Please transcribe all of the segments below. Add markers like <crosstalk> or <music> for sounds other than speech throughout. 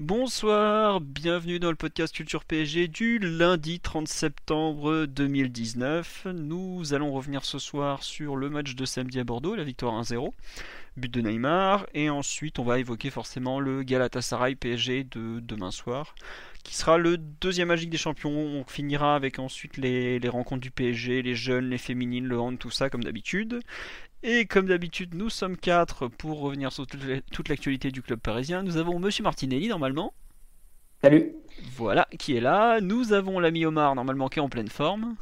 Bonsoir, bienvenue dans le podcast Culture PSG du lundi 30 septembre 2019. Nous allons revenir ce soir sur le match de samedi à Bordeaux, la victoire 1-0 but de Neymar. Et ensuite, on va évoquer forcément le Galatasaray PSG de demain soir, qui sera le deuxième Magique des Champions. On finira avec ensuite les, rencontres du PSG, les jeunes, les féminines, le hand, tout ça comme d'habitude. Et comme d'habitude, nous sommes quatre pour revenir sur toute l'actualité du club parisien. Nous avons Monsieur Martinelli normalement. Salut. Voilà, qui est là. Nous avons l'ami Omar normalement qui est en pleine forme.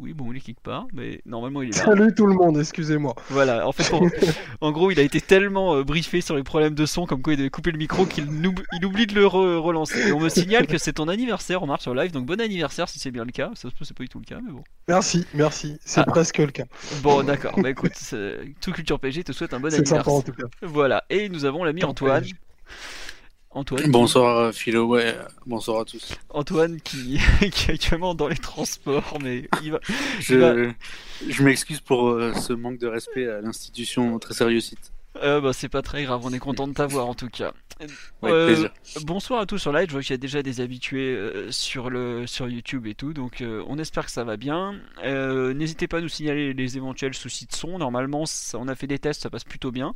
Oui, bon, il est quelque part, mais normalement il est là. Salut tout le monde, excusez-moi. Voilà, en fait, <laughs> en gros, il a été tellement euh, briefé sur les problèmes de son, comme quoi il devait couper le micro, qu'il il oublie de le relancer. Et on me signale que c'est ton anniversaire, on marche sur live, donc bon anniversaire si c'est bien le cas. Ça se peut, c'est pas du tout le cas, mais bon. Merci, merci, c'est ah. presque le cas. Bon, d'accord, bah écoute, tout Culture PG te souhaite un bon anniversaire. Sympa, en tout cas. Voilà, et nous avons l'ami Antoine. Antoine. Bonsoir euh, Philo, ouais, bonsoir à tous. Antoine qui, <laughs> qui est actuellement dans les transports, mais <laughs> il va. je, je m'excuse pour euh, ce manque de respect à l'institution très sérieux site. Euh, bah, c'est pas très grave, on est content de t'avoir en tout cas. Euh, bonsoir à tous sur live, je vois qu'il y a déjà des habitués sur, le, sur YouTube et tout, donc on espère que ça va bien. N'hésitez pas à nous signaler les éventuels soucis de son, normalement on a fait des tests, ça passe plutôt bien.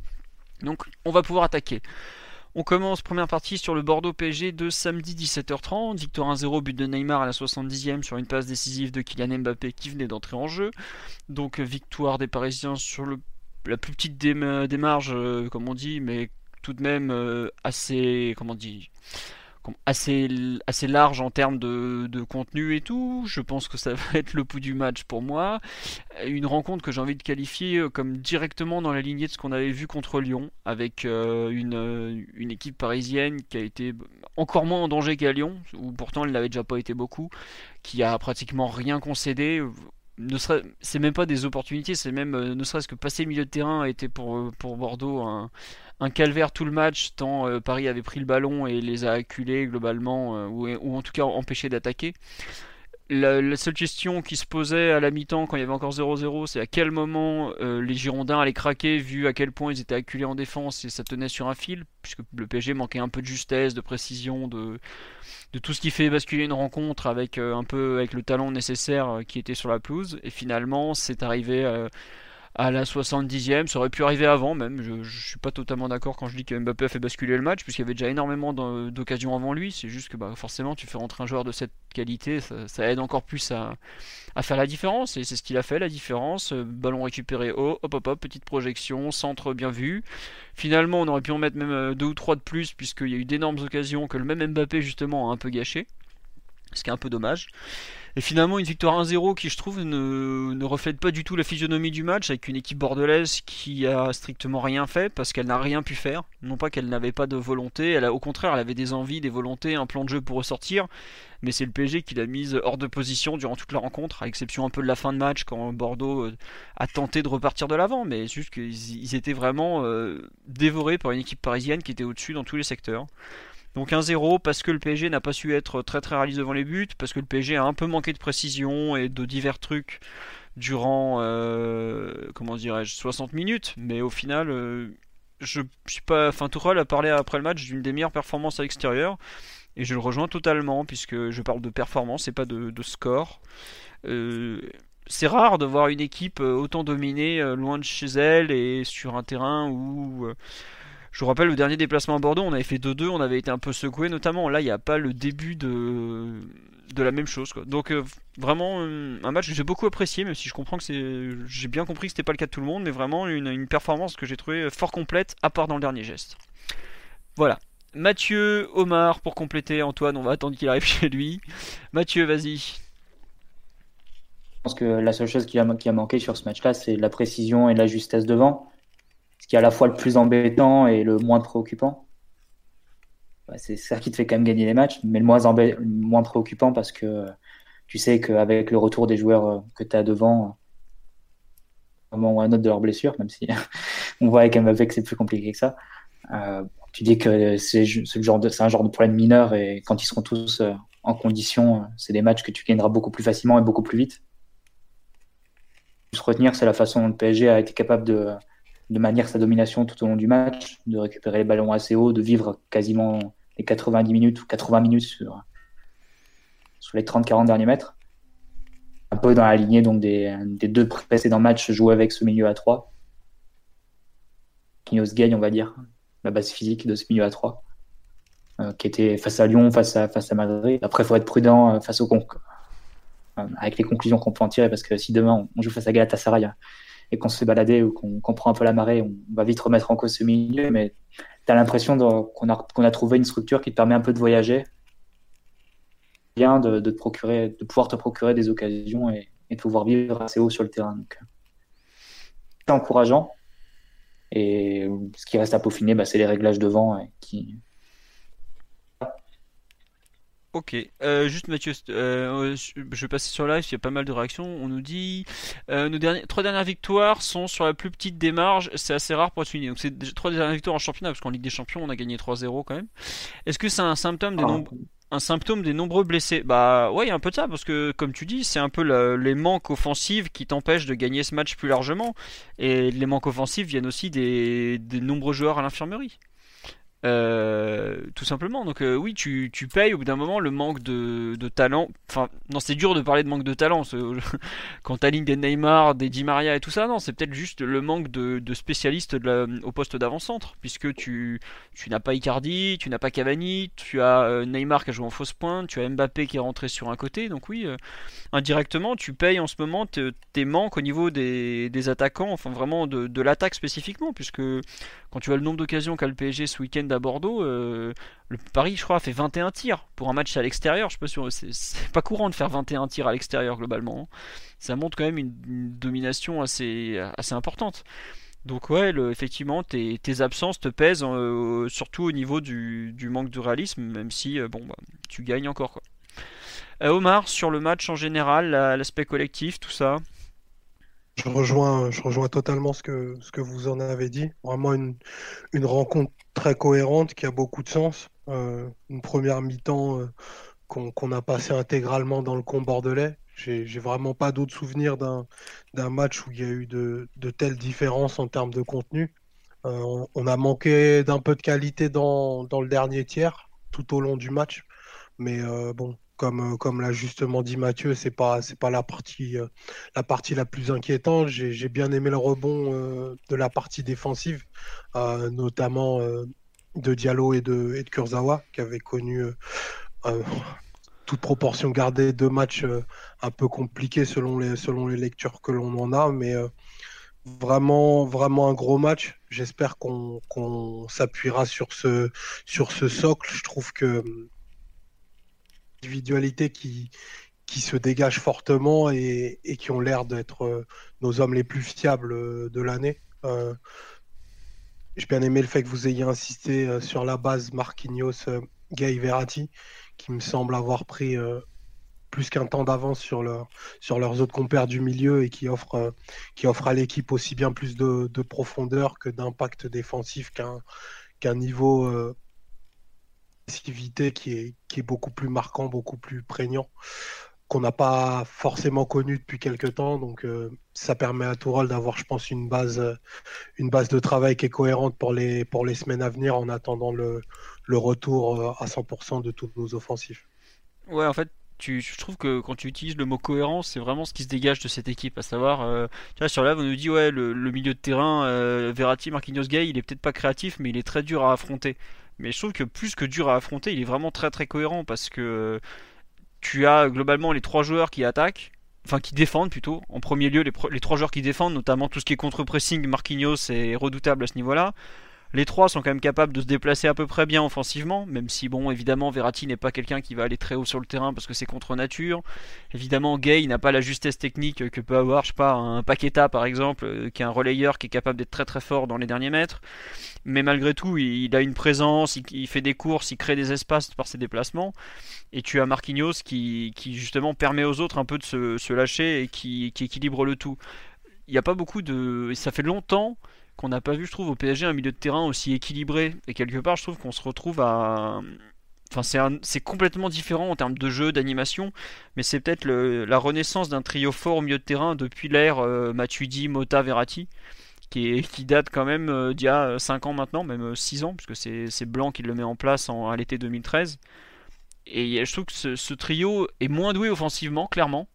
Donc on va pouvoir attaquer. On commence première partie sur le Bordeaux PSG de samedi 17h30. Victoire 1-0, but de Neymar à la 70e sur une passe décisive de Kylian Mbappé qui venait d'entrer en jeu. Donc victoire des Parisiens sur la plus petite marges, euh, comme on dit, mais tout de même euh, assez, comment on dit, assez, assez large en termes de, contenu et tout. Je pense que ça va <laughs> être le pouls du match pour moi. Une rencontre que j'ai envie de qualifier euh, comme directement dans la lignée de ce qu'on avait vu contre Lyon, avec euh, une, une, équipe parisienne qui a été encore moins en danger qu'à Lyon, où pourtant elle n'avait déjà pas été beaucoup, qui a pratiquement rien concédé ne c'est même pas des opportunités, c'est même euh, ne serait-ce que passer le milieu de terrain a été pour, pour Bordeaux un, un calvaire tout le match, tant euh, Paris avait pris le ballon et les a acculés globalement, euh, ou, en tout cas empêchés d'attaquer. La, seule question qui se posait à la mi-temps quand il y avait encore 0-0, c'est à quel moment euh, les Girondins allaient craquer vu à quel point ils étaient acculés en défense et ça tenait sur un fil, puisque le PSG manquait un peu de justesse, de précision, de, de tout ce qui fait basculer une rencontre avec un peu avec le talent nécessaire qui était sur la pelouse. Et finalement, c'est arrivé à la 70e. Ça aurait pu arriver avant même. Je, ne suis pas totalement d'accord quand je dis que Mbappé a fait basculer le match, puisqu'il y avait déjà énormément d'occasions avant lui. C'est juste que bah, forcément, tu fais rentrer un joueur de cette qualité, ça, aide encore plus à, faire la différence. Et c'est ce qu'il a fait, la différence. Euh, ballon récupéré haut, hop hop hop, petite projection, centre bien vu. Finalement, on aurait pu en mettre même euh, deux ou trois de plus, puisqu'il y a eu d'énormes occasions que le même Mbappé justement a un peu gâché. Ce qui est un peu dommage. Et finalement, une victoire 1-0 qui, je trouve, ne, reflète pas du tout la physionomie du match, avec une équipe bordelaise qui a strictement rien fait parce qu'elle n'a rien pu faire. Non pas qu'elle n'avait pas de volonté, elle a, au contraire, elle avait des envies, des volontés, un plan de jeu pour ressortir. Mais c'est le PSG qui l'a mise hors de position durant toute la rencontre, à exception un peu de la fin de match quand Bordeaux euh, a tenté de repartir de l'avant. Mais juste qu'ils étaient vraiment euh, dévorés par une équipe parisienne qui était au-dessus dans tous les secteurs. Donc 1-0 parce que le PSG n'a pas su être très très réaliste devant les buts, parce que le PSG a un peu manqué de précision et de divers trucs durant euh, comment dirais-je 60 minutes, mais au final euh, je, suis pas enfin Tourelle a parlé après le match d'une des meilleures performances à l'extérieur et je le rejoins totalement puisque je parle de performance et pas de, score. Euh, c'est rare de voir une équipe autant dominée loin de chez elle et sur un terrain où je vous rappelle, le dernier déplacement à Bordeaux, on avait fait 2-2, on avait été un peu secoué, notamment là, il n'y a pas le début de, la même chose. Donc euh, vraiment euh, un match que j'ai beaucoup apprécié, même si je comprends que c'est, j'ai bien compris que c'était pas le cas de tout le monde, mais vraiment une, performance que j'ai trouvé fort complète, à part dans le dernier geste. Voilà. Mathieu, Omar pour compléter. Antoine, on va attendre qu'il arrive <laughs> chez lui. Mathieu, vas-y. pense que la seule chose qui a, qui a manqué sur ce match-là, c'est la précision et la justesse devant. Qui est à la fois le plus embêtant et le moins préoccupant. C'est ça qui te fait quand même gagner les matchs, mais le moins, moins préoccupant parce que tu sais qu'avec le retour des joueurs euh, que tu as devant, un moment ou un autre de leur blessure, même si <laughs> on voit avec Mbappé que c'est plus compliqué que ça, euh, tu dis que c'est un genre de problème mineur et quand ils seront tous euh, en condition, c'est des matchs que tu gagneras beaucoup plus facilement et beaucoup plus vite. Se retenir, c'est la façon dont le PSG a été capable de, de manière sa domination tout au long du match, de récupérer les ballons assez haut, de vivre quasiment les 90 minutes ou 80 minutes sur, sur les 30-40 derniers mètres. Un peu dans la lignée donc des, deux précédents matchs joués avec ce milieu à 3. Qui se gagne, on va dire, la base physique de ce milieu à 3. Euh, qui était face à Lyon, face à, face à Madrid. Après, il faut être prudent euh, face au con euh, avec les conclusions qu'on peut en tirer, parce que si demain on joue face à Galatasaray et qu'on se fait balader ou qu'on prend un peu la marée, on va vite remettre en cause ce milieu, mais tu as l'impression qu'on a, trouvé une structure qui te permet un peu de voyager, bien de, de, te procurer, de pouvoir te procurer des occasions et, de pouvoir vivre assez haut sur le terrain. Donc, c'est encourageant. Et ce qui reste à peaufiner, bah, c'est les réglages devant qui, Ok, euh, juste Mathieu, euh, je vais passer sur live, il y a pas mal de réactions. On nous dit euh, nos derniers, trois dernières victoires sont sur la plus petite démarche, c'est assez rare pour être fini. Donc c'est trois dernières victoires en championnat, parce qu'en Ligue des Champions on a gagné 3-0 quand même. Est-ce que c'est un symptôme des ah. un symptôme des nombreux blessés? Bah ouais, il y a un peu de ça, parce que comme tu dis, c'est un peu les manques offensifs qui t'empêchent de gagner ce match plus largement. Et les manques offensifs viennent aussi des nombreux joueurs à l'infirmerie. Euh, tout simplement. Donc euh, oui, tu, tu, payes au bout d'un moment le manque de, de talent. Enfin, non, c'est dur de parler de manque de talent. <laughs> Quand t'alignes des Neymar, des Di Maria et tout ça, non, c'est peut-être juste le manque de, de spécialistes au poste d'avant-centre. Puisque tu, tu n'as pas Icardi, tu n'as pas Cavani, tu as euh, Neymar qui a joué en fausse pointe, tu as Mbappé qui est rentré sur un côté. Donc oui, indirectement, tu payes en ce moment tes manques au niveau des, des attaquants, enfin vraiment de, de l'attaque spécifiquement. Puisque quand tu vois le nombre d'occasions qu'a le PSG ce week-end à Bordeaux, euh, le Paris, je crois, fait 21 tirs pour un match à l'extérieur. Je suis pas c'est pas courant de faire 21 tirs à l'extérieur globalement. Hein. Ça montre quand même une, domination assez, assez importante. Donc ouais, effectivement, tes, absences te pèsent, euh, surtout au niveau du, manque de réalisme, même si euh, bon, bah, tu gagnes encore. Quoi. Omar, sur le match en général, l'aspect collectif, tout ça? Je rejoins, je rejoins totalement ce que, ce que vous en avez dit. Vraiment une, une rencontre très cohérente qui a beaucoup de sens. Euh, une première mi-temps euh, qu'on a passé intégralement dans le camp bordelais. J'ai vraiment pas d'autres souvenirs d'un match où il y a eu de, telles différences en termes de contenu. Euh, on, on, a manqué d'un peu de qualité dans, dans, le dernier tiers tout au long du match. Mais bon, comme, euh, comme l'a justement dit Mathieu, c'est pas c'est pas la partie euh, la partie la plus inquiétante. J'ai bien aimé le rebond euh, de la partie défensive, notamment de Diallo et de, et de Kurzawa, qui avaient connu toute proportion gardée deux matchs un peu compliqués selon les selon les lectures que l'on en a, mais vraiment vraiment un gros match. J'espère qu'on s'appuiera sur ce sur ce socle. Je trouve que individualités qui, qui se dégagent fortement et, qui ont l'air d'être euh, nos hommes les plus fiables euh, de l'année. Euh, j'ai bien aimé le fait que vous ayez insisté sur la base Marquinhos, Gay Verratti, qui me semble avoir pris plus qu'un temps d'avance sur, leur, sur leurs autres compères du milieu et qui offre, qui à l'équipe aussi bien plus de, profondeur que d'impact défensif qu'un qu'un niveau qui est, qui est beaucoup plus marquant, beaucoup plus prégnant, qu'on n'a pas forcément connu depuis quelques temps. Donc euh, ça permet à Tourol d'avoir, je pense, une base, une base de travail qui est cohérente pour les, pour les semaines à venir en attendant le, le retour euh, à 100% de tous nos offensifs. Ouais, en fait, je trouve que quand tu utilises le mot cohérence, c'est vraiment ce qui se dégage de cette équipe. À savoir, euh, sur là, on nous dit, ouais, le, milieu de terrain, Verratti, Marquinhos Gay, il est peut-être pas créatif, mais il est très dur à affronter. Mais je trouve que plus que dur à affronter, il est vraiment très très cohérent parce que tu as globalement les trois joueurs qui attaquent, enfin qui défendent plutôt. En premier lieu, les, les trois joueurs qui défendent, notamment tout ce qui est contre-pressing, Marquinhos est redoutable à ce niveau-là. Les trois sont quand même capables de se déplacer à peu près bien offensivement, même si, bon, évidemment, Verratti n'est pas quelqu'un qui va aller très haut sur le terrain parce que c'est contre nature. Évidemment, Gay n'a pas la justesse technique que peut avoir, je sais pas, un Paqueta par exemple, euh, qui est un relayeur qui est capable d'être très très fort dans les derniers mètres. Mais malgré tout, il, a une présence, il, fait des courses, il crée des espaces par ses déplacements. Et tu as Marquinhos qui, justement permet aux autres un peu de se, lâcher et qui, qui équilibre le tout. Il n'y a pas beaucoup de. Ça fait longtemps qu'on n'a pas vu, je trouve, au PSG un milieu de terrain aussi équilibré. Et quelque part, je trouve qu'on se retrouve à. Enfin, c'est complètement différent en termes de jeu, d'animation, mais c'est peut-être la renaissance d'un trio fort au milieu de terrain depuis l'ère euh, Matuidi, Mota, Verratti, qui, date quand même euh, d'il y a 5 ans maintenant, même 6 ans, puisque c'est Blanc qui le met en place à l'été 2013. Et je trouve que ce, trio est moins doué offensivement, clairement,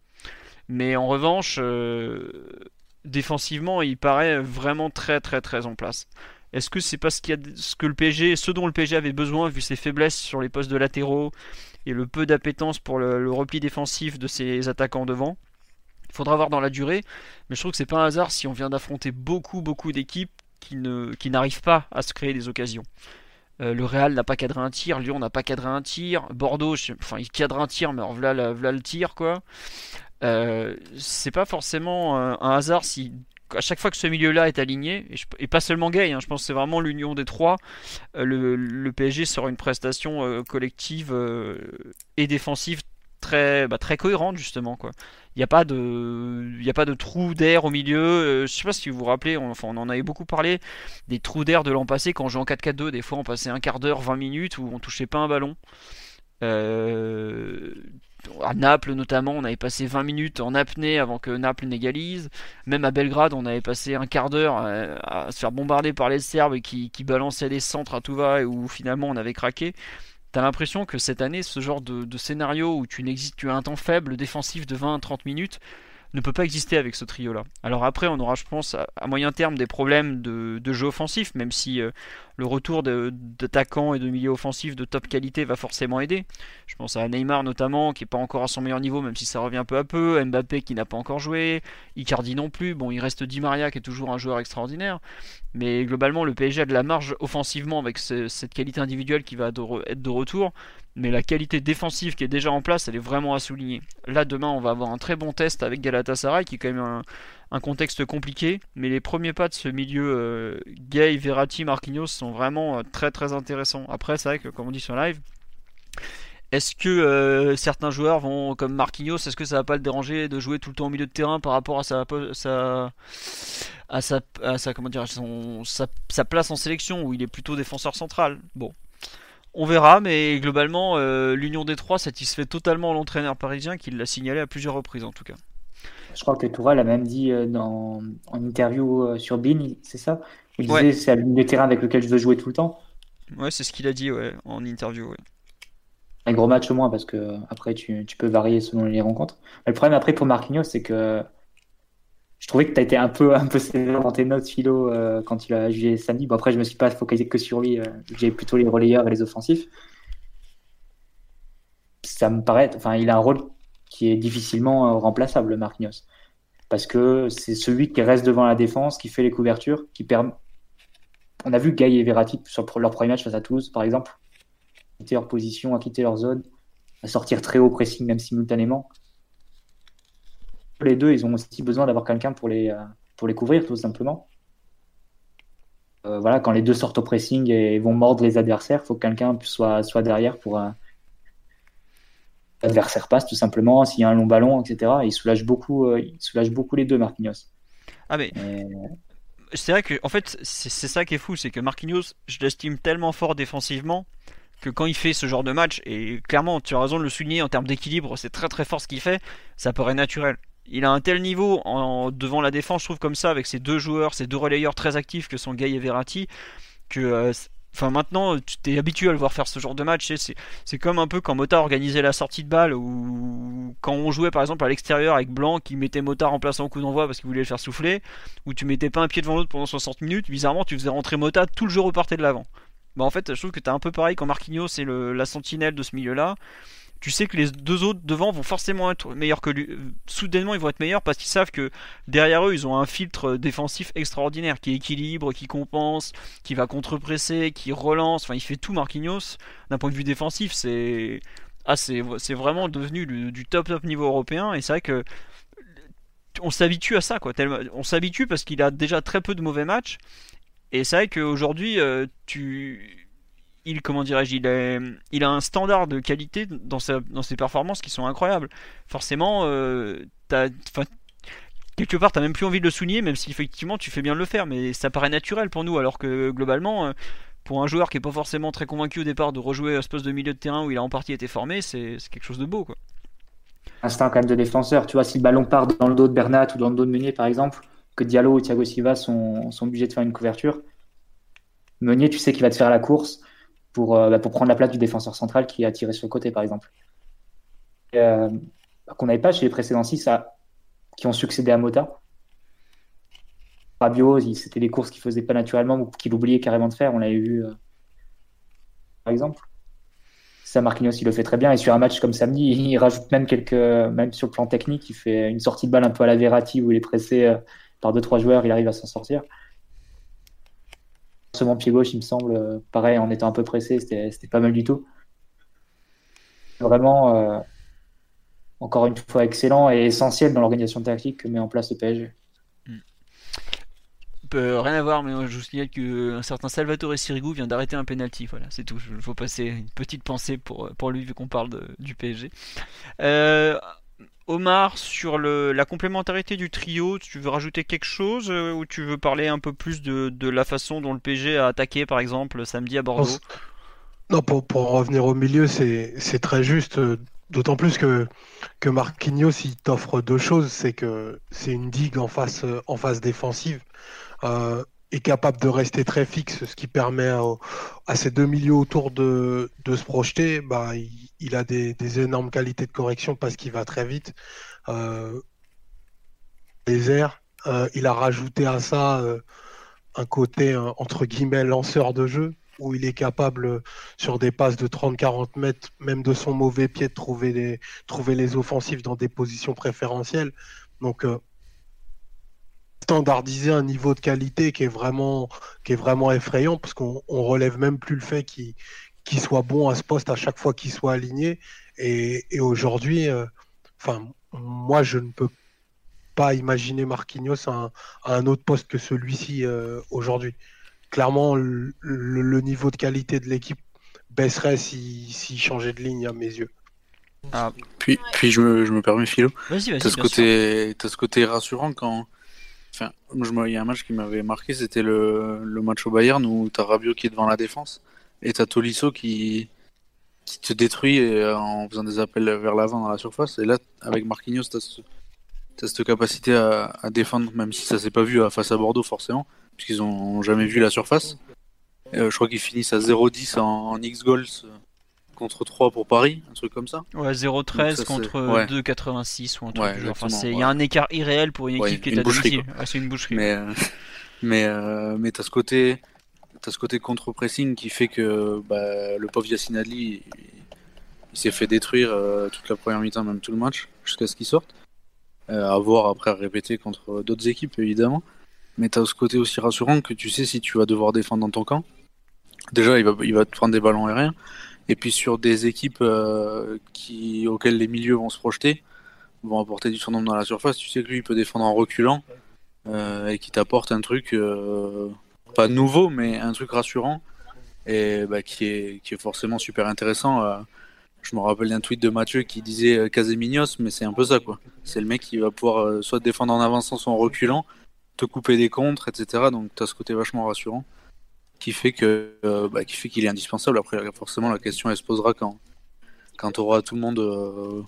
mais en revanche, euh, défensivement, il paraît vraiment très très très en place. Est-ce que c'est parce qu'il y a ce que le PSG, ce dont le PSG avait besoin vu ses faiblesses sur les postes de latéraux et le peu d'appétence pour le, repli défensif de ses attaquants devant? Il faudra voir dans la durée, mais je trouve que c'est pas un hasard si on vient d'affronter beaucoup beaucoup d'équipes qui ne qui n'arrivent pas à se créer des occasions. Euh, le Real n'a pas cadré un tir, Lyon n'a pas cadré un tir, Bordeaux, enfin il cadre un tir, mais alors voilà, voilà le tir quoi. Euh, c'est pas forcément un, hasard si à chaque fois que ce milieu-là est aligné, et, pas seulement Gay, hein, je pense que c'est vraiment l'union des trois, euh, le, PSG sera une prestation euh, collective et défensive très, bah, très cohérente justement. Il n'y a, pas de, a pas de trou d'air au milieu. je sais pas si vous vous rappelez, on, enfin, on en avait beaucoup parlé, des trous d'air de l'an passé quand on jouait en 4-4-2, des fois on passait un quart d'heure, 20 minutes où on touchait pas un ballon. À Naples notamment, on avait passé 20 minutes en apnée avant que Naples n'égalise. Même à Belgrade, on avait passé un quart d'heure à, se faire bombarder par les Serbes qui, balançaient des centres à tout va et où finalement on avait craqué. T'as l'impression que cette année, ce genre de, scénario où tu, tu as un temps faible défensif de 20-30 minutes, ne peut pas exister avec ce trio-là. Alors après, on aura, je pense, à, moyen terme des problèmes de, jeu offensif, même si euh, le retour d'attaquants et de milieux offensifs de top qualité va forcément aider. Je pense à Neymar notamment, qui n'est pas encore à son meilleur niveau, même si ça revient peu à peu. Mbappé qui n'a pas encore joué. Icardi non plus. Bon, il reste Di Maria qui est toujours un joueur extraordinaire. Mais globalement, le PSG a de la marge offensivement avec cette qualité individuelle qui va être de retour mais la qualité défensive qui est déjà en place, elle est vraiment à souligner. Là, demain, on va avoir un très bon test avec Galatasaray, qui est quand même un, contexte compliqué, mais les premiers pas de ce milieu euh, Gay, Verratti, Marquinhos sont vraiment euh, très très intéressants. Après, c'est vrai que, comme on dit sur live, est-ce que euh, certains joueurs vont, comme Marquinhos, est-ce que ça va pas le déranger de jouer tout le temps au milieu de terrain par rapport à sa, à sa, place en sélection où il est plutôt défenseur central? Bon, on verra, mais globalement, l'Union des Trois satisfait totalement l'entraîneur parisien qui l'a signalé à plusieurs reprises en tout cas. Je crois que Tourelle a même dit euh, dans, en interview euh, sur Bean, c'est ça? Il disait c'est la ligne de terrain avec lequel je veux jouer tout le temps. Ouais, c'est ce qu'il a dit ouais, en interview. Un gros match au moins parce que après tu, tu peux varier selon les rencontres. le problème après pour Marquinhos, c'est que je trouvais que tu as été un peu, un peu sévère dans tes notes, Philo, euh, quand il a jugé samedi. Bon, après, je me suis pas focalisé que sur lui. Euh, J'ai plutôt les relayeurs et les offensifs. Ça me paraît. Enfin, il a un rôle qui est difficilement euh, remplaçable, Marquinhos. Parce que c'est celui qui reste devant la défense, qui fait les couvertures, qui permet. On a vu Gaï et Verratti sur leur premier match face à Toulouse, par exemple, quitter leur position, quitter leur zone, sortir très haut pressing, même simultanément les deux, ils ont aussi besoin d'avoir quelqu'un pour les, euh, pour les couvrir, tout simplement. Euh, voilà, quand les deux sortent au pressing et vont mordre les adversaires, il faut que quelqu'un soit, soit derrière pour. Euh, l'adversaire passe, tout simplement. S'il y a un long ballon, etc., il soulage beaucoup, il soulage beaucoup les deux, Marquinhos. Ah, mais. C'est vrai que, en fait, c'est ça qui est fou, c'est que Marquinhos, je l'estime tellement fort défensivement que quand il fait ce genre de match, et clairement, tu as raison de le souligner en termes d'équilibre, c'est très très fort ce qu'il fait, ça paraît naturel il a un tel niveau en, devant la défense, je trouve comme ça, avec ces deux joueurs, ces deux relayeurs très actifs que sont Gay et Verratti, que euh, Enfin, maintenant, tu t'es habitué à le voir faire ce genre de match. C'est comme un peu quand Motard organisait la sortie de balle ou quand on jouait par exemple à l'extérieur avec Blanc qui mettait Motard en place en coup d'envoi parce qu'il voulait le faire souffler, ou tu mettais pas un pied devant l'autre pendant 60 minutes. Bizarrement, tu faisais rentrer Motard, tout le jeu repartait de l'avant. Bah, en fait, je trouve que t'es un peu pareil quand Marquinhos c'est la sentinelle de ce milieu-là tu sais que les deux autres devant vont forcément être meilleurs que lui. Soudainement, ils vont être meilleurs parce qu'ils savent que derrière eux, ils ont un filtre défensif extraordinaire qui équilibre, qui compense, qui va contre-presser, qui relance. Enfin, il fait tout Marquinhos. D'un point de vue défensif, c'est ah, c'est vraiment devenu du top top niveau européen. Et c'est vrai que on s'habitue à ça, quoi. On s'habitue parce qu'il a déjà très peu de mauvais matchs. Et c'est vrai qu'aujourd'hui, euh, tu il comment dirais-je il, a un standard de qualité dans, ses performances qui sont incroyables. Forcément euh, quelque part t'as même plus envie de le souligner même si effectivement tu fais bien de le faire mais ça paraît naturel pour nous alors que globalement euh, pour un joueur qui est pas forcément très convaincu au départ de rejouer à ce poste de milieu de terrain où il a en partie été formé c'est quelque chose de beau quoi. Instinct quand même de défenseur. Tu vois si le ballon part dans le dos de Bernat ou dans le dos de Meunier par exemple que Diallo ou Thiago Silva sont obligés de faire une couverture Meunier tu sais qu'il va te faire la course pour, euh, bah, pour prendre la place du défenseur central qui a tiré sur le côté, par exemple. Euh, qu'on n'avait pas chez les précédents six qui ont succédé à Mota. Fabio, c'était des courses qu'il faisait pas naturellement ou qu'il oubliait carrément de faire. On l'avait vu, euh, par exemple. Ça, Marquinhos, il le fait très bien. Et sur un match comme samedi, il rajoute même quelques, même sur le plan technique, il fait une sortie de balle un peu à la Verratti où il est pressé par deux trois joueurs, il arrive à s'en sortir mon pied gauche, il me semble, euh, pareil, en étant un peu pressé, c'était pas mal du tout. Vraiment, euh, encore une fois, excellent et essentiel dans l'organisation tactique que met en place le PSG. Hmm. rien à voir, mais je vous signale qu'un certain Salvatore Sirigu vient d'arrêter un penalty. Voilà, c'est tout. Il faut passer une petite pensée pour, lui, vu qu'on parle du PSG. Euh, Omar, sur la complémentarité du trio, tu veux rajouter quelque chose euh, ou tu veux parler un peu plus de, la façon dont le PG a attaqué, par exemple, samedi à Bordeaux? Non, pour, revenir au milieu, c'est très juste. Euh, d'autant plus que, que Marquinhos, il t'offre deux choses. C'est que c'est une digue en face, euh, en face défensive est capable de rester très fixe, ce qui permet à, ces deux milieux autour de, se projeter. Bah, il, a des, énormes qualités de correction parce qu'il va très vite. Euh, airs, euh, il a rajouté à ça euh, un côté entre guillemets lanceur de jeu où il est capable sur des passes de 30-40 mètres, même de son mauvais pied, de trouver les, trouver les offensifs dans des positions préférentielles. Donc standardiser un niveau de qualité qui est vraiment, qui est vraiment effrayant, parce qu'on relève même plus le fait qu'il soit bon à ce poste à chaque fois qu'il soit aligné. Et, aujourd'hui, euh, enfin, moi, je ne peux pas imaginer Marquinhos à un, autre poste que celui-ci euh, aujourd'hui. Clairement, le, niveau de qualité de l'équipe baisserait s'il si, changeait de ligne à mes yeux. Ah. Puis, puis je, me, je me permets, Philo. Vas-y, vas-y. T'as ce, côté, as ce côté rassurant quand, Enfin, il y a un match qui m'avait marqué, c'était le, match au Bayern où t'as Rabiot qui est devant la défense et t'as Tolisso qui, qui te détruit euh, en faisant des appels vers l'avant dans la surface. Et là, avec Marquinhos, t'as as cette capacité à, défendre, même si ça s'est pas vu face à Bordeaux forcément, puisqu'ils ont jamais vu la surface. Euh, je crois qu'ils finissent à 0-10 en, en X-Goals contre 3 pour Paris, un truc comme ça. Ouais, 0-13 contre 2-86 ou un truc genre. Enfin, il y a un écart irréel pour une équipe qui est à domicile. c'est une boucherie. Mais, euh, <laughs> mais, euh, mais t'as ce côté, as ce côté contre-pressing qui fait que bah, le pauvre Yacine Adli, il, s'est fait détruire euh, toute la première mi-temps, même tout le match, jusqu'à ce qu'il sorte. à voir après à répéter contre d'autres équipes, évidemment. Mais t'as ce côté aussi rassurant que tu sais si tu vas devoir défendre dans ton camp. Déjà, il va, il va te prendre des ballons aériens. Et puis sur des équipes euh, auxquelles les milieux vont se projeter, vont apporter du surnombre dans la surface, tu sais que lui il peut défendre en reculant euh, et qui t'apporte un truc euh, pas nouveau mais un truc rassurant et bah, qui, est, qui est forcément super intéressant. je me rappelle d'un tweet de Mathieu qui disait Casemignos, mais c'est un peu ça quoi. C'est le mec qui va pouvoir soit défendre en avançant, soit en reculant, te couper des contres, etc. Donc tu as ce côté vachement rassurant qui fait que euh, bah, qui fait qu'il est indispensable. Après, forcément, la question elle se posera quand quand tu auras tout le monde euh,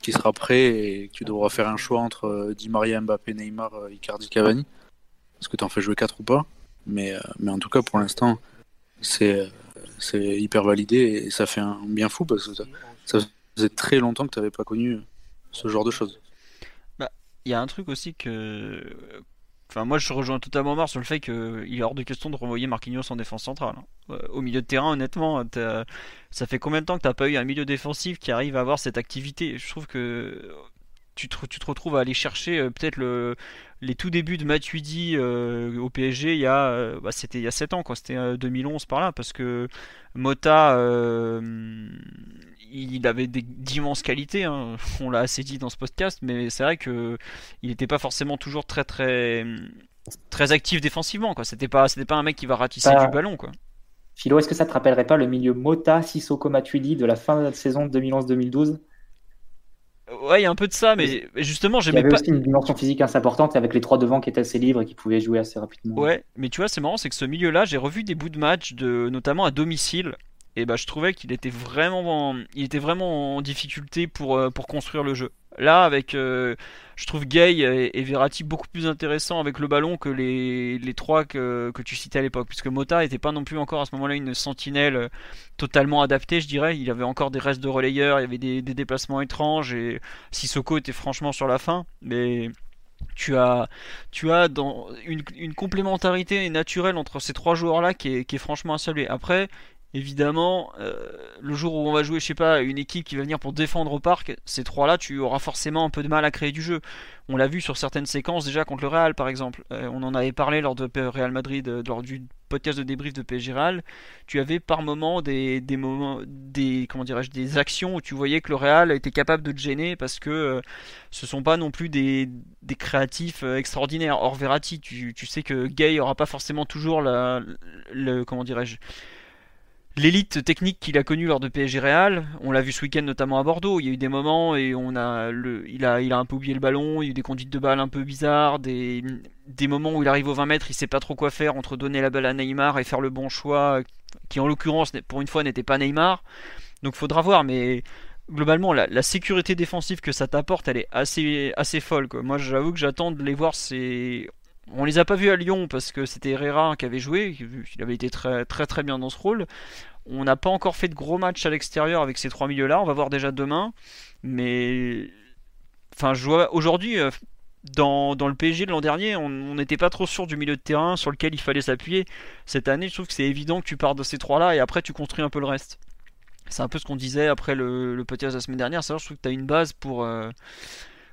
qui sera prêt et tu devras faire un choix entre euh, Di Maria, Mbappé, Neymar, Icardi, Cavani. Est-ce que tu en fais jouer 4 ou pas? Mais, mais en tout cas, pour l'instant, c'est c'est hyper validé et ça fait un bien fou parce que ça, ça faisait très longtemps que tu n'avais pas connu ce genre de choses. Bah, il y a un truc aussi que Enfin, moi, je rejoins totalement Mar sur le fait qu'il est hors de question de renvoyer Marquinhos en défense centrale. Hein. Au milieu de terrain, honnêtement, ça fait combien de temps que t'as pas eu un milieu défensif qui arrive à avoir cette activité? Je trouve que tu te, tu te, retrouves à aller chercher euh, peut-être le, les tout débuts de Matuidi euh, au PSG il y a euh, bah, c'était il y a 7 ans quoi. C'était 2011 par là parce que Mota il avait d'immenses qualités hein. on l'a assez dit dans ce podcast mais c'est vrai que il n'était pas forcément toujours très très très actif défensivement quoi. C'était pas c'était pas un mec qui va ratisser du ballon quoi. Philo, est-ce que ça te rappellerait pas le milieu Mota, Sissoko, Matuidi de la fin de la saison 2011-2012 Ouais, il y a un peu de ça, mais justement, j'aimais pas. Il y avait aussi une dimension physique assez importante avec les trois devants qui étaient assez libres et qui pouvaient jouer assez rapidement. Ouais, mais tu vois, c'est marrant, c'est que ce milieu-là, j'ai revu des bouts de match, de, notamment à domicile, et bah je trouvais qu'il était vraiment, en... il était vraiment en difficulté pour, euh, pour construire le jeu. Là, avec, euh, je trouve Gay et, Verratti beaucoup plus intéressants avec le ballon que les, les trois que, que tu citais à l'époque, puisque Mota n'était pas non plus encore à ce moment-là une sentinelle euh, totalement adaptée, je dirais. Il avait encore des restes de relayeurs, il y avait des, des déplacements étranges, et Sissoko était franchement sur la fin, mais tu as, tu as dans une, une, complémentarité naturelle entre ces trois joueurs-là qui est, qui est franchement à saluer. Après, Évidemment, euh, le jour où on va jouer, je sais pas, une équipe qui va venir pour défendre au parc, ces trois-là, tu auras forcément un peu de mal à créer du jeu. On l'a vu sur certaines séquences déjà contre le Real, par exemple. Euh, on en avait parlé lors de Real Madrid, euh, lors du podcast de débrief de PSG Real. Tu avais par moments des, des moments, des comment dirais-je, des actions où tu voyais que le Real était capable de te gêner parce que ce sont pas non plus des, des créatifs extraordinaires. Or Verratti, tu, tu sais que Gay aura pas forcément toujours la, le comment dirais-je l'élite technique qu'il a connue lors de PSG Real. On l'a vu ce week-end notamment à Bordeaux. Il y a eu des moments et on a le, il a, il a un peu oublié le ballon. Il y a eu des conduites de balle un peu bizarres, des, des moments où il arrive aux 20 mètres, il sait pas trop quoi faire entre donner la balle à Neymar et faire le bon choix, qui en l'occurrence pour une fois n'était pas Neymar. Donc faudra voir, mais globalement la, sécurité défensive que ça t'apporte, elle est assez, assez folle. Quoi. Moi j'avoue que j'attends de les voir. C'est on les a pas vus à Lyon parce que c'était Herrera qui avait joué, il avait été très très très bien dans ce rôle. On n'a pas encore fait de gros matchs à l'extérieur avec ces trois milieux-là. On va voir déjà demain. Mais. Enfin, aujourd'hui. Euh, dans, le PSG de l'an dernier, on n'était pas trop sûr du milieu de terrain sur lequel il fallait s'appuyer. Cette année, je trouve que c'est évident que tu pars de ces trois-là et après tu construis un peu le reste. C'est un peu ce qu'on disait après le, le de la semaine dernière. C'est je trouve que tu as une base pour, euh,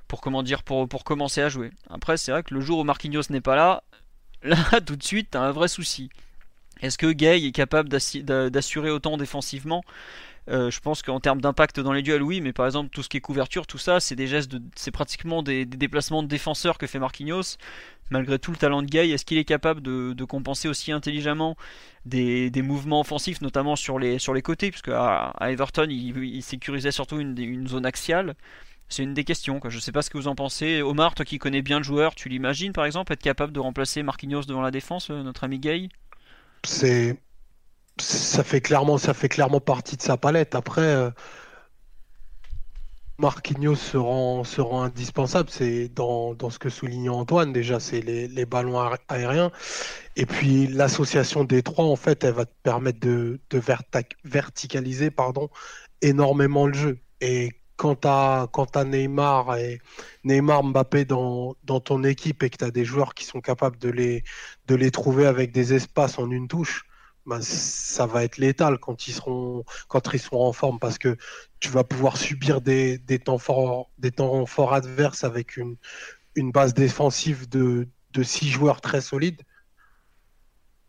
pour, comment dire, pour, pour commencer à jouer. Après, c'est vrai que le jour où Marquinhos n'est pas là, <laughs> là, tout de suite, tu as un vrai souci. Est-ce que Gay est capable d'assurer autant défensivement? Euh, je pense qu'en termes d'impact dans les duels, oui, mais par exemple tout ce qui est couverture, tout ça, c'est des gestes, c'est pratiquement des, déplacements de défenseurs que fait Marquinhos. Malgré tout le talent de Gay, est-ce qu'il est capable de, compenser aussi intelligemment des, mouvements offensifs, notamment sur les, côtés, puisque à, Everton, il, sécurisait surtout une zone axiale. C'est une des questions. Je sais pas ce que vous en pensez. Omar, toi qui connais bien le joueur, tu l'imagines par exemple être capable de remplacer Marquinhos devant la défense, euh, notre ami Gay? C'est ça fait clairement ça fait clairement partie de sa palette. Après, euh, Marquinhos se rend, indispensable. C'est dans, dans, ce que souligne Antoine déjà, c'est les, les, ballons aériens. Et puis l'association des trois, en fait, elle va te permettre de, de verticaliser pardon, énormément le jeu. Et quand tu as, Neymar et Neymar Mbappé dans, ton équipe et que tu as des joueurs qui sont capables de les, trouver avec des espaces en une touche, ben ça va être létal quand ils seront quand ils seront en forme parce que tu vas pouvoir subir des, temps forts des temps forts adverses avec une, une base défensive de, de six joueurs très solides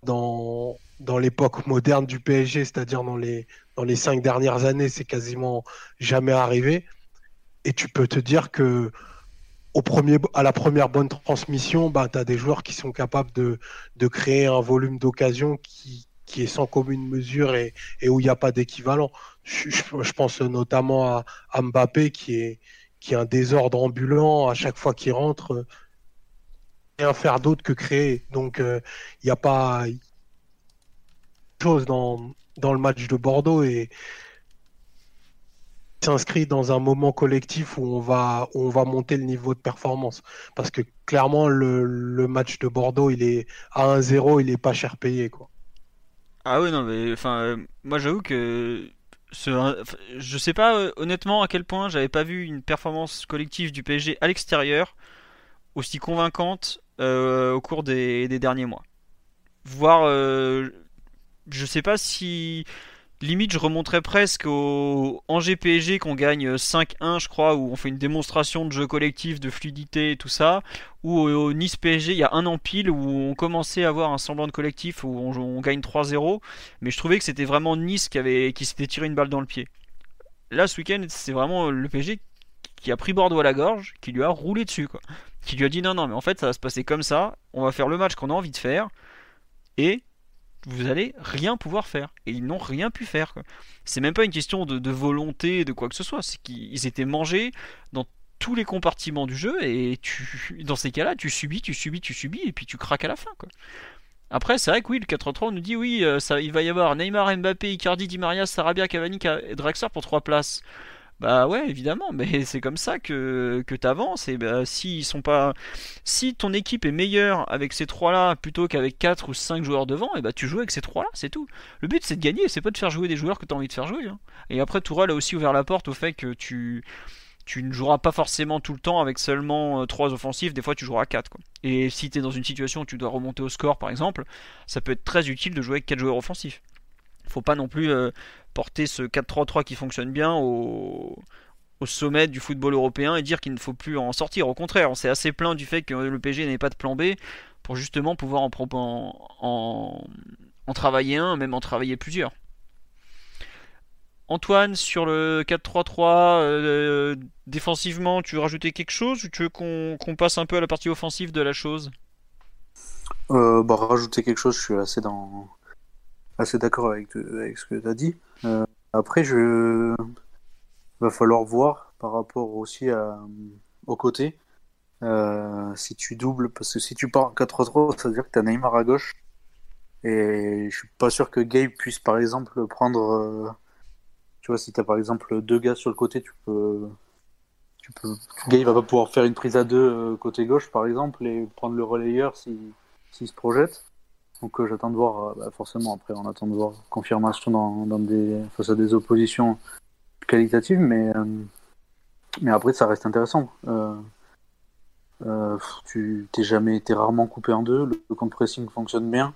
dans, l'époque moderne du PSG, c'est-à-dire dans les, dans les cinq dernières années, c'est quasiment jamais arrivé. Et tu peux te dire que au premier, à la première bonne transmission, bah, tu as des joueurs qui sont capables de, de créer un volume d'occasion qui, qui est sans commune mesure et, et où il n'y a pas d'équivalent. Je, je, pense notamment à, à, Mbappé qui est, qui est un désordre ambulant à chaque fois qu'il rentre. Rien faire d'autre que créer. Donc il euh, n'y a pas chose dans, dans le match de Bordeaux et s'inscrit dans un moment collectif où on va on va monter le niveau de performance parce que clairement le, le match de Bordeaux il est à 1-0 il est pas cher payé quoi. Ah oui non mais enfin euh, moi j'avoue que ce, je sais pas euh, honnêtement à quel point j'avais pas vu une performance collective du PSG à l'extérieur aussi convaincante au cours des, derniers mois. Voir, je sais pas si limite je remonterais presque au Angers PSG qu'on gagne 5-1 je crois où on fait une démonstration de jeu collectif de fluidité et tout ça ou au Nice PSG il y a un an pile où on commençait à avoir un semblant de collectif où on, gagne 3-0 mais je trouvais que c'était vraiment Nice qui avait qui s'était tiré une balle dans le pied là ce week-end c'est vraiment le PSG qui a pris Bordeaux à la gorge qui lui a roulé dessus quoi qui lui a dit non non mais en fait ça va se passer comme ça on va faire le match qu'on a envie de faire et vous allez rien pouvoir faire. Et ils n'ont rien pu faire. C'est même pas une question de, volonté, de quoi que ce soit. C'est qu'ils étaient mangés dans tous les compartiments du jeu et dans ces cas-là, tu subis, tu subis, tu subis et puis tu craques à la fin. Après, c'est vrai que oui, le 4-3 on nous dit oui, euh, ça, il va y avoir Neymar, Mbappé, Icardi, Di Maria, Sarabia, Cavani et Draxler pour 3 places. Bah ouais, évidemment, mais <laughs> c'est comme ça que, que tu avances. Et bah, si, sont pas... si ton équipe est meilleure avec ces trois-là plutôt qu'avec 4 ou 5 joueurs devant, et bah tu joues avec ces trois-là, c'est tout. Le but c'est de gagner, c'est pas de faire jouer des joueurs que tu as envie de faire jouer. Hein. Et après, Tourelle a aussi ouvert la porte au fait que tu, tu ne joueras pas forcément tout le temps avec seulement 3 euh, offensifs, des fois tu joueras 4. Quoi. Et si tu dans une situation où tu dois remonter au score par exemple, ça peut être très utile de jouer avec 4 joueurs offensifs. Faut pas non plus euh, porter ce 4-3-3 qui fonctionne bien au, sommet du football européen et dire qu'il ne faut plus en sortir. Au contraire, on s'est assez plaint du fait que le PSG n'ait pas de plan B pour justement pouvoir en, en, travailler un, même en travailler plusieurs. Antoine, sur le 4-3-3, euh, défensivement, tu veux rajouter quelque chose ou tu veux qu'on passe un peu à la partie offensive de la chose? Euh, bah, Rajouter quelque chose, je suis assez dans, assez d'accord avec, ce que tu as dit. Euh, après, je va falloir voir par rapport aussi à, au côté. Euh, si tu doubles, parce que si tu pars en 4-3-3, ça veut dire que tu as Neymar à gauche. Et je suis pas sûr que Gabe puisse par exemple prendre. Euh, tu vois, si tu as par exemple deux gars sur le côté, tu peux. Tu peux... Gabe va pas pouvoir faire une prise à deux côté gauche par exemple et prendre le relayeur s'il si, se projette. Donc euh, j'attends de voir, euh, bah, forcément, après on attend de voir confirmation dans, des, face à des oppositions qualitatives, mais, euh, mais après ça reste intéressant. tu t'es jamais, été rarement coupé en deux, le, compte pressing fonctionne bien.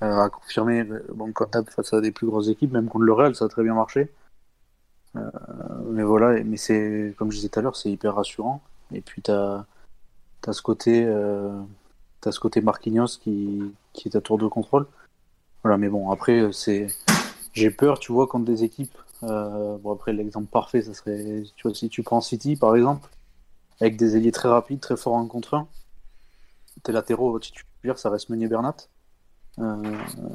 à confirmer, bon, quand face à des plus grosses équipes, même contre le Real, ça a très bien marché. mais voilà, mais c'est, comme je disais tout à l'heure, c'est hyper rassurant. Et puis tu as, as, ce côté T'as ce côté Marquinhos qui, qui est à tour de contrôle. Voilà, mais bon, après, c'est j'ai peur, tu vois, contre des équipes. Euh, bon, après, l'exemple parfait, ça serait, tu vois, si tu prends City, par exemple, avec des ailiers très rapides, très forts en contre 1, tes latéraux titulaires, ça reste Meunier Bernat. Euh,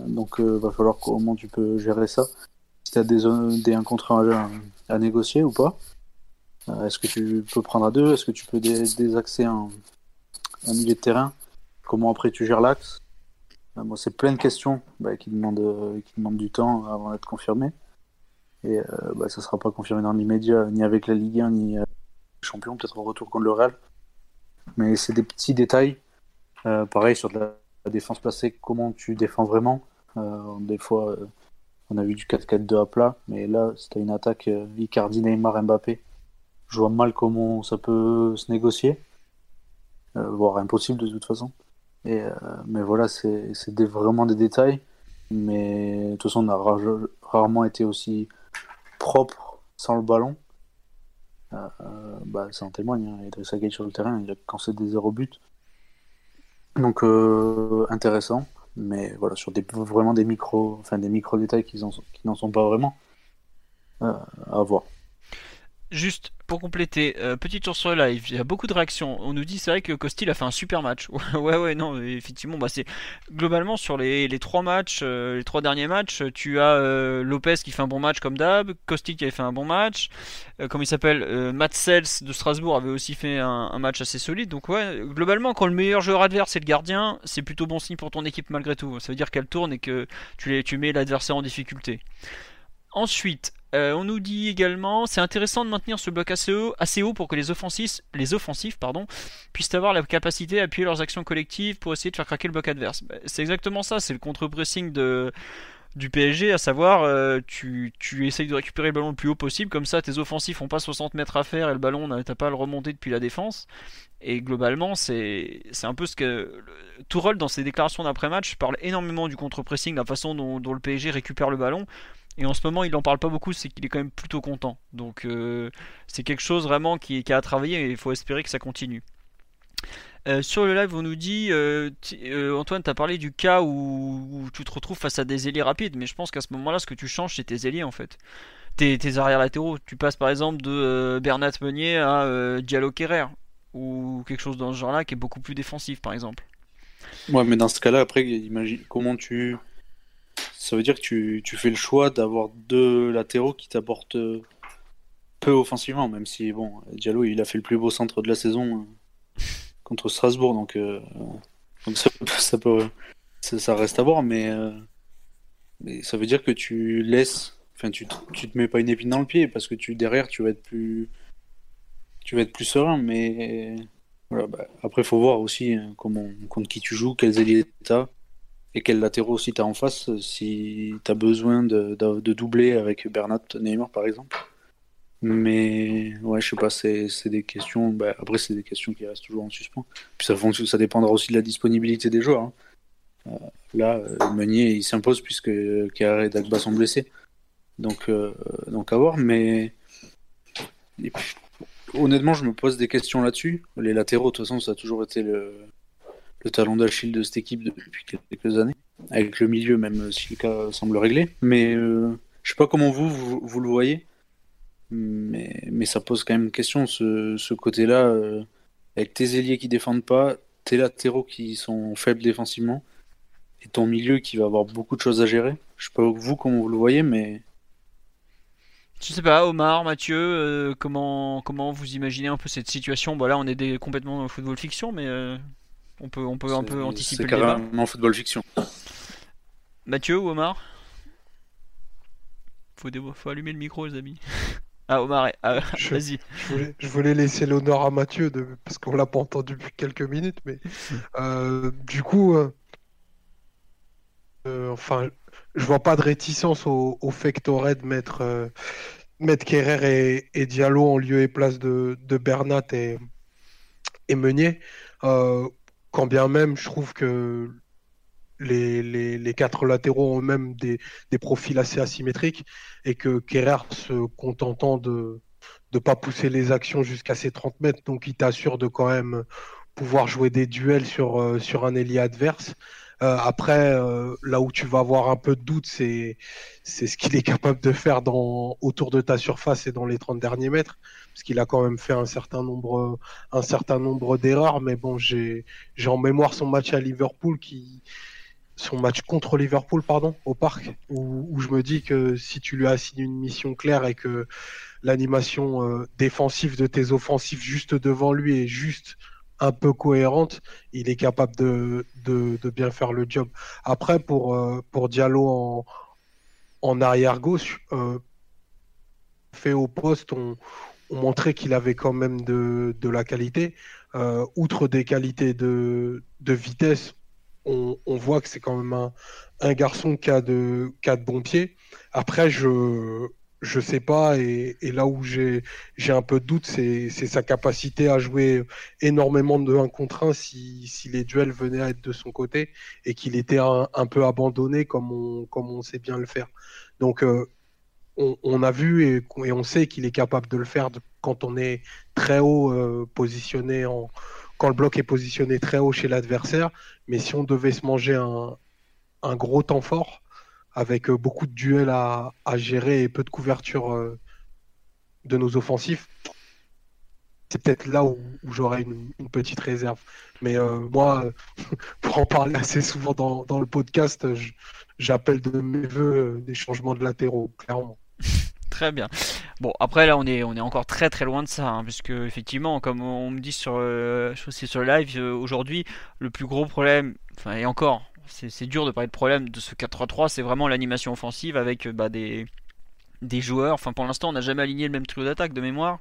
donc, euh, va falloir comment tu peux gérer ça. Si tu as des, des 1 contre 1 à, négocier ou pas. Euh, est-ce que tu peux prendre à deux? Est-ce que tu peux désaxer un milieu de terrain? Comment après tu gères l'axe? Euh, Moi, c'est plein de questions bah, qui, demandent, euh, qui demandent du temps avant d'être confirmées. Et euh, bah, ça ne sera pas confirmé dans l'immédiat, ni avec la Ligue 1, ni avec les champions, peut-être au retour contre le Real. Mais c'est des petits détails. pareil sur la, défense placée, comment tu défends vraiment. des fois, on a vu du 4-4-2 à plat, mais là, c'était une attaque Icardi, Neymar, Mbappé. Je vois mal comment ça peut se négocier, voire impossible de toute façon. Et, euh, mais voilà, c'est vraiment des détails. Mais de toute façon, on a rarement été aussi propre sans le ballon. Euh, bah, ça en témoigne. Hein. Idrissa Gueye sur le terrain, il a cancé des zéro buts. Donc euh, intéressant, mais voilà sur des vraiment des micro, enfin des micro détails qui n'en sont pas vraiment à voir. Juste pour compléter, euh, petit tour sur live, il y a beaucoup de réactions. On nous dit c'est vrai que Costil a fait un super match. <laughs> ouais ouais non effectivement bah c'est globalement sur les, trois matchs, euh, les trois derniers matchs, tu as euh, Lopez qui fait un bon match comme d'hab, Costil qui avait fait un bon match, comme il s'appelle Matt Sells de Strasbourg avait aussi fait un, match assez solide. Donc ouais globalement quand le meilleur joueur adverse est le gardien, c'est plutôt bon signe pour ton équipe malgré tout. Ça veut dire qu'elle tourne et que tu, les, tu mets l'adversaire en difficulté. Ensuite, euh, on nous dit également, c'est intéressant de maintenir ce bloc assez haut, assez haut pour que les offensifs, les offensifs pardon, puissent avoir la capacité à appuyer leurs actions collectives pour essayer de faire craquer le bloc adverse. Bah, c'est exactement ça, c'est le contre-pressing du PSG, à savoir euh, tu, tu essayes de récupérer le ballon le plus haut possible, comme ça tes offensifs n'ont pas 60 mètres à faire et le ballon t'as pas à le remonter depuis la défense. Et globalement, c'est un peu ce que. Tourelle, dans ses déclarations d'après-match, parle énormément du contre-pressing, la façon dont, le PSG récupère le ballon. Et en ce moment, il n'en parle pas beaucoup, c'est qu'il est quand même plutôt content. Donc, euh, c'est quelque chose vraiment qui, a à travailler et il faut espérer que ça continue. Euh, sur le live, on nous dit euh, Antoine, tu as parlé du cas où, tu te retrouves face à des ailiers rapides, mais je pense qu'à ce moment-là, ce que tu changes, c'est tes ailiers en fait. Tes, arrières latéraux. Tu passes par exemple de Bernat Meunier à Diallo Kerrer ou quelque chose dans ce genre-là qui est beaucoup plus défensif, par exemple. Ouais, mais dans ce cas-là, après, imagine comment tu. Ça veut dire que tu, tu fais le choix d'avoir deux latéraux qui t'apportent peu offensivement, même si, bon, Diallo, il a fait le plus beau centre de la saison euh, contre Strasbourg, donc, euh, ça, ça, reste à voir, mais, euh, mais ça veut dire que tu laisses. Enfin, tu, tu te mets pas une épine dans le pied parce que tu derrière, tu vas être plus tu vas être plus serein, mais voilà, bah, après, faut voir aussi hein, contre qui tu joues, quels alliés tu as et quels latéraux aussi tu as en face, si tu as besoin de, de, doubler avec Bernat Neymar par exemple? Mais ouais, je sais pas, c'est des questions. Bah, après, c'est des questions qui restent toujours en suspens. Puis ça, ça dépendra aussi de la disponibilité des joueurs. Hein. Euh, là, euh, Meunier il s'impose puisque Carré et Dagba sont blessés. Donc, euh, donc à voir. Mais honnêtement, je me pose des questions là-dessus. Les latéraux, de toute façon, ça a toujours été le, talon d'Achille de cette équipe depuis quelques années. Avec le milieu, même si le cas semble réglé. Mais euh, je sais pas comment vous, vous, le voyez. Mais, mais, ça pose quand même une question, ce, côté-là. Euh, avec tes ailiers qui défendent pas, tes latéraux qui sont faibles défensivement, et ton milieu qui va avoir beaucoup de choses à gérer. Je sais pas vous comment vous le voyez, mais je sais pas, Omar, Mathieu, euh, comment, comment vous imaginez un peu cette situation? Bon là, on est complètement dans le football fiction, mais euh, on peut, on peut un peu anticiper le débat. C'est football fiction. Mathieu ou Omar? Faut, faut allumer le micro, les amis. <laughs> Ah, Omar, ah, <laughs> vas-y. Je voulais, laisser l'honneur à Mathieu de, parce qu'on l'a pas entendu depuis quelques minutes, mais <laughs> euh, du coup, enfin, je vois pas de réticence au, fait que t'aurais de mettre, euh, mettre Kerrer et, Diallo en lieu et place de, Bernat et, et Meunier. Quand bien même, je trouve que les, quatre latéraux ont eux-mêmes des, profils assez asymétriques et que Kerrer se contentant de ne pas pousser les actions jusqu'à ses 30 mètres, donc il t'assure de quand même pouvoir jouer des duels sur, euh, un ailier adverse. Euh, après, euh, là où tu vas avoir un peu de doute, c'est ce qu'il est capable de faire autour de ta surface et dans les 30 derniers mètres, parce qu'il a quand même fait un certain nombre un certain nombre d'erreurs. Mais bon, j'ai en mémoire son match à Liverpool qui son match contre Liverpool, pardon, au parc, où, je me dis que si tu lui assignes une mission claire et que l'animation euh, défensive de tes offensifs juste devant lui est juste un peu cohérente, il est capable de, de, bien faire le job. Après, pour, euh, pour Diallo en, en arrière gauche, euh, fait au poste, on, montrait qu'il avait quand même de, la qualité. Euh, outre des qualités de, vitesse, on, voit que c'est quand même un, garçon qui a de, de bons pieds. Après, je, je sais pas. Et, là où j'ai un peu de doute, c'est sa capacité à jouer énormément de 1 contre 1 si, les duels venaient à être de son côté et qu'il était un, peu abandonné comme on, comme on sait bien le faire. Donc, euh, on, a vu et, on sait qu'il est capable de le faire quand on est très haut euh, positionné quand le bloc est positionné très haut chez l'adversaire. Mais si on devait se manger un, gros temps fort, avec euh, beaucoup de duels à, gérer et peu de couverture euh, de nos offensifs, c'est peut-être là où, j'aurais une, petite réserve. Mais moi, <laughs> pour en parler assez souvent dans, le podcast, j'appelle de mes voeux des changements de latéraux, clairement. <laughs> Très bien. Bon, après là, on est, on est encore très très loin de ça, hein, puisque effectivement, comme on me dit sur, sur le live aujourd'hui, le plus gros problème, enfin et encore, c'est dur de parler de problème de ce 4-3-3, c'est vraiment l'animation offensive avec bah, des, des joueurs. Enfin, pour l'instant, on n'a jamais aligné le même trio d'attaque de mémoire.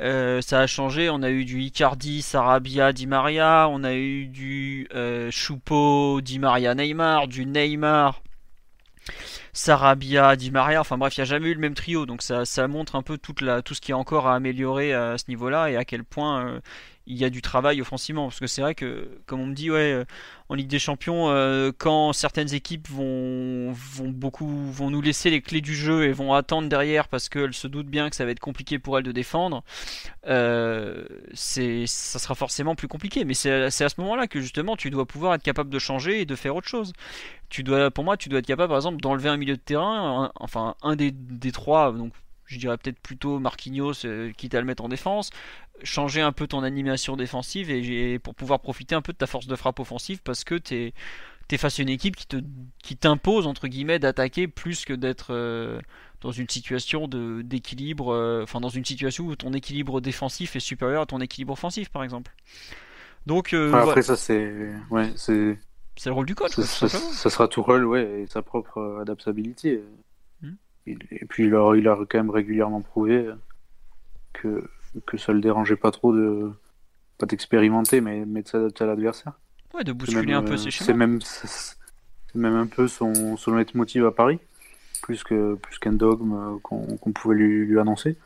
Euh, ça a changé. On a eu du Icardi, Sarabia, Di Maria. On a eu du euh, Choupo, Di Maria, Neymar, du Neymar. Sarabia, Di Maria, enfin bref, il n'y a jamais eu le même trio, donc ça, ça montre un peu tout ce qui est encore à améliorer à ce niveau-là et à quel point il y a du travail offensivement. Parce que c'est vrai que, comme on me dit, ouais, euh, en Ligue des Champions, euh, quand certaines équipes vont, vont, beaucoup, vont nous laisser les clés du jeu et vont attendre derrière parce qu'elles se doutent bien que ça va être compliqué pour elles de défendre, euh, c'est, ça sera forcément plus compliqué. Mais c'est, à ce moment-là que justement tu dois pouvoir être capable de changer et de faire autre chose. Tu dois, pour moi, tu dois être capable, par exemple, d'enlever un milieu de terrain, enfin un des, des trois, donc je dirais peut-être plutôt Marquinhos, quitte à le mettre en défense, changer un peu ton animation défensive et, pour pouvoir profiter un peu de ta force de frappe offensive parce que tu es, face à une équipe qui te qui t'impose entre guillemets d'attaquer plus que d'être euh, dans une situation de d'équilibre euh, enfin dans une situation où ton équilibre défensif est supérieur à ton équilibre offensif par exemple. Donc euh, après ça c'est ouais c'est c'est le rôle du coach ça, sera tout rôle ouais et sa propre adaptabilité hmm. et, puis il a, il a quand même régulièrement prouvé que que ça le dérangeait pas trop de pas d'expérimenter, mais, mais de s'adapter à l'adversaire. Ouais, de bousculer un peu ses schémas. C'est même, c'est même un peu son, son leitmotiv à Paris, plus que plus qu'un dogme euh, qu'on pouvait lui, lui, annoncer.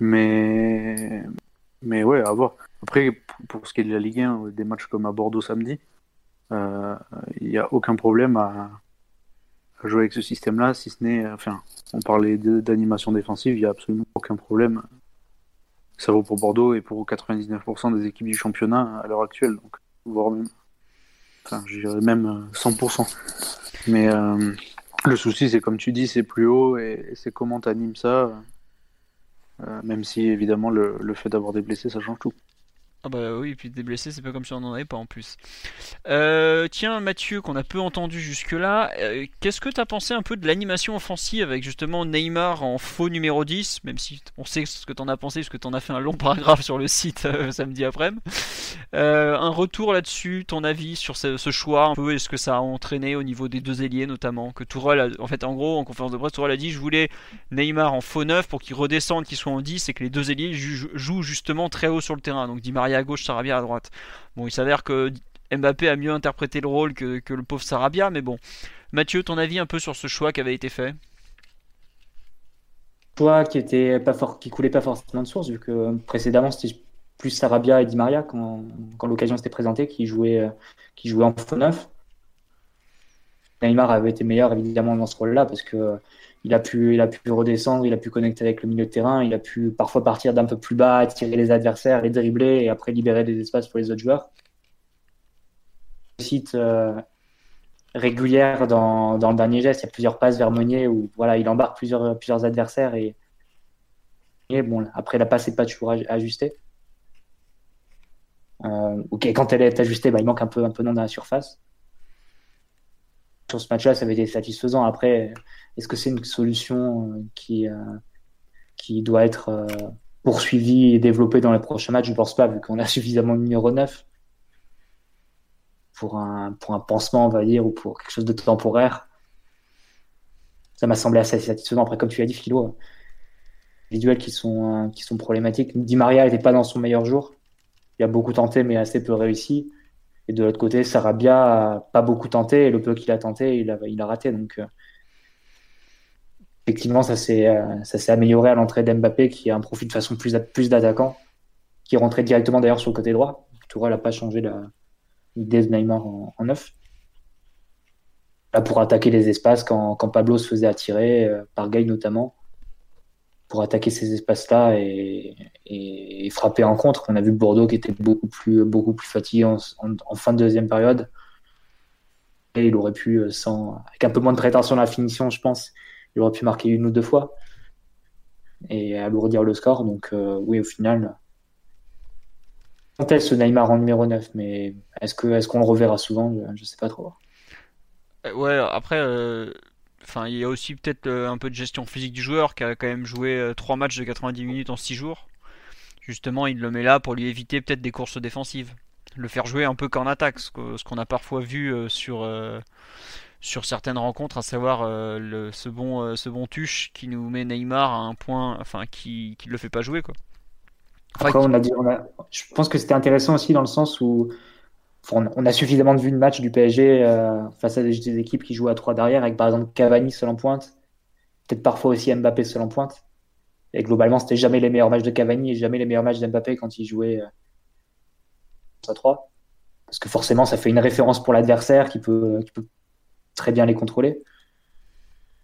Mais mais ouais, à voir. Après, pour ce qui est de la Ligue 1, des matchs comme à Bordeaux samedi, euh, il n'y a aucun problème à, jouer avec ce système-là, si ce n'est, enfin, on parlait d'animation défensive, il n'y a absolument aucun problème ça vaut pour Bordeaux et pour 99% des équipes du championnat à l'heure actuelle, donc voire même, enfin, je dirais même 100%. Euh, Mais euh, le souci, c'est comme tu dis, c'est plus haut et, c'est comment tu animes ça. Euh, même si évidemment le, le fait d'avoir des blessés, ça change tout. Ah bah oui, et puis des blessés, c'est pas comme si on n'en avait pas en plus. Euh, tiens, Mathieu, qu'on a peu entendu jusque-là, euh, qu'est-ce que t'as pensé un peu de l'animation offensive avec justement Neymar en faux numéro 10, même si on sait ce que t'en as pensé, parce que t'en as fait un long <laughs> paragraphe sur le site euh, samedi après-midi. un retour là-dessus, ton avis sur ce, choix, un peu, est-ce que ça a entraîné au niveau des deux ailiers notamment, que Tourelle, en fait, en gros, en conférence de presse, Tourelle a dit, je voulais Neymar en faux 9 pour qu'il redescende, qu'il soit en 10, et que les deux ailiers jouent justement très haut sur le terrain. Donc dit Maria à gauche, Sarabia à droite. Bon, il s'avère que Mbappé a mieux interprété le rôle que, le pauvre Sarabia, mais bon. Mathieu, ton avis un peu sur ce choix qui avait été fait? Choix qui était pas fort, qui coulait pas forcément de source, vu que précédemment c'était plus Sarabia et Di Maria quand, l'occasion s'était présentée, qui jouaient, qui en faux neuf. Neymar avait été meilleur évidemment dans ce rôle-là parce que il a pu, redescendre, il a pu connecter avec le milieu de terrain, il a pu parfois partir d'un peu plus bas, tirer les adversaires, les dribbler et après libérer des espaces pour les autres joueurs. Site euh, régulière dans, dans, le dernier geste, il y a plusieurs passes vers Meunier où voilà, il embarque plusieurs, plusieurs adversaires et, et bon, après la passe n'est pas toujours ajustée. Euh, ok, quand elle est ajustée, bah, il manque un peu, un peu dans la surface. Sur ce match-là, ça avait été satisfaisant. Après, est-ce que c'est une solution euh, qui, euh, qui doit être euh, poursuivie et développée dans les prochains matchs? Je ne pense pas, vu qu'on a <laughs> suffisamment de numéro 9 pour un, pour un pansement, on va dire, ou pour quelque chose de temporaire. Ça m'a semblé assez satisfaisant. Après, comme tu l'as dit, Philo, les duels qui sont, qui sont problématiques. Di Maria n'était pas dans son meilleur jour. Il a beaucoup tenté, mais assez peu réussi. Et de l'autre côté, Sarabia a pas beaucoup tenté, et le peu qu'il a tenté, il a, il a raté. Donc, effectivement, ça s'est euh, ça s'est amélioré à l'entrée d'Mbappé qui a un profil de façon plus plus d'attaquant, qui rentrait directement d'ailleurs sur le côté droit. Tourelle n'a pas changé l'idée de Neymar en, neuf. Là pour attaquer les espaces quand, quand Pablo se faisait attirer euh, par Gay notamment pour attaquer ces espaces-là et, frapper en contre. On a vu Bordeaux qui était beaucoup plus beaucoup plus fatigué en, fin de deuxième période. Et il aurait pu, euh, sans, avec un peu moins de prétention à la finition, je pense, il aurait pu marquer une ou deux fois et alourdir le score. Donc euh, oui, au final, est ce Neymar en numéro 9, mais est-ce que est-ce qu'on le reverra souvent? Je ne sais pas trop. Euh, ouais, après, enfin, il y a aussi peut-être un peu de gestion physique du joueur qui a quand même joué 3 matchs de 90 minutes en 6 jours. Justement, il le met là pour lui éviter peut-être des courses défensives. Le faire jouer un peu qu'en attaque, ce qu'on a parfois vu sur, sur certaines rencontres, à savoir euh, le, ce, bon, euh, ce bon tuche qui nous met Neymar à un point, enfin qui ne le fait pas jouer. Quoi. on a dit, je pense que c'était intéressant aussi dans le sens où on a suffisamment vues de match du PSG euh, face à des, équipes qui jouent à 3 derrière, avec par exemple Cavani seul en pointe, peut-être parfois aussi Mbappé seul en pointe. Et globalement, c'était jamais les meilleurs matchs de Cavani et jamais les meilleurs matchs d'Mbappé quand il jouait euh, à 3. Parce que forcément, ça fait une référence pour l'adversaire qui peut, très bien les contrôler.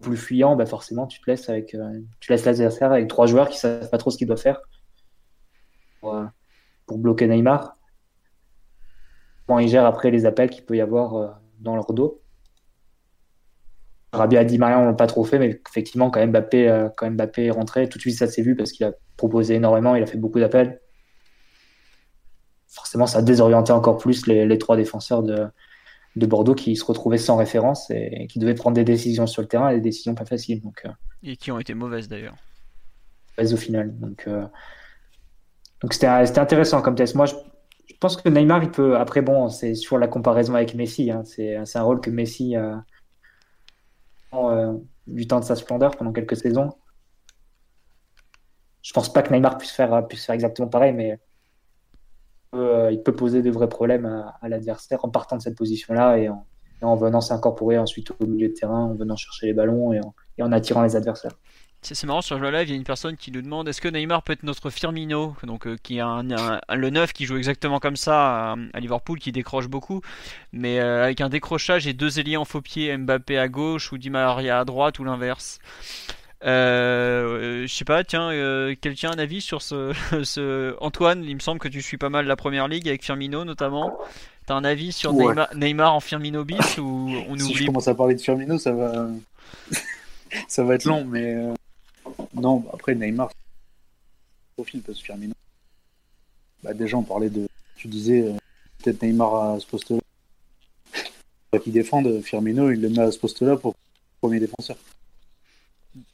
Plus fuyant, bah forcément, tu te laisses avec, euh, tu laisses l'adversaire avec trois joueurs qui savent pas trop ce qu'ils doivent faire pour, pour bloquer Neymar ils gèrent après les appels qu'il peut y avoir euh, dans leur dos. Rabia dit Maria, on l'a pas trop fait, mais effectivement, quand Mbappé, euh, quand Mbappé est rentré, tout de suite ça s'est vu parce qu'il a proposé énormément, il a fait beaucoup d'appels. Forcément, ça a désorienté encore plus les, trois défenseurs de, de, Bordeaux qui se retrouvaient sans référence et, qui devaient prendre des décisions sur le terrain, et des décisions pas faciles. Donc, euh, et qui ont été mauvaises d'ailleurs. Mauvaises au final. Donc, donc c'était intéressant comme test. Moi, je, je pense que Neymar, il peut. Après, bon, c'est sur la comparaison avec Messi. Hein. C'est un rôle que Messi a euh, du temps de sa splendeur pendant quelques saisons. Je pense pas que Neymar puisse faire, puisse faire exactement pareil, mais euh, il peut poser de vrais problèmes à, l'adversaire en partant de cette position-là et en, venant s'incorporer ensuite au milieu de terrain, en venant chercher les ballons et en attirant les adversaires. C'est marrant sur le live, il y a une personne qui nous demande est-ce que Neymar peut être notre Firmino, donc euh, qui est un, le neuf qui joue exactement comme ça à, Liverpool, qui décroche beaucoup, mais euh, avec un décrochage et deux ailiers en faux pied, Mbappé à gauche ou Di Maria à droite ou l'inverse. Euh, je sais pas, tiens, quelqu'un a un avis sur ce, <laughs> ce, Antoine, il me semble que tu suis pas mal la première ligue avec Firmino notamment. T'as un avis sur Neymar, en Firmino bis ou on si je commence à parler de Firmino, ça va, <laughs> ça va être long, mais non, après Neymar, profil parce que Firmino. Bah, déjà, on parlait de. Tu disais euh, peut-être Neymar à ce poste-là. Qui défendent Firmino, il le met à ce poste-là pour premier défenseur.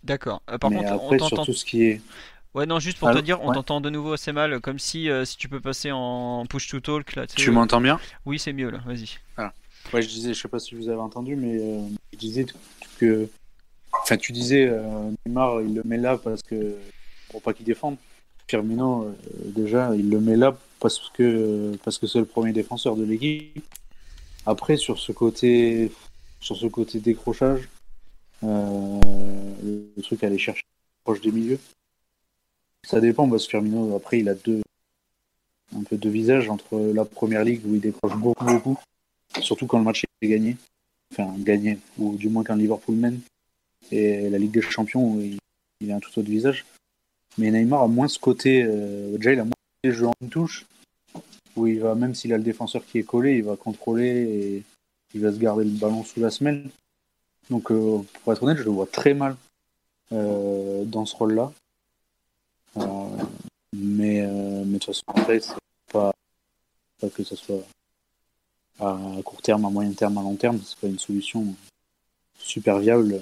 D'accord. Euh, par contre, après, on sur tout ce qui est. Ouais, non, juste pour te dire, on t'entend de nouveau assez mal, comme si, euh, si tu peux passer en push to talk. Là, tu m'entends bien? Oui, c'est mieux là, vas-y. Ah. Ouais, je disais, je sais pas si vous avez entendu, mais je disais que Enfin, tu disais, euh, Neymar, il le met là parce que pour pas qu'il défende. Firmino, euh, déjà, il le met là parce que parce que c'est le premier défenseur de l'équipe. Après, sur ce côté, sur ce côté décrochage, euh, le truc à aller chercher proche des milieux, ça dépend parce que Firmino, après, il a deux un peu deux visages entre la première ligue où il décroche beaucoup, beaucoup, surtout quand le match est gagné, enfin gagné, ou du moins quand Liverpool mène, et la Ligue des Champions, il, il a un tout autre visage. Mais Neymar a moins ce côté, euh, déjà il a moins ce jeu en touche, où il va, même s'il a le défenseur qui est collé, il va contrôler et il va se garder le ballon sous la semelle. Donc euh, pour être honnête, je le vois très mal euh, dans ce rôle-là. mais, mais de toute façon, après, c'est pas, pas que ce soit à court terme, à moyen terme, à long terme, c'est pas une solution super viable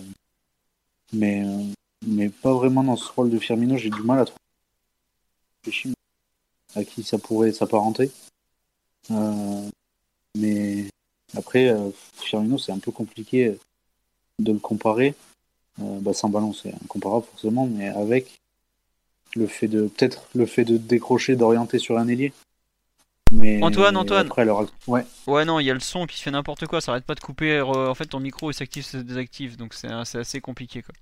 mais, euh, mais pas vraiment dans ce rôle de Firmino. J'ai du mal à trouver à qui ça pourrait s'apparenter. Euh, mais après, euh, Firmino, c'est un peu compliqué de le comparer. bah, sans ballon, c'est incomparable forcément, mais avec le fait de peut-être le fait de décrocher, d'orienter sur un ailier. Antoine, Antoine. Ouais. Ouais, non, il y a le son qui fait n'importe quoi. Ça arrête pas de couper. En fait, ton micro il s'active, se désactive. Donc c'est assez compliqué. Quoi.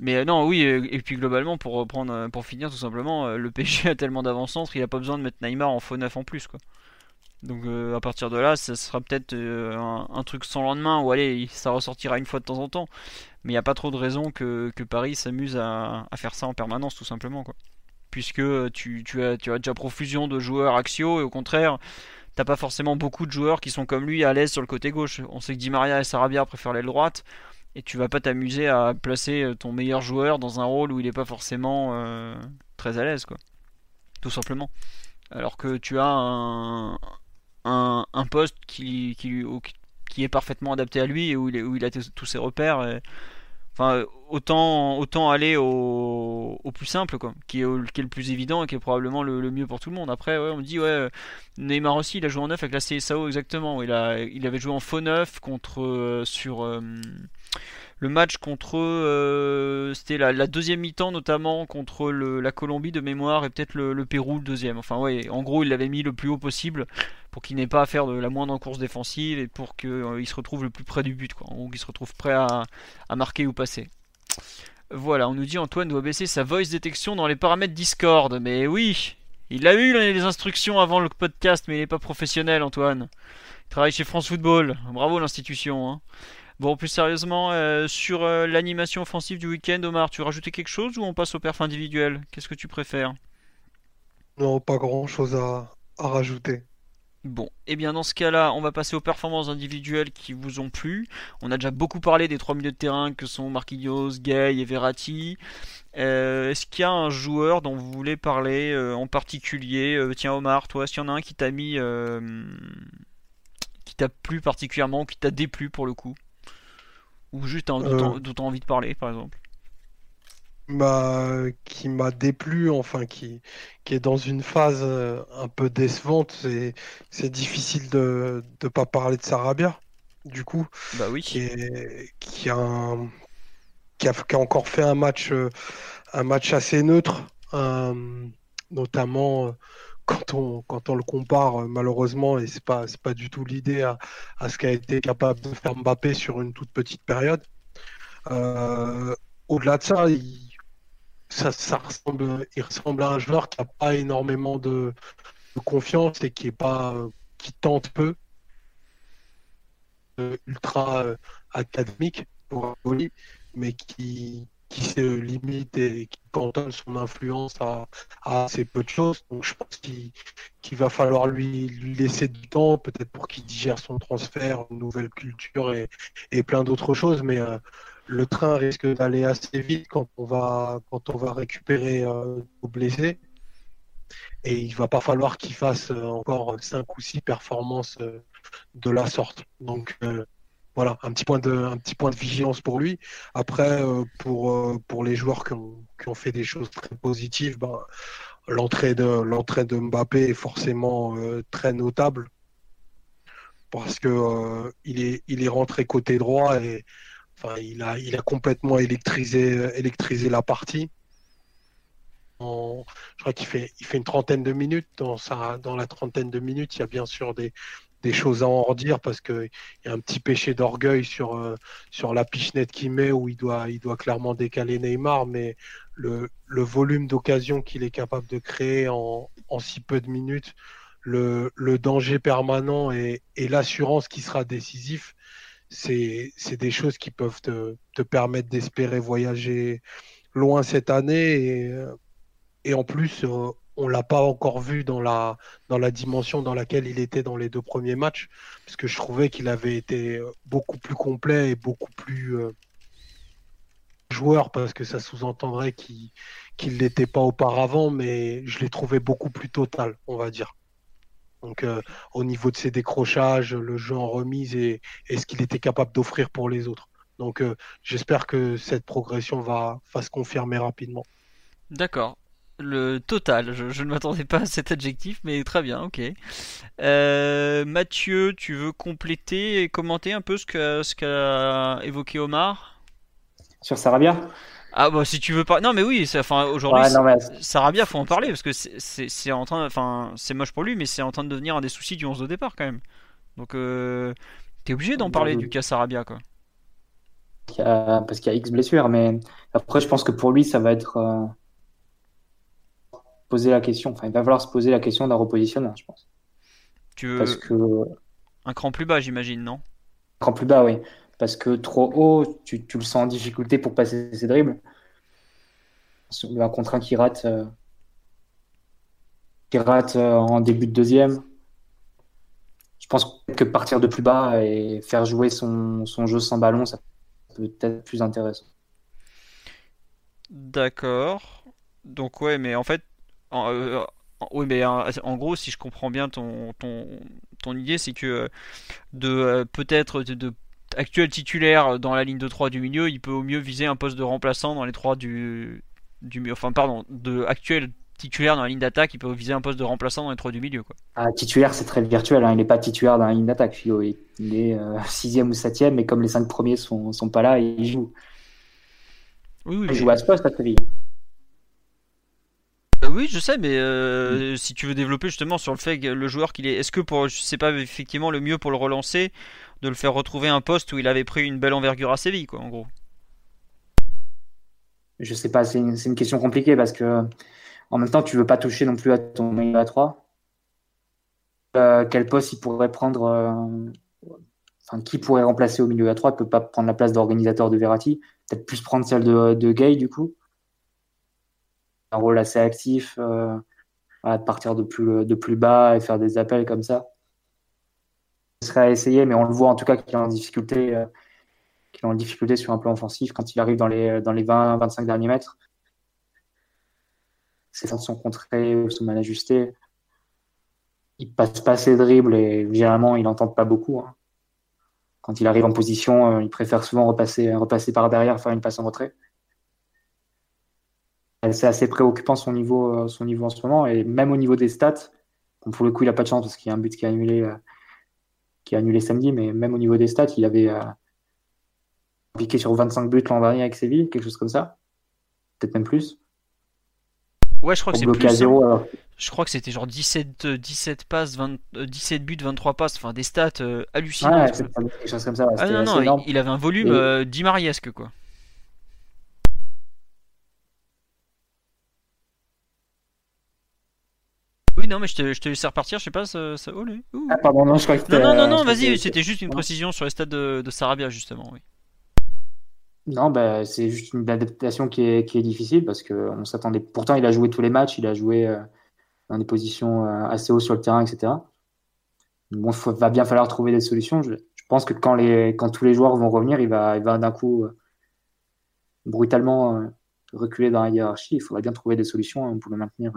Mais euh, non, oui. Et puis globalement, pour reprendre, euh, pour finir tout simplement, euh, le PSG <laughs> a tellement d'avant-centre, il a pas besoin de mettre Neymar en faux neuf en plus. Quoi. Donc à partir de là, ça sera peut-être un, truc sans lendemain. Ou allez, ça ressortira une fois de temps en temps. Mais il n'y a pas trop de raison que, Paris s'amuse à, à, faire ça en permanence, tout simplement. Quoi puisque tu, as, tu as déjà profusion de joueurs axiaux et au contraire, t'as pas forcément beaucoup de joueurs qui sont comme lui à l'aise sur le côté gauche. On sait que Di Maria et Sarabia préfèrent l'aile droite et tu vas pas t'amuser à placer ton meilleur joueur dans un rôle où il est pas forcément euh, très à l'aise, quoi. Tout simplement. Alors que tu as un, poste qui, est parfaitement adapté à lui et où il, a tous ses repères. Enfin, autant, autant aller au, plus simple, quoi, qui est, le plus évident et qui est probablement le, mieux pour tout le monde. Après, on me dit, ouais, Neymar aussi, il a joué en neuf avec la CSAO exactement. Il, a, il avait joué en faux neuf contre, euh, sur euh, le match contre euh, c'était la, deuxième mi-temps notamment contre la Colombie de mémoire et peut-être le, Pérou le deuxième. Enfin ouais, en gros il l'avait mis le plus haut possible pour qu'il n'ait pas à faire de la moindre course défensive et pour qu'il euh, se retrouve le plus près du but quoi. Gros qu'il se retrouve prêt à, marquer ou passer. Voilà, on nous dit Antoine doit baisser sa voice détection dans les paramètres Discord. Mais oui, il a eu les instructions avant le podcast, mais il n'est pas professionnel Antoine. Il travaille chez France Football. Bravo l'institution. Hein. Bon, plus sérieusement, euh, sur euh, l'animation offensive du week-end, Omar, tu veux rajouter quelque chose ou on passe au perf individuel? Qu'est-ce que tu préfères? Non, pas grand-chose à, rajouter. Bon, et eh bien dans ce cas-là, on va passer aux performances individuelles qui vous ont plu. On a déjà beaucoup parlé des trois milieux de terrain que sont Marquinhos, Gay et Verratti. Euh, est-ce qu'il y a un joueur dont vous voulez parler en particulier? Tiens Omar, toi, est-ce qu'il y en a un qui t'a mis... qui t'a plu particulièrement, qui t'a déplu pour le coup? Ou juste un, euh. dont tu as envie de parler, par exemple bah, qui m'a déplu, enfin qui, qui est dans une phase euh, un peu décevante. C'est, c'est difficile de ne pas parler de Sarabia, du coup. Bah oui. Qui, qui, a, qui, a, encore fait un match, euh, un match assez neutre, notamment quand on, quand on le compare, euh, malheureusement, et c'est pas, pas du tout l'idée à, ce qu'a été capable de faire Mbappé sur une toute petite période. Euh, au-delà de ça, il, ça, ressemble, il ressemble à un joueur qui n'a pas énormément de, confiance et qui est pas, qui tente peu, euh, ultra académique pour un mais qui, qui se limite et qui cantonne son influence à, assez peu de choses. Donc je pense qu'il va falloir lui, laisser du temps, peut-être pour qu'il digère son transfert, une nouvelle culture et, plein d'autres choses. Mais euh, le train risque d'aller assez vite quand on va, quand on va récupérer euh, nos blessés. Et il va pas falloir qu'il fasse euh, encore cinq ou six performances de la sorte. Donc voilà, un petit point de, vigilance pour lui. Après, euh, pour, euh, pour les joueurs qui ont, fait des choses très positives, ben, l'entrée de, Mbappé est forcément euh, très notable parce que il est, rentré côté droit et il a, complètement électrisé, la partie. je crois qu'il fait, une trentaine de minutes. Dans la trentaine de minutes, il y a bien sûr des, des choses à en redire parce qu'il y a un petit péché d'orgueil sur, euh, sur la pichenette qu'il met où il doit, il doit clairement décaler Neymar, mais le, le volume d'occasion qu'il est capable de créer en, en, si peu de minutes, le, le danger permanent et, et l'assurance qui sera décisif, c'est des choses qui peuvent te, te permettre d'espérer voyager loin cette année et, et en plus euh, on l'a pas encore vu dans la, dans la dimension dans laquelle il était dans les deux premiers matchs, parce que je trouvais qu'il avait été euh, beaucoup plus complet et beaucoup plus euh, joueur, parce que ça sous-entendrait qu'il ne l'était pas auparavant, mais je l'ai trouvé beaucoup plus total, on va dire. Donc euh, au niveau de ses décrochages, le jeu en remise et, et ce qu'il était capable d'offrir pour les autres. Donc j'espère que cette progression va, va se confirmer rapidement. D'accord le total. Je, ne m'attendais pas à cet adjectif, mais très bien, ok. Euh, Mathieu, tu veux compléter et commenter un peu ce qu'a ce évoqué Omar? Sur Sarabia? Ah bah si tu veux pas non mais oui enfin aujourd'hui ouais, Sarabia faut en parler parce que c'est en train enfin c'est moche pour lui mais c'est en train de devenir un des soucis du 11 de départ quand même donc euh, t'es obligé d'en parler du cas Sarabia quoi parce qu'il y a X blessures mais après je pense que pour lui ça va être euh, poser la question. Enfin, il va falloir se poser la question d'un repositionnement, je pense. Tu veux Parce que... Un cran plus bas, j'imagine, non? Un cran plus bas, oui. Parce que trop haut, tu, le sens en difficulté pour passer ses dribbles. Un contre un qui rate, euh, qui rate euh, en début de deuxième. Je pense que partir de plus bas et faire jouer son, son jeu sans ballon, ça peut être plus intéressant. D'accord. Donc ouais, mais en fait, euh, oui, mais euh, en, gros, si je comprends bien ton, ton, ton idée, c'est que euh, de peut-être de, actuel titulaire dans la ligne de 3 du milieu, il peut au mieux viser un poste de remplaçant dans les 3 du, du enfin pardon, de actuel titulaire dans la ligne d'attaque, il peut viser un poste de remplaçant dans les trois du milieu. Quoi. Ah, titulaire, c'est très virtuel. Hein. Il n'est pas titulaire dans la ligne d'attaque, Philo. Il, est euh, sixième ou septième, mais comme les cinq premiers sont, sont pas là, il joue. Oui, oui, Il mais- joue à ce poste à Séville. Euh, oui, je sais, mais euh, si tu veux développer justement sur le fait que le joueur qu'il est, est-ce que pour, sais pas effectivement le mieux pour le relancer, de le faire retrouver un poste où il avait pris une belle envergure à Séville, quoi, en gros? Je sais pas, c'est une, c'est question compliquée parce que en même temps, tu veux pas toucher non plus à ton milieu à 3. Euh, quel poste il pourrait prendre Enfin, qui pourrait remplacer au milieu à 3 peut pas prendre la place d'organisateur de Verratti. Peut-être plus prendre celle de Gay, du coup. Un rôle assez actif, euh, de partir de plus, de plus bas et faire des appels comme ça. Ce serait à essayer, mais on le voit en tout cas qu'il est en difficulté. euh, qu'il est en difficulté sur un plan offensif quand il arrive dans les, dans les 20-25 derniers mètres. Ses forces sont contrées ou sont mal ajustées. Il passe pas ses dribbles et généralement il n'entend pas beaucoup. hein. Quand il arrive en position, euh, il préfère souvent repasser, repasser par derrière, faire une passe en retrait. C'est assez préoccupant son niveau, euh, son niveau en ce moment et même au niveau des stats. Bon, pour le coup, il a pas de chance parce qu'il y a un but qui est annulé, euh, qui est annulé samedi, mais même au niveau des stats, il avait euh, piqué sur 25 buts l'an dernier avec Séville, quelque chose comme ça. Peut-être même plus. Ouais, je crois que c'est plus. à hein. zéro. alors. Je crois que c'était genre 17, euh, 17 passes, 20, euh, 17 buts, 23 passes, enfin des stats hallucinantes. Ouais, quelque chose comme ça. ouais, Ah non, non, énorme. il, avait un volume Et- euh, Di Mariesque, quoi. Non, mais je te, je te laisse repartir, je sais pas, ça. ça... oh, lui. Ouh. Ah, pardon, non, je crois que Non, non, non, euh, non, que vas-y, c'était- juste une précision sur les stades de, de Sarabia, justement, oui. Non, bah, c'est juste une adaptation qui est, qui est difficile parce que on s'attendait. Pourtant, il a joué tous les matchs, il a joué euh, dans des positions euh, assez haut sur le terrain, etc. Bon, il va bien falloir trouver des solutions. Je, je pense que quand, les, quand tous les joueurs vont revenir, il va, il va d'un coup euh, brutalement euh, reculer dans la hiérarchie. Il faudra bien trouver des solutions hein, pour le maintenir.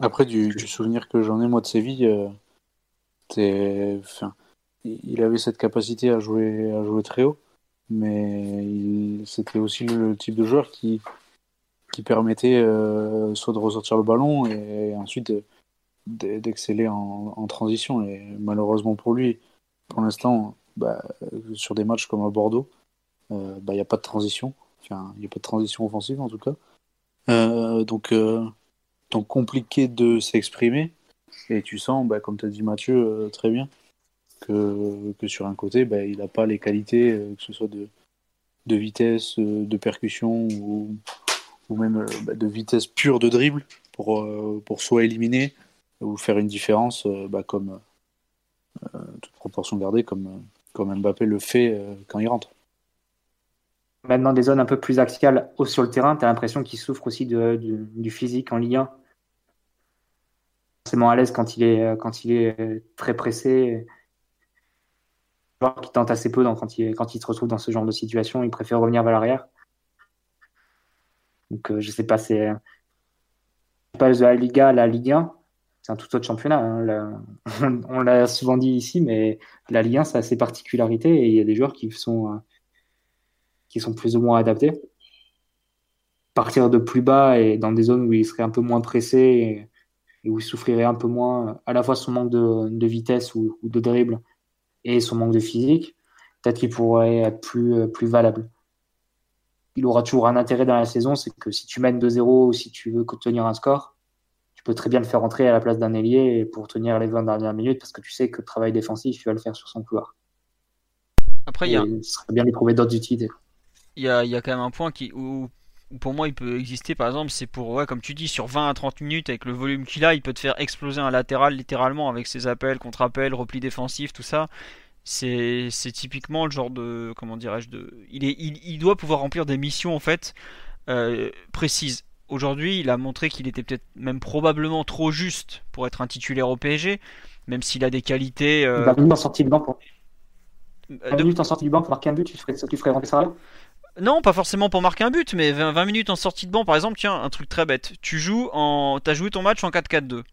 Euh. Après, du, du souvenir que j'en ai, moi, de Séville, euh, il avait cette capacité à jouer, à jouer très haut, mais c'était aussi le type de joueur qui, qui permettait euh, soit de ressortir le ballon et ensuite de- de- d'exceller en, en transition. Et malheureusement pour lui, pour l'instant, bah, sur des matchs comme à Bordeaux, euh, bah, il n'y a pas de transition. Enfin, il n'y a pas de transition offensive en tout cas. Euh, donc, euh, compliqué de s'exprimer. Et tu sens, bah, comme tu as dit Mathieu, euh, très bien, que, que sur un côté, bah, il n'a pas les qualités, euh, que ce soit de, vitesse, euh, de percussion ou, même bah, de vitesse pure de dribble pour, pour soit éliminer ou faire une différence, comme toute proportion gardée, comme, comme Mbappé le fait quand il rentre. Dans des zones un peu plus axiales haut sur le terrain, tu as l'impression qu'il souffre aussi du physique en Ligue 1. Forcément à l'aise quand il est, euh, quand il est euh, très pressé. Joueur qui tente assez peu dans- quand, il, quand il se retrouve dans ce genre de situation, il préfère revenir vers l'arrière. Donc euh, je sais pas, c'est. euh, passe de la Liga la Ligue 1, c'est un tout autre championnat. hein. <laughs> On l'a souvent dit ici, mais la Ligue 1, ça a ses particularités et il y a des joueurs qui sont. qui sont plus ou moins adaptés. Partir de plus bas et dans des zones où il serait un peu moins pressé et où il souffrirait un peu moins à la fois son manque de, de vitesse ou, ou de dribble et son manque de physique, peut-être qu'il pourrait être plus, euh, plus valable. Il aura toujours un intérêt dans la saison, c'est que si tu mènes 2-0 ou si tu veux tenir un score, tu peux très bien le faire entrer à la place d'un ailier pour tenir les 20 dernières minutes parce que tu sais que le travail défensif, tu vas le faire sur son couloir. Après, il y a, Et ce serait bien de trouver d'autres utilités. il y a, y a quand même un point qui, où pour moi il peut exister par exemple, c'est pour, ouais, comme tu dis, sur 20 à 30 minutes avec le volume qu'il a, il peut te faire exploser un latéral littéralement avec ses appels, contre-appels, repli défensif, tout ça. C'est, typiquement le genre de, comment dirais-je, de, il, est, il, il doit pouvoir remplir des missions en fait euh, précises. Aujourd'hui, il a montré qu'il était peut-être même probablement trop juste pour être un titulaire au PSG, même s'il a des qualités. euh, 20 minutes en sortie de banc pour, de- 20 minutes en sortie du banc pour marquer un but, tu ferais, tu ferais rentrer ça là Non, pas forcément pour marquer un but, mais 20, 20 minutes en sortie de banc, par exemple, tiens, un truc très bête. Tu joues en, t'as joué ton match en 4-4-2.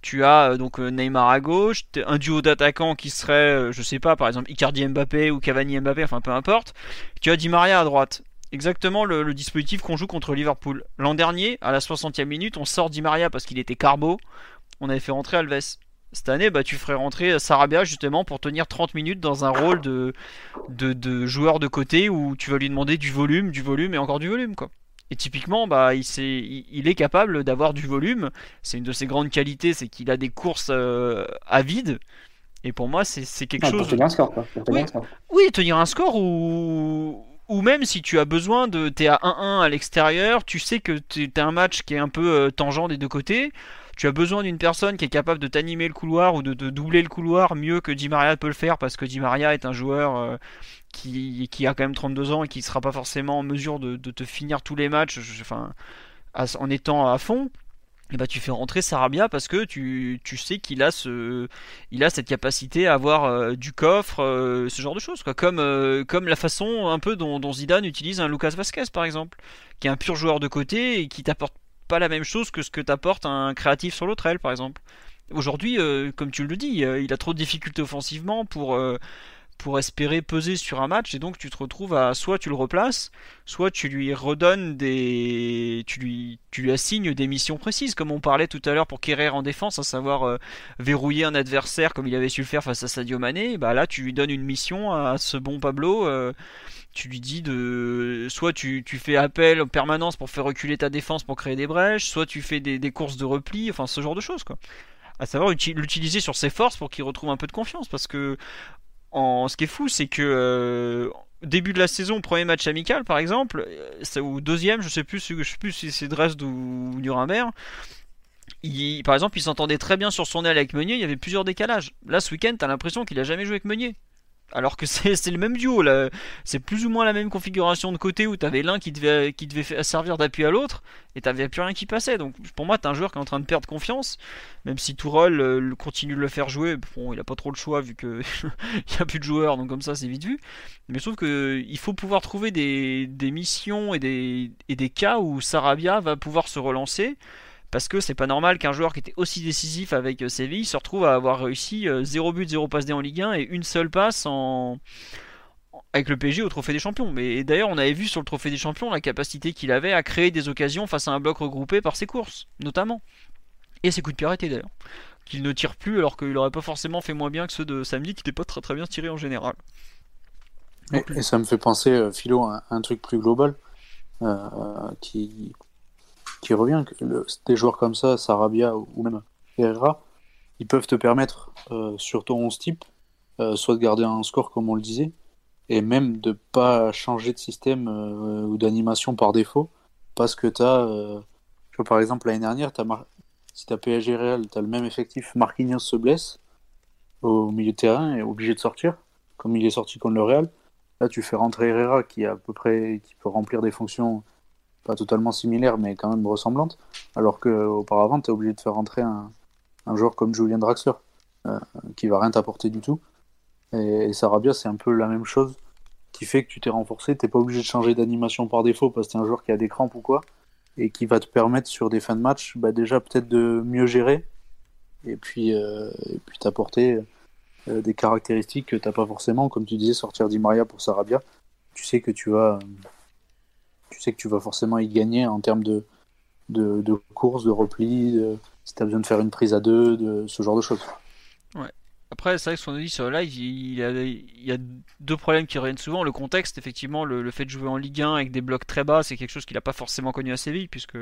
Tu as euh, donc euh, Neymar à gauche, un duo d'attaquants qui serait, euh, je sais pas, par exemple Icardi Mbappé ou Cavani Mbappé, enfin peu importe. Tu as Di Maria à droite. exactement le, dispositif qu'on joue contre Liverpool. L'an dernier, à la 60e minute, on sort Di Maria parce qu'il était carbo. On avait fait rentrer Alves. Cette année, bah, tu ferais rentrer Sarabia justement pour tenir 30 minutes dans un rôle de, de, joueur de côté où tu vas lui demander du volume, du volume et encore du volume. quoi. Et typiquement, bah, il, est, il est capable d'avoir du volume. C'est une de ses grandes qualités, c'est qu'il a des courses euh, à vide. Et pour moi, c'est quelque chose. Pour tenir un score, quoi. oui, oui, tenir un score ou ou même si tu as besoin de. T'es à 1-1 à l'extérieur, tu sais que t'as un match qui est un peu euh, tangent des deux côtés. Tu as besoin d'une personne qui est capable de t'animer le couloir ou de, doubler le couloir mieux que Di Maria peut le faire parce que Di Maria est un joueur euh, qui, a quand même 32 ans et qui ne sera pas forcément en mesure de, te finir tous les matchs en étant à fond. Et bah tu fais rentrer Sarabia parce que tu, sais qu'il a cette capacité à avoir euh, du coffre euh, ce genre de choses comme la façon un peu dont, dont, Zidane utilise un Lucas Vasquez par exemple qui est un pur joueur de côté et qui t'apporte pas la même chose que ce que t'apporte un créatif sur l'autre aile par exemple. Aujourd'hui comme tu le dis il a trop de difficultés offensivement pour pour espérer peser sur un match et donc tu te retrouves à soit tu le replaces, soit tu lui redonnes des tu lui tu lui assignes des missions précises comme on parlait tout à l'heure pour Kerrer en défense, à savoir euh, verrouiller un adversaire comme il avait su le faire face à Sadio Mané, bah là tu lui donnes une mission à ce bon Pablo euh, tu lui dis de soit tu, tu, fais appel en permanence pour faire reculer ta défense pour créer des brèches, soit tu fais des, courses de repli, enfin ce genre de choses quoi à savoir l'utiliser sur ses forces pour qu'il retrouve un peu de confiance parce que ce qui est fou, c'est que euh, début de la saison, premier match amical par exemple, euh, ou deuxième, je sais plus, je sais plus si c'est Dresde ou Nuremberg. Il, par exemple, il s'entendait très bien sur son aile avec Meunier, il y avait plusieurs décalages. Là, ce week-end, t'as l'impression qu'il a jamais joué avec Meunier. Alors que <laughs> c'est le même duo, c'est plus ou moins la même configuration de côté où t'avais l'un qui devait, servir d'appui à l'autre et t'avais plus rien qui passait. Donc pour moi, t'es un joueur qui est en train de perdre confiance, même si Tourol euh, continue de le faire jouer. Bon, il a pas trop le choix vu qu'il <laughs> n'y a plus de joueurs, donc comme ça c'est vite vu. Mais je trouve qu'il faut pouvoir trouver des, missions et des cas où Sarabia va pouvoir se relancer parce que c'est pas normal qu'un joueur qui était aussi décisif avec euh, Séville se retrouve à avoir réussi 0 euh, but, 0 passe D en Ligue 1 et une seule passe avec le PSG au Trophée des Champions. Mais d'ailleurs, on avait vu sur le Trophée des Champions la capacité qu'il avait à créer des occasions face à un bloc regroupé par ses courses, notamment. Et ses coups de pied arrêtés d'ailleurs. Qu'il ne tire plus alors qu'il n'aurait pas forcément fait moins bien que ceux de samedi qui n'étaient pas très très bien tirés en général. Et, ça me fait penser, euh, Philo, à un truc plus global qui, qui revient. Le, des joueurs comme ça, Sarabia ou même Herrera, ils peuvent te permettre, euh, sur ton 11 type, euh, soit de garder un score comme on le disait, et même de pas changer de système euh, ou d'animation par défaut, parce que tu as, par exemple, l'année dernière, as si tu as PSG Real, tu as le même effectif, Marquinhos se blesse au milieu de terrain et est obligé de sortir, comme il est sorti contre le Real. Là, tu fais rentrer Herrera qui, à peu près, qui peut remplir des fonctions pas totalement similaire, mais quand même ressemblante. Alors qu'auparavant, tu es obligé de faire rentrer un, un joueur comme Julien Draxler, euh, qui va rien t'apporter du tout. Et, Sarabia, c'est un peu la même chose, qui fait que tu t'es renforcé. T'es pas obligé de changer d'animation par défaut parce que es un joueur qui a des crampes ou quoi, et qui va te permettre sur des fins de match, bah, déjà peut-être de mieux gérer, et puis, euh, et puis t'apporter euh, des caractéristiques que t'as pas forcément, comme tu disais, sortir d'Imaria pour Sarabia. Tu sais que tu vas tu sais que tu vas forcément y gagner en termes de, de, de course, de repli, si tu as besoin de faire une prise à deux, de ce genre de choses. Ouais. Après, c'est vrai que ce qu'on a dit sur le live, il y, a, deux problèmes qui reviennent souvent. Le contexte, effectivement, le, le, fait de jouer en Ligue 1 avec des blocs très bas, c'est quelque chose qu'il n'a pas forcément connu à Séville, puisque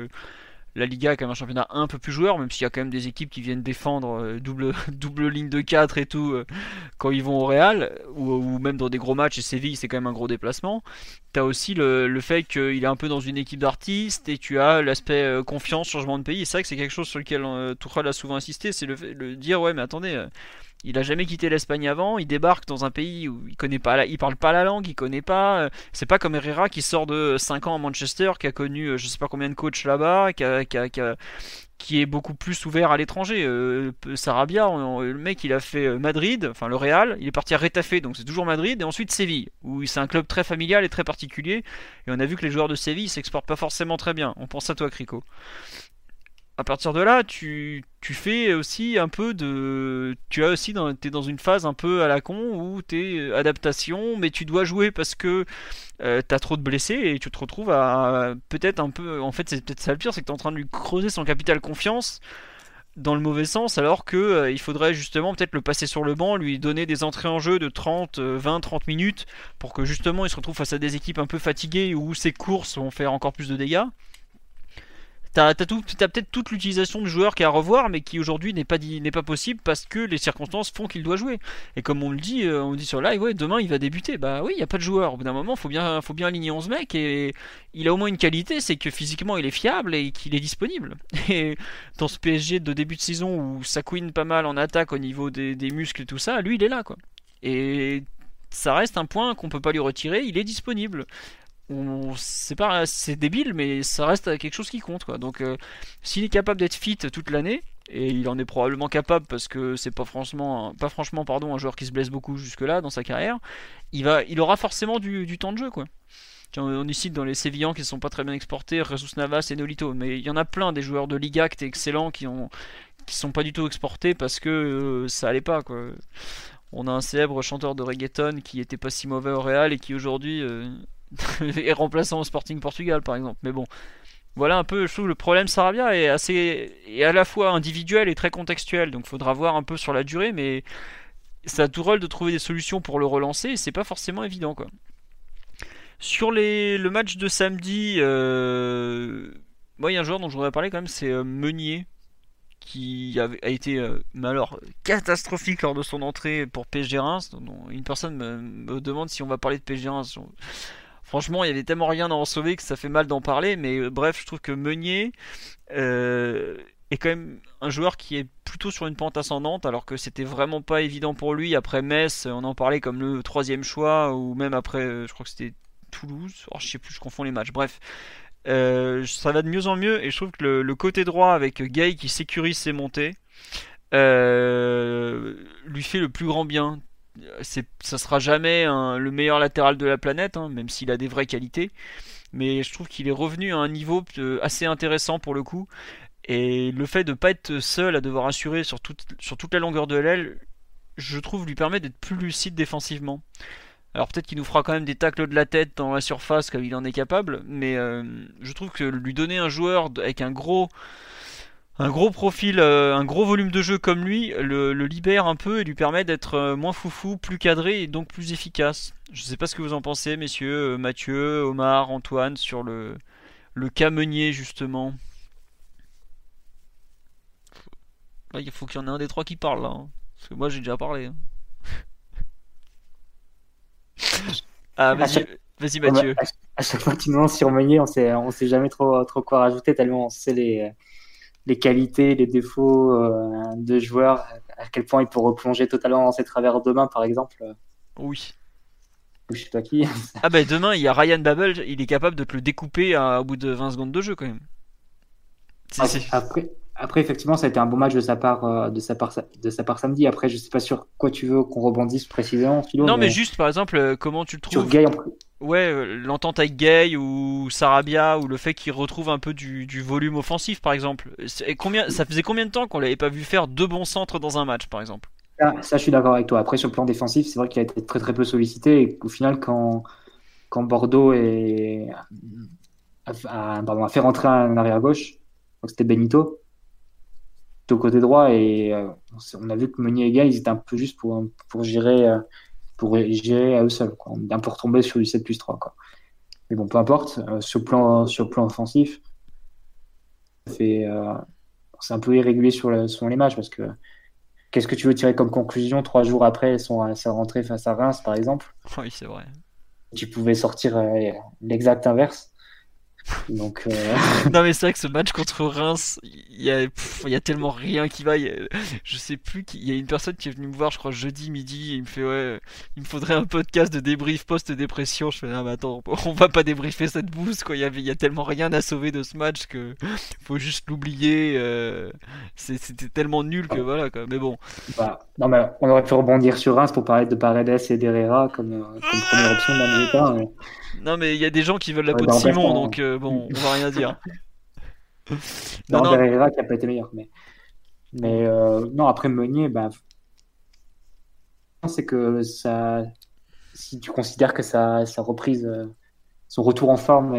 la Liga est quand même un championnat un peu plus joueur, même s'il y a quand même des équipes qui viennent défendre euh, double, <laughs> double ligne de 4 et tout euh, quand ils vont au Real, ou, même dans des gros matchs, et Séville c'est quand même un gros déplacement. T'as aussi le, fait qu'il est un peu dans une équipe d'artistes, et tu as l'aspect euh, confiance, changement de pays, et c'est vrai que c'est quelque chose sur lequel Tuchel a souvent insisté, c'est le, le, dire, ouais mais attendez il a jamais quitté l'Espagne avant, il débarque dans un pays où il connaît pas, la, il parle pas la langue, il connaît pas. Euh, c'est pas comme Herrera qui sort de 5 ans à Manchester, qui a connu euh, je sais pas combien de coachs là-bas, qui, est beaucoup plus ouvert à l'étranger. Euh, Sarabia, le mec il a fait Madrid, enfin le Real, il est parti à Retafe, donc c'est toujours Madrid, et ensuite Séville, où c'est un club très familial et très particulier. Et on a vu que les joueurs de Séville s'exportent pas forcément très bien. On pense à toi, Crico. À partir de là, tu, fais aussi un peu de. Tu as aussi dans, es dans une phase un peu à la con où tu es adaptation, mais tu dois jouer parce que euh, tu as trop de blessés et tu te retrouves à peut-être un peu. En fait, c'est peut-être ça le pire, c'est que tu es en train de lui creuser son capital confiance dans le mauvais sens, alors que euh, il faudrait justement peut-être le passer sur le banc, lui donner des entrées en jeu de 30, 20, 30 minutes pour que justement il se retrouve face à des équipes un peu fatiguées où ses courses vont faire encore plus de dégâts. T'as peut-être toute l'utilisation du joueur qui est à revoir, mais qui aujourd'hui n'est pas, n'est pas possible parce que les circonstances font qu'il doit jouer. Et comme on le dit, euh, on dit sur live, ouais, demain il va débuter. Bah oui, il n'y a pas de joueur. Au bout d'un moment, faut bien, faut bien aligner 11 mecs. Et il a au moins une qualité, c'est que physiquement il est fiable et qu'il est disponible. <laughs> Et dans ce PSG de début de saison où ça couine pas mal en attaque au niveau des, des muscles et tout ça, lui il est là quoi. Et ça reste un point qu'on peut pas lui retirer, il est disponible c'est pas c'est débile mais ça reste quelque chose qui compte. Donc euh, s'il est capable d'être fit toute l'année et il en est probablement capable parce que c'est pas franchement pas franchement pardon un joueur qui se blesse beaucoup jusque là dans sa carrière, il va il aura forcément du, temps de jeu quoi. On y cite dans les Sévillans qui ne sont pas très bien exportés, Jesus Navas et Nolito, mais il y en a plein des joueurs de Liga qui étaient excellents qui ont qui sont pas du tout exportés parce que euh, ça allait pas quoi. On a un célèbre chanteur de reggaeton qui était pas si mauvais au Real et qui aujourd'hui euh, <laughs> et remplaçant au Sporting Portugal par exemple. Mais bon, voilà un peu, je trouve le problème Sarabia est assez à la fois individuel et très contextuel, donc faudra voir un peu sur la durée, mais ça a tout rôle de trouver des solutions pour le relancer, et c'est pas forcément évident quoi. Sur les, le match de samedi, euh, moi il y a un joueur dont je voudrais parler quand même, c'est euh, Meunier qui a, été euh, alors catastrophique lors de son entrée pour PSG Reims. Une personne me, demande si on va parler de PSG Reims. Franchement, il y avait tellement rien à en sauver que ça fait mal d'en parler. Mais euh, bref, je trouve que Meunier euh, est quand même un joueur qui est plutôt sur une pente ascendante, alors que c'était vraiment pas évident pour lui. Après Metz, on en parlait comme le troisième choix, ou même après, euh, je crois que c'était Toulouse. Oh, je sais plus, je confonds les matchs. Bref. ça va de mieux en mieux et je trouve que le, côté droit avec Gay qui sécurise ses montées lui fait le plus grand bien ça sera jamais le meilleur latéral de la planète, hein, même s'il a des vraies qualités. Mais je trouve qu'il est revenu à un niveau euh, assez intéressant pour le coup. Et le fait de ne pas être seul à devoir assurer sur toute, la longueur de l'aile, je trouve lui permet d'être plus lucide défensivement. Alors peut-être qu'il nous fera quand même des tacles de la tête dans la surface comme il en est capable, mais euh, je trouve que lui donner un joueur avec un gros un gros profil, euh, un gros volume de jeu comme lui le, libère un peu et lui permet d'être euh, moins foufou, plus cadré et donc plus efficace. Je sais pas ce que vous en pensez, messieurs, euh, Mathieu, Omar, Antoine, sur le, le Meunier justement. il faut qu'il y en ait un des trois qui parle là. Hein. Parce que moi j'ai déjà parlé. Hein. <laughs> ah, vas-y, vas-y Mathieu. À chaque fois que tu nous lances sur Meunier, on sait, on sait jamais trop, trop quoi rajouter tellement on sait les les qualités, les défauts euh, de joueurs, à quel point il peut replonger totalement dans ses travers demain, par exemple. Oui. Je sais pas qui. ah ben demain, il y a Ryan Babel, il est capable de te le découper à, au bout de 20 secondes de jeu quand même. Ah, après, après, effectivement, ça a été un bon match de sa part, euh, de sa part, de sa part samedi. Après, je sais pas sur quoi tu veux qu'on rebondisse précisément, Non, mais... juste par exemple, euh, comment tu le trouves Ouais, euh, l'entente avec Gay ou Sarabia ou le fait qu'il retrouve un peu du, volume offensif, par exemple. Et combien, ça faisait combien de temps qu'on l'avait pas vu faire deux bons centres dans un match, par exemple? Ça, je suis d'accord avec toi. Après, sur le plan défensif, c'est vrai qu'il a été très très peu sollicité et qu'au final, quand, quand Bordeaux est... a, a fait rentrer un arrière gauche, c'était Benito, au côté droit et euh, on a vu que Meunier et Gay, ils étaient un peu juste pour, pour gérer euh, pour gérer à eux seuls. Quoi. On est un peu retombé sur du 7 plus 3. Quoi. Mais bon, peu importe. Euh, sur, le plan, sur plan offensif, c'est un peu irrégulier sur, les matchs parce que qu'est-ce que tu veux tirer comme conclusion trois jours après son, sa rentrée face à Reims, par exemple? Oui, c'est vrai. Tu pouvais sortir l'exact inverse. Donc, euh, <laughs> non mais c'est vrai que ce match contre Reims, il y a, il y a tellement rien qui va. je sais plus qu'il y a une personne qui est venue me voir, je crois jeudi midi, et il me fait ouais, il me faudrait un podcast de débrief post-dépression. Je fais ah mais attends, on va pas débriefer cette bouse quoi. Il y, avait, il y a tellement rien à sauver de ce match que <laughs> faut juste l'oublier. Euh, c'était tellement nul que voilà quoi. Mais bon. Bah, non mais on aurait pu rebondir sur Reims pour parler de Paredes et d'Herrera comme, euh, comme première option dans Non mais il y a des gens qui veulent la peau de Simon, donc bon, on va rien dire. <laughs> non, non. Herrera qui a pas été meilleur. Mais, mais euh, non, après Meunier, bah, c'est que ça, si tu considères que sa, sa reprise, euh, son retour en forme,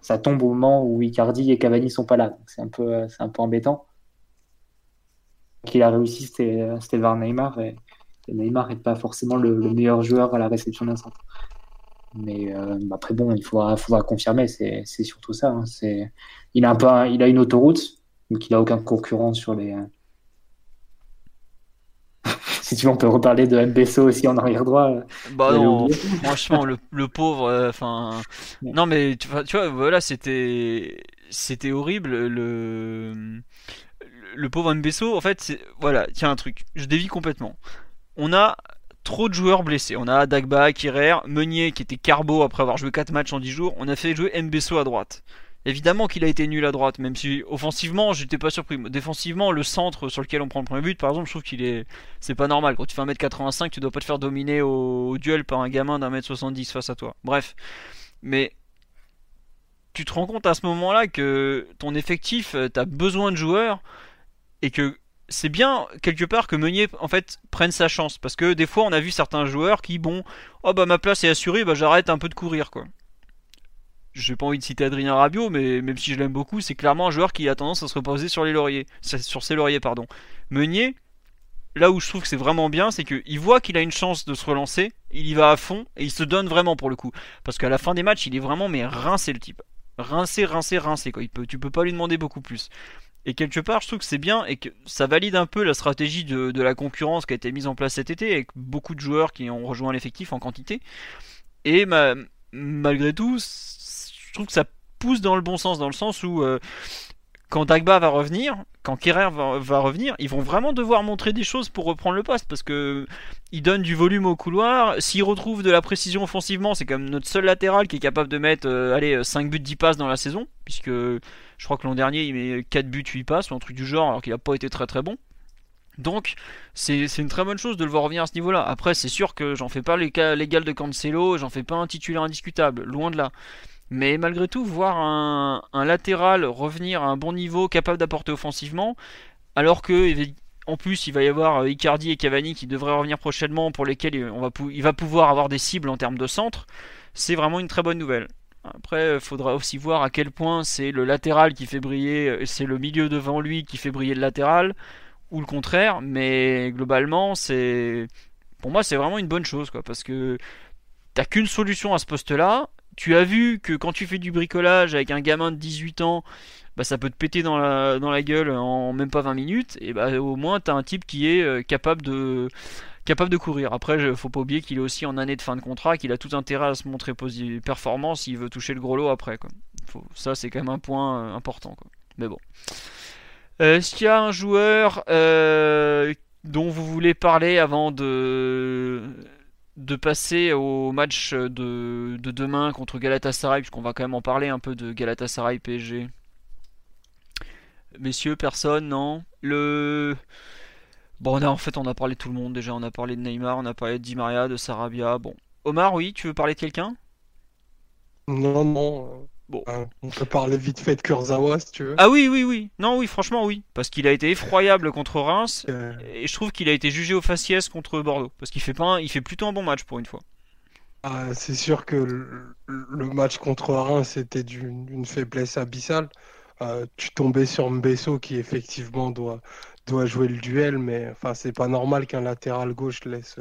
ça tombe au moment où Icardi et Cavani sont pas là. C'est un peu, c'est un peu embêtant. Qu'il a réussi, c'était vers Neymar. Et, Neymar n'est pas forcément le, meilleur joueur à la réception d'un centre. Mais euh, après, bon, il faudra, faudra confirmer, c'est surtout ça. Hein. Il, a un peu, il a une autoroute, donc il n'a aucun concurrent sur les. Euh, <laughs> si tu veux, on peut reparler de Mbesso aussi en arrière droit. Euh, bah non, <laughs> franchement, le, pauvre. Enfin. non, mais tu, tu vois, voilà, c'était. C'était horrible. Le le pauvre Mbesso, en fait, voilà, tiens un truc, je dévie complètement. On a trop de joueurs blessés. On a Dagba, Kirer, Meunier qui était carbo après avoir joué 4 matchs en 10 jours. On a fait jouer Mbesso à droite. Évidemment qu'il a été nul à droite, même si offensivement, j'étais pas surpris. Défensivement, le centre sur lequel on prend le premier but, par exemple, je trouve qu'il est. C'est pas normal. Quand tu fais 1m85, tu dois pas te faire dominer au, duel par un gamin d'un mètre 70 face à toi. Bref. Mais tu te rends compte à ce moment-là que ton effectif, euh, t'as besoin de joueurs et que c'est bien quelque part que Meunier en fait prenne sa chance. Parce que des fois on a vu certains joueurs qui bon oh bah ma place est assurée bah j'arrête un peu de courir quoi. J'ai pas envie de citer Adrien Rabiot mais même si je l'aime beaucoup c'est clairement un joueur qui a tendance à se reposer sur les lauriers sur ses lauriers pardon. Meunier là où je trouve que c'est vraiment bien c'est qu'il voit qu'il a une chance de se relancer il y va à fond et il se donne vraiment pour le coup. Parce qu'à la fin des matchs il est vraiment mais rincé le type. Rincé rincé rincé quoi. Il tu peux pas lui demander beaucoup plus et quelque part, je trouve que c'est bien et que ça valide un peu la stratégie de, la concurrence qui a été mise en place cet été avec beaucoup de joueurs qui ont rejoint l'effectif en quantité. Et malgré tout, je trouve que ça pousse dans le bon sens, dans le sens où euh, quand Dagba va revenir, quand Kerrer va, revenir, ils vont vraiment devoir montrer des choses pour reprendre le poste parce que il donne du volume au couloir. S'il retrouve de la précision offensivement, c'est comme notre seul latéral qui est capable de mettre euh, allez, 5 buts, 10 passes dans la saison, puisque je crois que l'an dernier il met 4 buts, 8 passes ou un truc du genre alors qu'il n'a pas été très très bon. Donc c'est une très bonne chose de le voir revenir à ce niveau-là. Après c'est sûr que j'en fais pas l'égal de Cancelo, j'en fais pas un titulaire indiscutable, loin de là. Mais malgré tout, voir un, latéral revenir à un bon niveau, capable d'apporter offensivement, alors que en plus il va y avoir euh, Icardi et Cavani qui devraient revenir prochainement, pour lesquels on va il va pouvoir avoir des cibles en termes de centre, c'est vraiment une très bonne nouvelle. Après, il faudra aussi voir à quel point c'est le latéral qui fait briller, euh, c'est le milieu devant lui qui fait briller le latéral, ou le contraire, mais globalement, c'est. Pour moi, c'est vraiment une bonne chose, quoi, parce que t'as qu'une solution à ce poste-là, tu as vu que quand tu fais du bricolage avec un gamin de 18 ans, bah, ça peut te péter dans la, dans la gueule en même pas 20 minutes, et bah au moins tu as un type qui est euh, capable de capable de courir. Après, faut pas oublier qu'il est aussi en année de fin de contrat, qu'il a tout intérêt à se montrer performant s'il veut toucher le gros lot après. Ça, c'est quand même un point euh, important. Mais bon. Euh, est-ce qu'il y a un joueur dont vous voulez parler avant de de passer au match de, demain contre Galatasaray, puisqu'on va quand même en parler un peu de Galatasaray PSG. Messieurs, personne, non? Le. Bon, en fait, on a parlé de tout le monde déjà. On a parlé de Neymar, on a parlé de Di Maria, de Sarabia. Bon. Omar, oui, tu veux parler de quelqu'un? Non, non. Bon. Euh, on peut parler vite fait de Kurzawa si tu veux. Ah oui, oui, oui. Non, oui, franchement, oui. Parce qu'il a été effroyable contre Reims. Euh. Et je trouve qu'il a été jugé au faciès contre Bordeaux. Parce qu'il fait, pas il fait plutôt un bon match pour une fois. Ah, c'est sûr que le, match contre Reims était d'une faiblesse abyssale. Euh, tu tombais sur Mbesso qui effectivement doit, doit jouer le duel, mais enfin c'est pas normal qu'un latéral gauche laisse,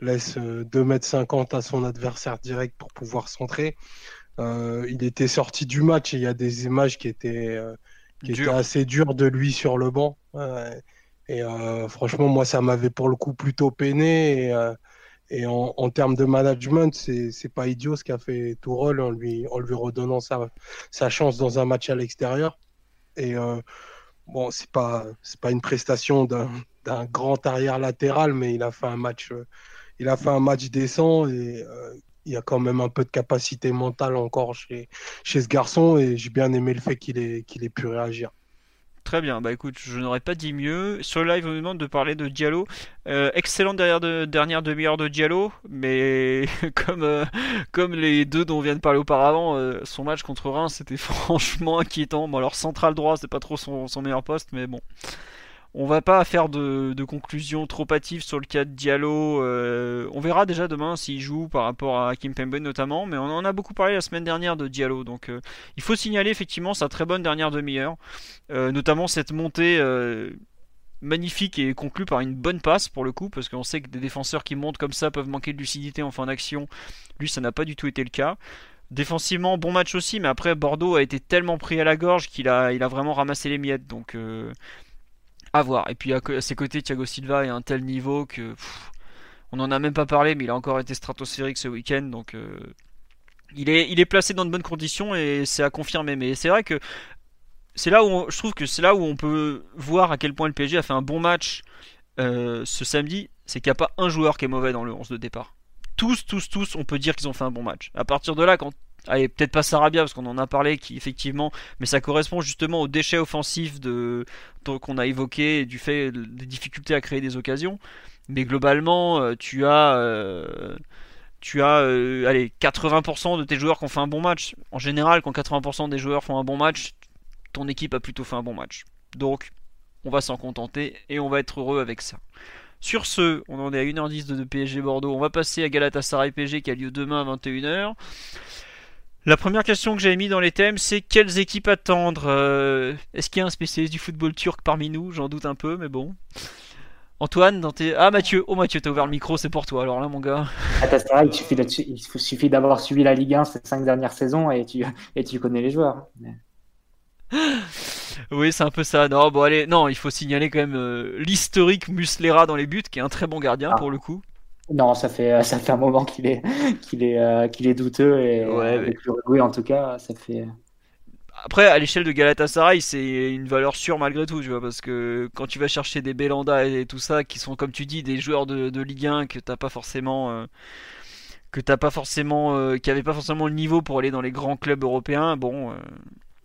laisse 2m50 à son adversaire direct pour pouvoir centrer. Euh, il était sorti du match et il y a des images qui étaient, euh, assez dures de lui sur le banc. et euh, franchement, moi, ça m'avait pour le coup plutôt peiné. Et, en, termes de management, c'est pas idiot ce qu'a fait Tourelle en lui, en lui redonnant sa, sa chance dans un match à l'extérieur. Et bon, c'est pas, pas une prestation d'un grand arrière latéral, mais il a fait un match, il a fait un match décent et il y a quand même un peu de capacité mentale encore chez, ce garçon et j'ai bien aimé le fait qu'il ait, pu réagir. Très bien, bah écoute, je n'aurais pas dit mieux. Sur le live, on me demande de parler de Diallo. Euh, excellente dernière, de, dernière demi-heure de Diallo, mais <laughs> comme, euh, comme les deux dont on vient de parler auparavant, euh, son match contre Reims, c'était <laughs> franchement inquiétant. Bon, alors central droit, c'est pas trop son meilleur poste, mais bon. On va pas faire de, conclusion trop hâtive sur le cas de Diallo. Euh, on verra déjà demain s'il joue par rapport à Kim Pembe notamment, mais on en a beaucoup parlé la semaine dernière de Diallo. Donc euh, il faut signaler effectivement sa très bonne dernière demi-heure, euh, notamment cette montée magnifique et conclue par une bonne passe pour le coup, parce qu'on sait que des défenseurs qui montent comme ça peuvent manquer de lucidité en fin d'action. Lui, ça n'a pas du tout été le cas. Défensivement, bon match aussi, mais après Bordeaux a été tellement pris à la gorge qu'il a, vraiment ramassé les miettes. Donc voir. Et puis à, ses côtés, Thiago Silva est à un tel niveau que on n'en a même pas parlé, mais il a encore été stratosphérique ce week-end, donc euh, il, est, il est placé dans de bonnes conditions et c'est à confirmer. Mais c'est vrai que c'est là où je trouve que c'est là où on peut voir à quel point le PSG a fait un bon match euh, ce samedi, c'est qu'il n'y a pas un joueur qui est mauvais dans le 11 de départ. Tous, tous, tous, on peut dire qu'ils ont fait un bon match. À partir de là, quand allez, peut-être pas Sarabia parce qu'on en a parlé, qui effectivement, mais ça correspond justement aux déchets offensifs qu'on a évoqué du fait des difficultés à créer des occasions. Mais globalement, euh, tu as euh, tu as euh, allez, 80% de tes joueurs qui ont fait un bon match. En général, quand 80% des joueurs font un bon match, ton équipe a plutôt fait un bon match. Donc, on va s'en contenter et on va être heureux avec ça. Sur ce, on en est à 1h10 de PSG Bordeaux. On va passer à Galatasaray PSG qui a lieu demain à 21h. La première question que j'avais mis dans les thèmes, c'est quelles équipes attendre euh, Est-ce qu'il y a un spécialiste du football turc parmi nous? J'en doute un peu, mais bon. Antoine, dans tes... Ah Mathieu, oh Mathieu, t'as ouvert le micro, c'est pour toi alors là mon gars. Ah, il suffit, il suffit d'avoir suivi la Ligue 1 ces cinq dernières saisons et tu, et tu connais les joueurs. Oui, c'est un peu ça. Non, bon allez, non, il faut signaler quand même euh, l'historique Muslera dans les buts, qui est un très bon gardien ah. pour le coup. Non, ça fait, <laughs> ça fait un moment qu'il est, qu'il est, euh, qu'il est douteux et ouais, oui, en tout cas, ça fait. Après, à l'échelle de Galatasaray, c'est une valeur sûre malgré tout, tu vois, parce que quand tu vas chercher des Belanda et tout ça, qui sont, comme tu dis, des joueurs de, de Ligue 1 que t'as pas forcément, euh, que t'as pas forcément, euh, qui avaient pas forcément le niveau pour aller dans les grands clubs européens, bon.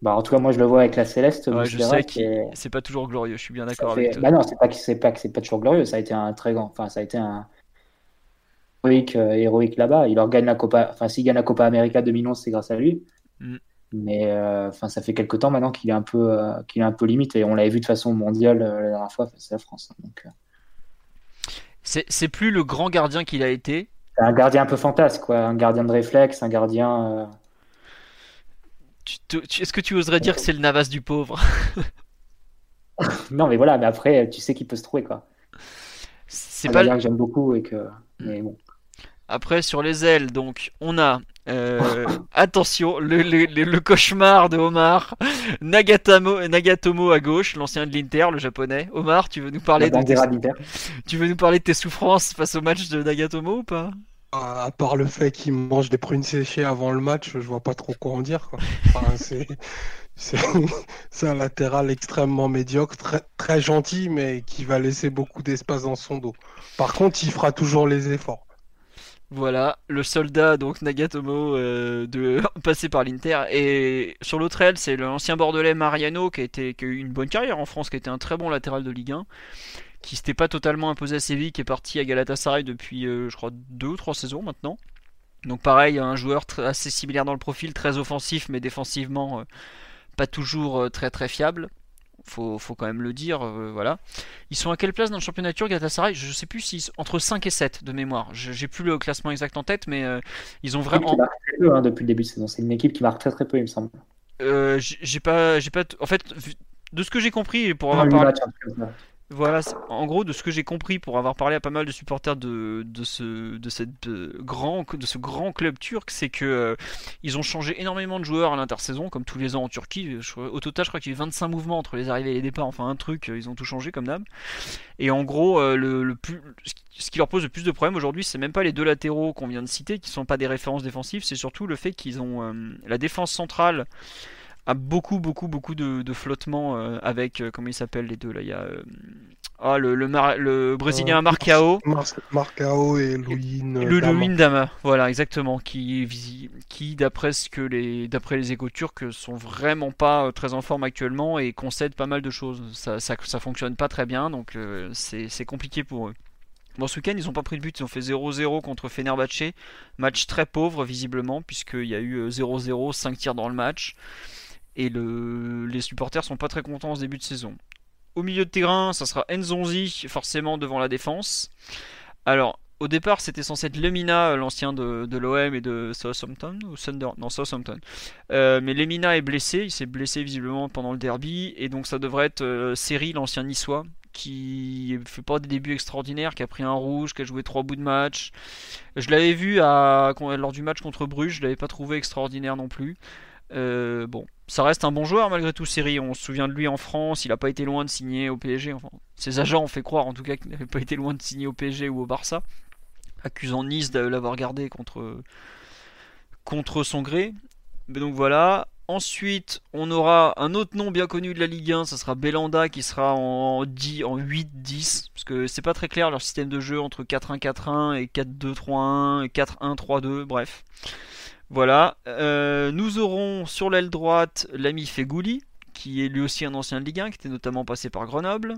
Bah, en tout cas, moi, je le vois avec la Céleste. je sais que c'est pas toujours glorieux. Je suis bien d'accord avec toi. Bah non, c'est pas que c'est pas que c'est pas toujours glorieux. Ça a été un très grand, enfin, ça a été un héroïque, euh, héroïque là-bas. Il leur gagne la Copa, enfin s'il gagne la Copa América 2011, c'est grâce à lui. Mm. Mais euh, enfin, ça fait quelques temps maintenant qu'il est un peu, euh, qu'il est un peu limite et on l'avait vu de façon mondiale la dernière fois face à la France. Hein, donc, c'est plus le grand gardien qu'il a été. C'est un gardien un peu fantasque, quoi. Un gardien de réflexe, un gardien. Est-ce que tu oserais dire que c'est le Navas du pauvre? <laughs> Non, mais voilà, mais après, tu sais qu'il peut se trouver, quoi. C'est pas. Que j'aime beaucoup et que. Mm. Mais bon. Après, sur les ailes, donc, on a. Euh, <laughs> attention, le, cauchemar de Omar, <laughs> Nagatomo, Nagatomo à gauche, l'ancien de l'Inter, le japonais. Omar, tu veux nous parler de tes... tu veux nous parler de tes souffrances face au match de Nagatomo ou pas? À part le fait qu'il mange des prunes séchées avant le match, je vois pas trop quoi en dire. <laughs> c'est un latéral extrêmement médiocre, très, très gentil, mais qui va laisser beaucoup d'espace dans son dos. Par contre, il fera toujours les efforts. Voilà, le soldat, donc Nagatomo, euh, de <laughs> passer par l'Inter. Et sur l'autre aile, c'est l'ancien Bordelais Mariano qui a, eu une bonne carrière en France, qui été un très bon latéral de Ligue 1, qui s'était pas totalement imposé à Séville, qui est parti à Galatasaray depuis, euh, je crois, deux ou trois saisons maintenant. Donc pareil, un joueur assez similaire dans le profil, très offensif, mais défensivement euh, pas toujours très très fiable faut, faut quand même le dire. Euh, voilà. Ils sont à quelle place dans le championnat turc Galatasaray? Je sais plus si entre 5 et 7 de mémoire. J'ai plus le classement exact en tête, mais euh, ils ont vraiment. Peu, hein, depuis le début de saison. C'est une équipe qui marque très très peu, il me semble. Euh, j'ai pas, j'ai pas. En fait, de ce que j'ai compris, pour avoir parlé. Voilà, en gros, de ce que j'ai compris pour avoir parlé à pas mal de supporters de, de, ce, de, cette, grand, de ce grand club turc, c'est que euh, ils ont changé énormément de joueurs à l'intersaison, comme tous les ans en Turquie. au total, je crois qu'il y a eu 25 mouvements entre les arrivées et les départs, enfin un truc, euh, ils ont tout changé comme d'hab. Et en gros, euh, le, plus, ce qui leur pose le plus de problèmes aujourd'hui, c'est même pas les deux latéraux qu'on vient de citer, qui sont pas des références défensives, c'est surtout le fait qu'ils ont la défense centrale a beaucoup beaucoup beaucoup de, flottement euh, avec euh, comment ils s'appellent les deux là il y a euh, Ah, le, le, le Brésilien Marcao. Marcao et Louis Le Dama, voilà, exactement. Qui, qui d'après ce que les, d'après les échos turcs, sont vraiment pas très en forme actuellement et concèdent pas mal de choses. Ça, ça, ça fonctionne pas très bien, donc c'est compliqué pour eux. Bon, ce week-end, ils n'ont pas pris de but, ils ont fait 0-0 contre Fenerbahce. Match très pauvre, visiblement, puisqu'il y a eu 0-0, 5 tirs dans le match. Et le... les supporters sont pas très contents en ce début de saison. Au milieu de terrain, ça sera Nzonzi, forcément devant la défense. Alors, au départ, c'était censé être Lemina, l'ancien de, l'OM et de Southampton, ou Thunder, non Southampton. Euh, mais Lemina est blessé, il s'est blessé visiblement pendant le derby, et donc ça devrait être euh, Seri, l'ancien niçois, qui fait pas des débuts extraordinaires, qui a pris un rouge, qui a joué trois bouts de match. Je l'avais vu lors du match contre Bruges, je l'avais pas trouvé extraordinaire non plus. Euh, bon, ça reste un bon joueur malgré tout, Série. On se souvient de lui en France, il n'a pas été loin de signer au PSG. Ses agents ont fait croire en tout cas qu'il n'avait pas été loin de signer au PSG ou au Barça, accusant Nice de l'avoir gardé contre, son gré. Mais donc voilà, Ensuite, on aura un autre nom bien connu de la Ligue 1, ça sera Belanda qui sera en, 10, en 8-10, parce que c'est pas très clair leur système de jeu entre 4-1-4-1 et 4-2-3-1 et 4-1-3-2, bref. Voilà. Euh, nous aurons sur l'aile droite l'ami Fegouli, qui est lui aussi un ancien de Ligue 1, qui était notamment passé par Grenoble.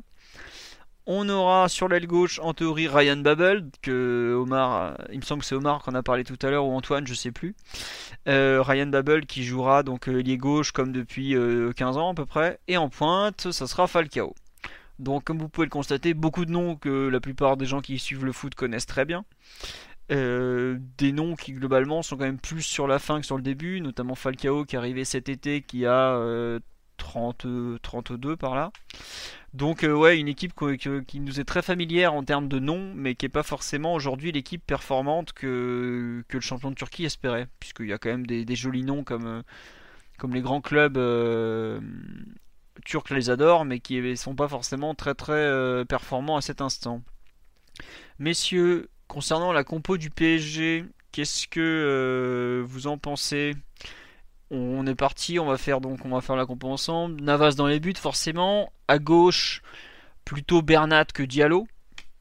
On aura sur l'aile gauche en théorie Ryan Babel, que Omar, il me semble que c'est Omar qu'on a parlé tout à l'heure, ou Antoine, je sais plus. Euh, Ryan Babel qui jouera donc euh, ailier gauche comme depuis 15 euh, ans à peu près. Et en pointe, ça sera Falcao. Donc comme vous pouvez le constater, beaucoup de noms que la plupart des gens qui suivent le foot connaissent très bien. Des noms qui globalement sont quand même plus sur la fin que sur le début, notamment Falcao qui est arrivé cet été qui a 30, 32 par là. Donc euh, ouais, une équipe qui nous est très familière en termes de nom, mais qui n'est pas forcément aujourd'hui l'équipe performante que, que, le champion de Turquie espérait, puisqu'il y a quand même des, jolis noms comme, euh, comme les grands clubs euh, turcs les adorent, mais qui ne sont pas forcément très très performants à cet instant. Messieurs, concernant la compo du PSG, qu'est-ce que vous en pensez? On est parti, on va faire donc on va faire la compo ensemble. Navas dans les buts forcément. À gauche, plutôt Bernat que Diallo.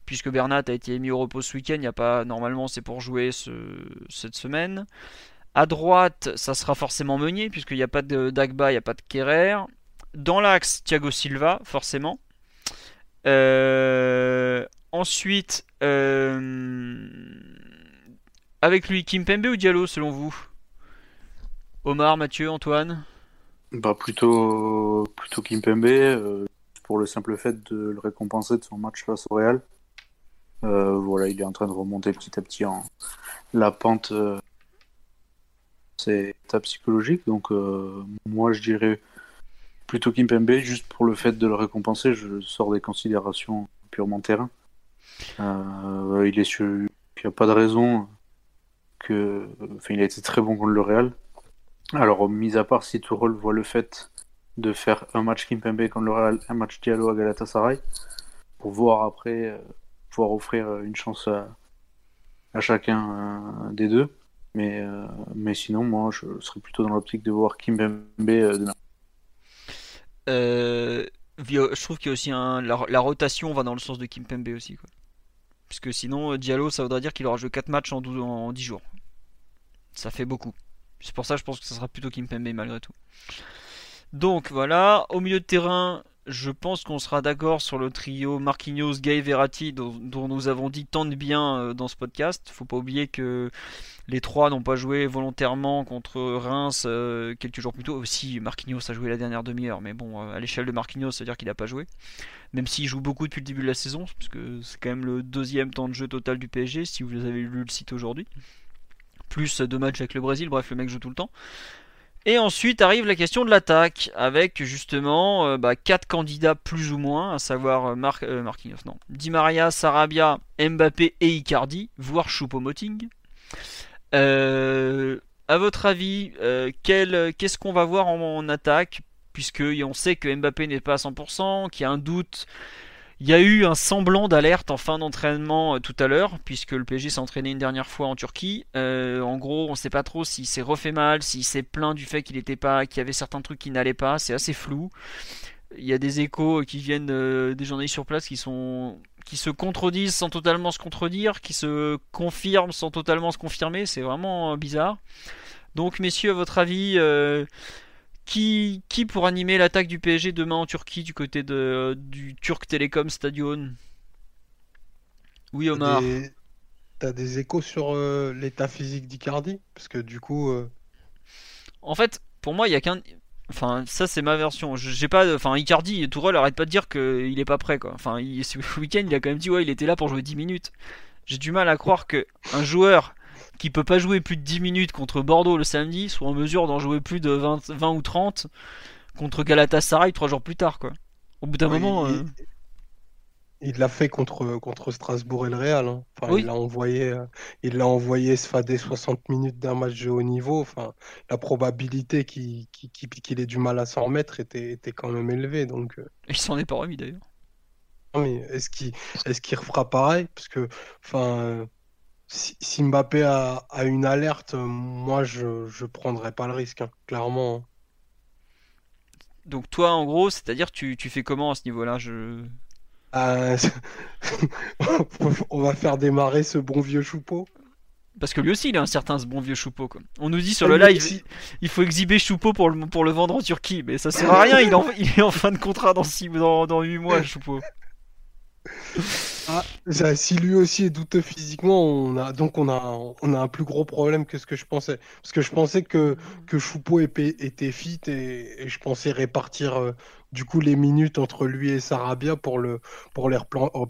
Puisque Bernat a été mis au repos ce week-end, il a pas normalement c'est pour jouer cette semaine. À droite, ça sera forcément Meunier, puisqu'il n'y a pas de Dagba, il n'y a pas de Kerrer. Dans l'axe, Thiago Silva, forcément. Euh, ensuite, euh, avec lui, Kimpembe ou Diallo selon vous? Omar, Mathieu, Antoine? Bah plutôt plutôt Kimpembe euh, pour le simple fait de le récompenser de son match face au Real. Euh, voilà, il est en train de remonter petit à petit en la pente. Euh, c'est état psychologique, donc moi je dirais plutôt Kimpembe juste pour le fait de le récompenser. Je sors des considérations purement terrain. Il est n'y a pas de raison que, enfin, il a été très bon contre le Real. Alors, mis à part si Tourelle voit le fait de faire un match Kimpembe contre le Real, un match Diallo à Galatasaray, pour voir après, euh, pouvoir offrir euh, une chance à, chacun euh, des deux. Mais, mais sinon, moi, je serais plutôt dans l'optique de voir Kimpembe demain. je trouve qu'il y a aussi la, rotation va dans le sens de Kimpembe aussi. Puisque sinon, Diallo, ça voudrait dire qu'il aura joué 4 matchs en, 12, en 10 jours. Ça fait beaucoup. C'est pour ça que je pense que ça sera plutôt Kimpembe malgré tout. Donc voilà, au milieu de terrain, je pense qu'on sera d'accord sur le trio Marquinhos, Gay, Verratti dont, nous avons dit tant de bien euh, dans ce podcast. Faut pas oublier que les trois n'ont pas joué volontairement contre Reims euh, quelques jours plus tôt. Aussi, Marquinhos a joué la dernière demi-heure, mais bon, euh, à l'échelle de Marquinhos, ça veut dire qu'il n'a pas joué. Même s'il joue beaucoup depuis le début de la saison, puisque c'est quand même le deuxième temps de jeu total du PSG, si vous avez lu le site aujourd'hui plus deux matchs avec le Brésil, bref, le mec joue tout le temps. Et ensuite arrive la question de l'attaque, avec justement euh, bah, candidats plus ou moins, à savoir euh, Mar euh, Marquinhos, non, Di Maria, Sarabia, Mbappé et Icardi, voire Choupo-Moting. à votre avis, qu'est-ce qu'on va voir en, en attaque Puisqu'on sait que Mbappé n'est pas à 100%, qu'il y a un doute il y a eu un semblant d'alerte en fin d'entraînement euh, tout à l'heure, puisque le PSG s'est entraîné une dernière fois en Turquie. Euh, en gros, on ne sait pas trop s'il s'est refait mal, s'il s'est plaint du fait qu'il était pas, qu'il y avait certains trucs qui n'allaient pas. C'est assez flou. il y a des échos qui viennent euh, des journalistes sur place qui sont qui se contredisent sans totalement se contredire, qui se confirment sans totalement se confirmer. C'est vraiment euh, bizarre. Donc, messieurs, à votre avis, qui, qui pour animer l'attaque du PSG demain en Turquie du côté de, du Turk Telecom Stadion Oui, Omar. T'as des échos sur l'état physique d'Icardi? Parce que du coup. En fait, pour moi, il y a qu'un. Enfin, ça c'est ma version. J'ai pas, enfin, Icardi, Tourelle arrête pas de dire qu'il est pas prêt quoi. Enfin, ce week-end, il a quand même dit ouais, il était là pour jouer 10 minutes. J'ai du mal à croire que un joueur qui peut pas jouer plus de 10 minutes contre Bordeaux le samedi soit en mesure d'en jouer plus de 20, 20 ou 30 contre Galatasaray trois jours plus tard quoi. Au bout d'un moment. Euh, il l'a fait contre, contre Strasbourg et le Real. Hein. Enfin, Il l'a envoyé, euh, il l'a envoyé se fader 60 minutes d'un match de haut niveau. Enfin, la probabilité qu'il ait du mal à s'en remettre était, était quand même élevée. Donc, euh. Il s'en est pas remis d'ailleurs. mais est-ce qu'il est qu'il refera pareil? Parce que enfin, si, Mbappé a, a, une alerte, moi je ne prendrais pas le risque, hein, clairement. Hein. Donc toi en gros, c'est-à-dire tu, tu fais comment à ce niveau-là? Je... Euh, <laughs> on va faire démarrer ce bon vieux choupeau. Parce que lui aussi, il est un certain ce bon vieux Choupeau. Quoi. On nous dit sur le live, il faut exhiber Choupeau pour le, pour le vendre en Turquie. Mais ça sert à rien, il, est en fin de contrat dans, six, dans, dans 8 mois, Choupeau. Ah, si lui aussi est douteux physiquement, on a donc on a on a un plus gros problème que ce que je pensais. Parce que je pensais que que Choupeau était, fit et, je pensais répartir euh, du coup les minutes entre lui et Sarabia pour le pour les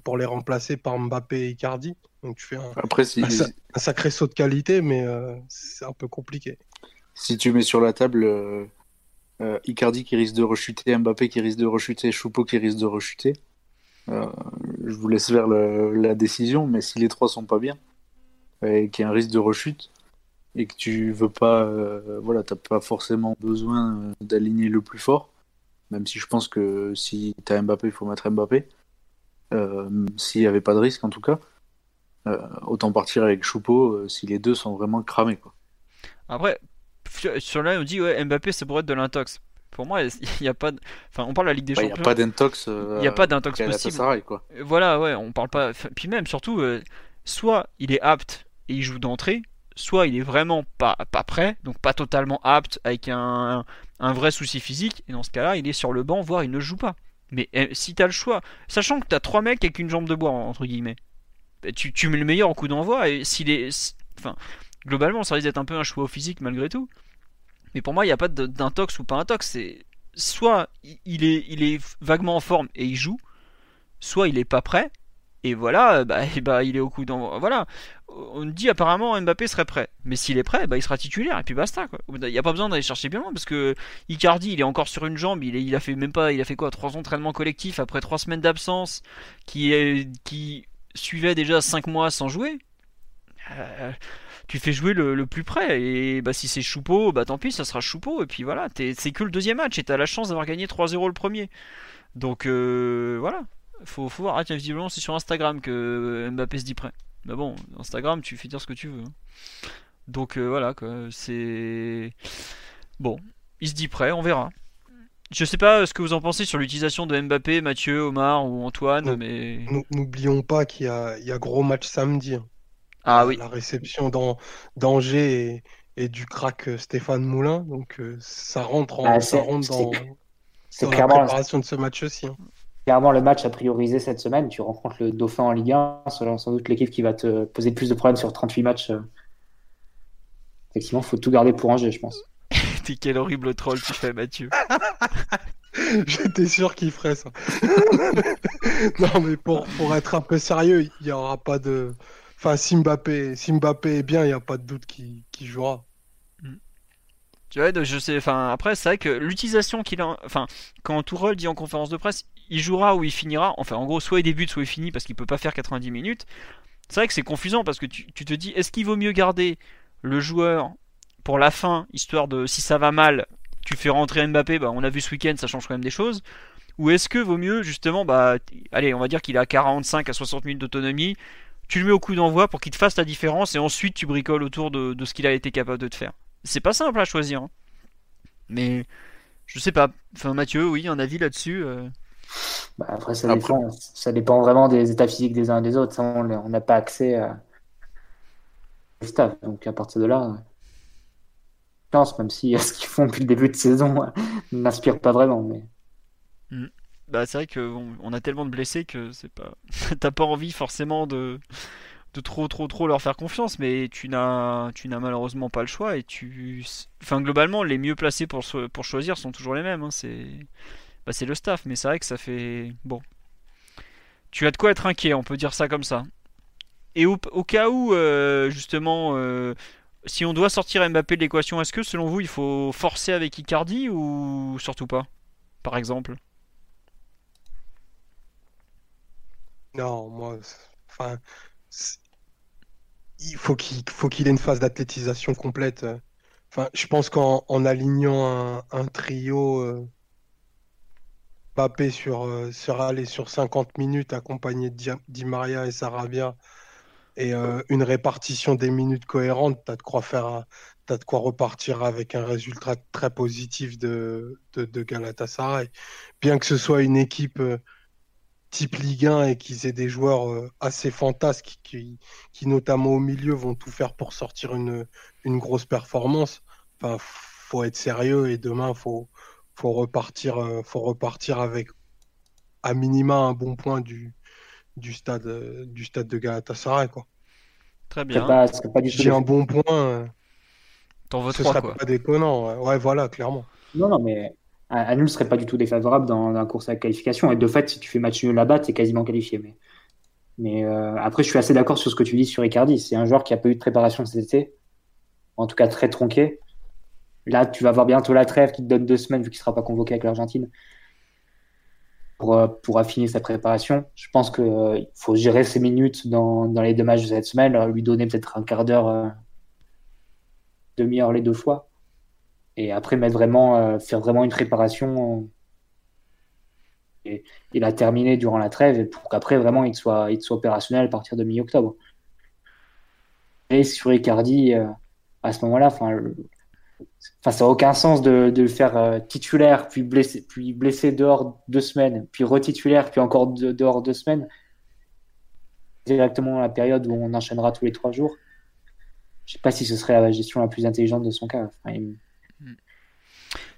pour les remplacer par Mbappé et Icardi. Donc tu fais un, Après, un, sacré saut de qualité, mais euh, c'est un peu compliqué. Si tu mets sur la table euh, Icardi qui risque de rechuter, Mbappé qui risque de rechuter, Choupeau qui risque de rechuter. Euh, je vous laisse faire la décision, mais si les trois sont pas bien et qu'il y a un risque de rechute et que tu veux pas, euh, voilà, t'as pas forcément besoin euh, d'aligner le plus fort, même si je pense que si tu as Mbappé, il faut mettre Mbappé. S'il n'y avait pas de risque en tout cas, autant partir avec Choupeau si les deux sont vraiment cramés. Quoi. Après, sur là on dit ouais, Mbappé c'est pour être de l'intox. Pour moi, il n'y a pas. Enfin, on parle de la Ligue des Champions. Il n'y a pas d'intox. Il n'y a pas d'intox possible. quoi. Voilà, ouais, on parle pas. Puis même, surtout, euh, soit il est apte et il joue d'entrée, soit il est vraiment pas, pas prêt, donc pas totalement apte avec un, un, vrai souci physique, et dans ce cas-là, il est sur le banc, voire il ne joue pas. Mais eh, si tu as le choix, sachant que tu as trois mecs avec une jambe de bois, entre guillemets, bah, tu, tu mets le meilleur au coup d'envoi, et s'il est. Enfin, globalement, ça risque d'être un peu un choix au physique malgré tout. Mais pour moi, il n'y a pas d'intox ou pas intox. C'est soit il est, vaguement en forme et il joue, soit il est pas prêt. Et voilà, bah, <laughs> bah il est au coup d'envoi. Voilà, on dit apparemment Mbappé serait prêt, mais s'il est prêt, bah, il sera titulaire et puis basta. Il n'y a pas besoin d'aller chercher bien loin parce que Icardi, il est encore sur une jambe. Il, a fait même pas, il a fait quoi, trois entraînements collectifs après trois semaines d'absence, qui suivait déjà cinq mois sans jouer? Euh, tu fais jouer le, plus près. Et bah, si c'est Choupeau, bah tant pis, ça sera Choupeau. Et puis voilà, c'est que le deuxième match et t'as la chance d'avoir gagné 3-0 le premier. Donc euh, voilà, faut, faut voir. Ah tiens, visiblement, c'est sur Instagram que Mbappé se dit prêt. Mais bon, Instagram, tu fais dire ce que tu veux. Hein. Donc euh, voilà, quoi. C'est. Bon, il se dit prêt, on verra. Je sais pas ce que vous en pensez sur l'utilisation de Mbappé, Mathieu, Omar ou Antoine, mais. N'oublions pas qu'il y, y, a gros match samedi. Ah oui. La réception d'Angers et, du crack euh, Stéphane Moulin. Donc euh, ça rentre, en, ah, ça rentre dans, la préparation de ce match aussi. Hein. Clairement, le match à prioriser cette semaine. Tu rencontres le Dauphin en Ligue 1, selon sans doute l'équipe qui va te poser plus de problèmes sur 38 matchs. Euh. Effectivement, il faut tout garder pour Angers, je pense. <laughs> T'es quel horrible troll tu fais, Mathieu. <laughs> J'étais sûr qu'il ferait ça. <laughs> non, mais pour, pour être un peu sérieux, il n'y aura pas de. Enfin, si Mbappé, est bien, il n'y a pas de doute qu'il jouera. Mm. Tu vois, je sais. Enfin, après, c'est vrai que l'utilisation qu'il a. Enfin, quand Tourelle dit en conférence de presse, il jouera ou il finira. Enfin, en gros, soit il débute, soit il finit parce qu'il peut pas faire 90 minutes. C'est vrai que c'est confusant parce que tu, te dis, est-ce qu'il vaut mieux garder le joueur pour la fin, histoire de si ça va mal, tu fais rentrer Mbappé, bah, on a vu ce week-end, ça change quand même des choses. Ou est-ce que vaut mieux justement, bah, allez, on va dire qu'il a 45 à 60 minutes d'autonomie, tu le mets au coup d'envoi pour qu'il te fasse la différence et ensuite tu bricoles autour de, ce qu'il a été capable de te faire. C'est pas simple à choisir. Hein. Mais Je sais pas. Enfin, Mathieu, oui, un avis là-dessus euh bah, après, ça dépend, ça dépend vraiment des états physiques des uns et des autres. on n'a pas accès à staff. Donc à partir de là, pense, même si ce qu'ils font depuis le début de saison <laughs> n'inspire pas vraiment. Mais... Mm. Bah, c'est vrai qu'on on a tellement de blessés que c'est pas. <laughs> T'as pas envie forcément de de trop trop trop leur faire confiance, mais tu n'as tu n'as malheureusement pas le choix et tu. Enfin globalement, les mieux placés pour choisir sont toujours les mêmes. Hein. C'est bah, c'est le staff, mais c'est vrai que ça fait bon. Tu as de quoi être inquiet, on peut dire ça comme ça. Et au, cas où euh, justement. Euh, si on doit sortir Mbappé de l'équation, est-ce que selon vous il faut forcer avec Icardi ou surtout pas Par exemple? Non, moi, enfin, il faut qu'il ait une phase d'athlétisation complète. Enfin, je pense qu'en alignant un, trio euh, Mbappé sur, euh, sur, sur 50 minutes accompagné de Di, Maria et Sarabia et euh, une répartition des minutes cohérente, tu as de quoi faire, as de quoi repartir avec un résultat très positif de, de, de Galatasaray. Bien que ce soit une équipe type Ligue 1 et qu'ils aient des joueurs euh, assez fantasques qui, qui, notamment au milieu, vont tout faire pour sortir une, une grosse performance. Enfin, faut être sérieux et demain, faut, faut repartir, euh, faut repartir avec à minima un bon point du, du stade, euh, du stade de Galatasaray, quoi. Très bien. J'ai un bon point. T'en veux ce serait quoi. pas déconnant. Ouais. ouais, voilà, clairement. Non, non, mais à, ne serait pas du tout défavorable dans, la course à la qualification. Et de fait, si tu fais match nul là-bas, tu es quasiment qualifié. Mais, mais euh, après, je suis assez d'accord sur ce que tu dis sur Icardi. C'est un joueur qui a pas eu de préparation cet été, en tout cas très tronqué. Là, tu vas voir bientôt la trêve qui te donne deux semaines vu qu'il ne sera pas convoqué avec l'Argentine pour, euh, pour affiner sa préparation. Je pense qu'il euh, faut gérer ses minutes dans, dans, les deux matchs de cette semaine, lui donner peut-être un quart d'heure, demi-heure les deux fois et après mettre vraiment, euh, faire vraiment une préparation et, la terminer durant la trêve pour qu'après vraiment il soit, il soit opérationnel à partir de mi-octobre. Et sur Icardi, euh, à ce moment-là, enfin, ça n'a aucun sens de, de le faire euh, titulaire, puis blessé, puis blessé dehors deux semaines, puis retitulaire, puis encore dehors deux semaines. Directement la période où on enchaînera tous les trois jours. Je ne sais pas si ce serait la gestion la plus intelligente de son cas.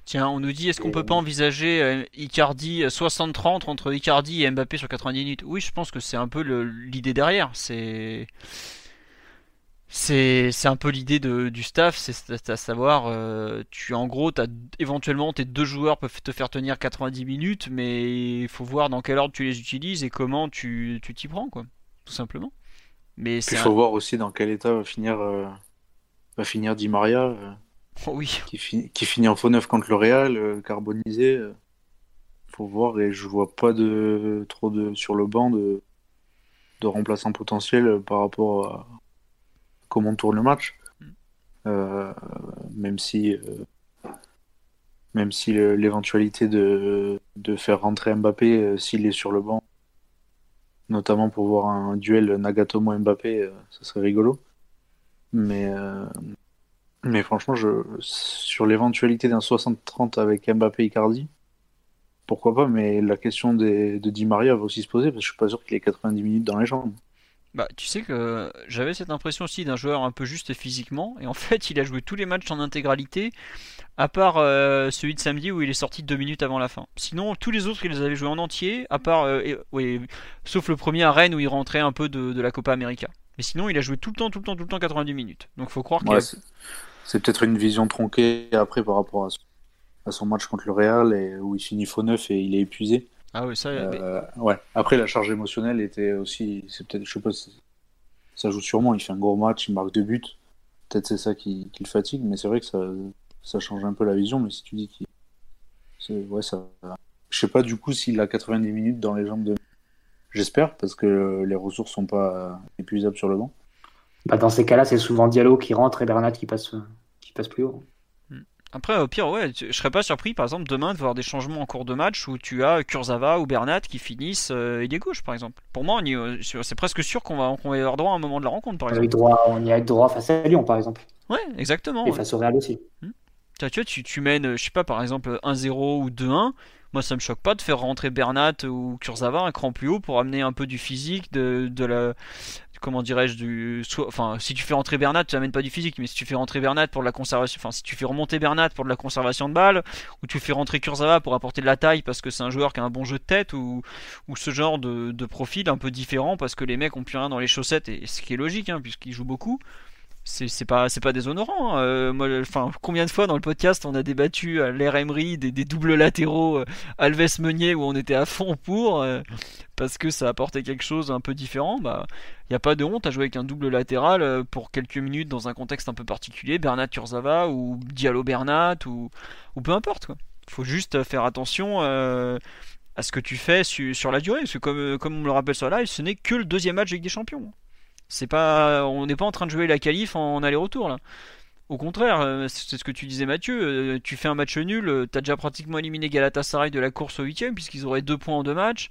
Tiens, on nous dit est-ce qu'on peut pas envisager euh, Icardi 60-30 euh, entre Icardi et Mbappé sur 90 minutes? Oui, je pense que c'est un peu l'idée derrière. C'est c'est un peu l'idée du staff, c'est à savoir, euh, tu en gros, as, éventuellement tes deux joueurs peuvent te faire tenir 90 minutes, mais il faut voir dans quel ordre tu les utilises et comment tu t'y prends, quoi, tout simplement. Mais il faut voir aussi dans quel état va finir, va finir Di Maria. Oh oui. Qui, finit en faux neuf contre le Real, euh, carbonisé. Euh, faut voir et je vois pas de trop de sur le banc de, de remplaçants potentiels par rapport à comment tourne le match. Mm. Euh, même si même si l'éventualité de, de, faire rentrer Mbappé s'il est sur le banc, notamment pour voir un duel Nagatomo-Mbappé, ça serait rigolo. Mais mais franchement, je... sur l'éventualité d'un 60-30 avec Mbappé et Icardi, pourquoi pas, mais la question des... de Di Maria va aussi se poser parce que je suis pas sûr qu'il ait 90 minutes dans les jambes. Bah, tu sais que j'avais cette impression aussi d'un joueur un peu juste physiquement, et en fait, il a joué tous les matchs en intégralité, à part euh, celui de samedi où il est sorti deux minutes avant la fin. Sinon, tous les autres, il les avait joués en entier, à part, euh, sauf le premier à Rennes où il rentrait un peu de, la Copa América. Mais sinon, il a joué tout le temps, tout le temps, tout le temps 90 minutes. Donc, faut croire qu'il c'est peut-être une vision tronquée après par rapport à son, match contre le Real et où il finit faux neuf et il est épuisé. Ah oui, ça. Euh, ouais. Après, la charge émotionnelle était aussi. C'est peut-être, je sais pas, ça joue sûrement. Il fait un gros match, il marque deux buts. Peut-être c'est ça qui, le fatigue, mais c'est vrai que ça, ça change un peu la vision. Mais si tu dis qu'il, ouais, ça. Je sais pas du coup s'il a 90 minutes dans les jambes de. J'espère parce que les ressources sont pas épuisables sur le banc. Bah, dans ces cas-là, c'est souvent Diallo qui rentre et Bernat qui passe, qui passe plus haut. Hmm. Après, au pire, ouais, je serais pas surpris, par exemple, demain de voir des changements en cours de match où tu as Kurzawa ou Bernat qui finissent euh, et des gauche, par exemple. Pour moi, c'est presque sûr qu'on va, va y avoir droit à un moment de la rencontre, par exemple. Droit, on y a droit face à Lyon, par exemple. Ouais, exactement. Et face au Real aussi. Hmm. Tu, vois, tu, tu mènes, je sais pas, par exemple 1-0 ou 2-1. Moi, ça me choque pas de faire rentrer Bernat ou Kurzawa un cran plus haut pour amener un peu du physique, de, de la, comment dirais-je du enfin si tu fais rentrer Bernat tu n'amènes pas du physique mais si tu fais rentrer Bernat pour la conservation enfin si tu fais remonter Bernat pour de la conservation de balles ou tu fais rentrer Kurzawa pour apporter de la taille parce que c'est un joueur qui a un bon jeu de tête ou, ce genre de, de, profil un peu différent parce que les mecs ont plus rien dans les chaussettes et ce qui est logique hein, puisqu'ils jouent beaucoup c'est pas pas déshonorant. Hein. Euh, moi, combien de fois dans le podcast on a débattu à l'ère Emery des, doubles latéraux euh, Alves Meunier où on était à fond pour euh, parce que ça apportait quelque chose un peu différent. Bah, il y a pas de honte à jouer avec un double latéral pour quelques minutes dans un contexte un peu particulier, Bernat Kurzawa ou Diallo Bernat ou ou peu importe quoi. Faut juste faire attention à ce que tu fais sur la durée parce que comme comme on le rappelle sur live, ce n'est que le deuxième match avec des champions. C'est pas, on n'est pas en train de jouer la qualif en, aller-retour là. Au contraire, euh, c'est ce que tu disais Mathieu, euh, tu fais un match nul, euh, t'as déjà pratiquement éliminé Galatasaray de la course au 8 puisqu'ils auraient deux points en deux matchs.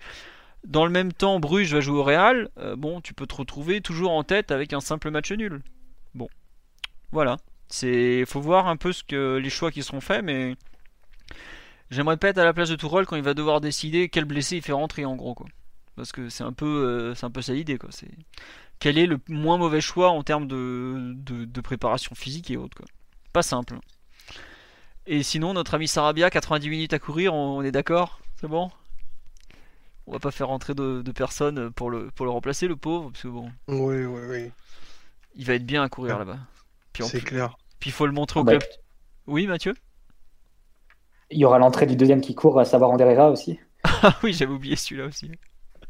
Dans le même temps, Bruges va jouer au Real. bon, tu peux te retrouver toujours en tête avec un simple match nul. Bon, voilà. C'est, faut voir un peu ce que les choix qui seront faits, mais j'aimerais pas être à la place de Tourelle quand il va devoir décider quel blessé il fait rentrer en gros quoi. Parce que c'est un peu, c'est un peu ça l'idée quoi. C'est quel est le moins mauvais choix en termes de, de, préparation physique et autres. Quoi. Pas simple. Et sinon, notre ami Sarabia, 90 minutes à courir, on, est d'accord? C'est bon? On va pas faire rentrer de, personnes pour le, pour le remplacer, le pauvre, parce que bon. Oui, oui, oui. Il va être bien à courir là-bas. C'est clair. Puis il faut le montrer au club. Oui, Mathieu? Il y aura l'entrée du deuxième qui court, à savoir Anderera aussi. <laughs> ah oui, j'avais oublié celui-là aussi.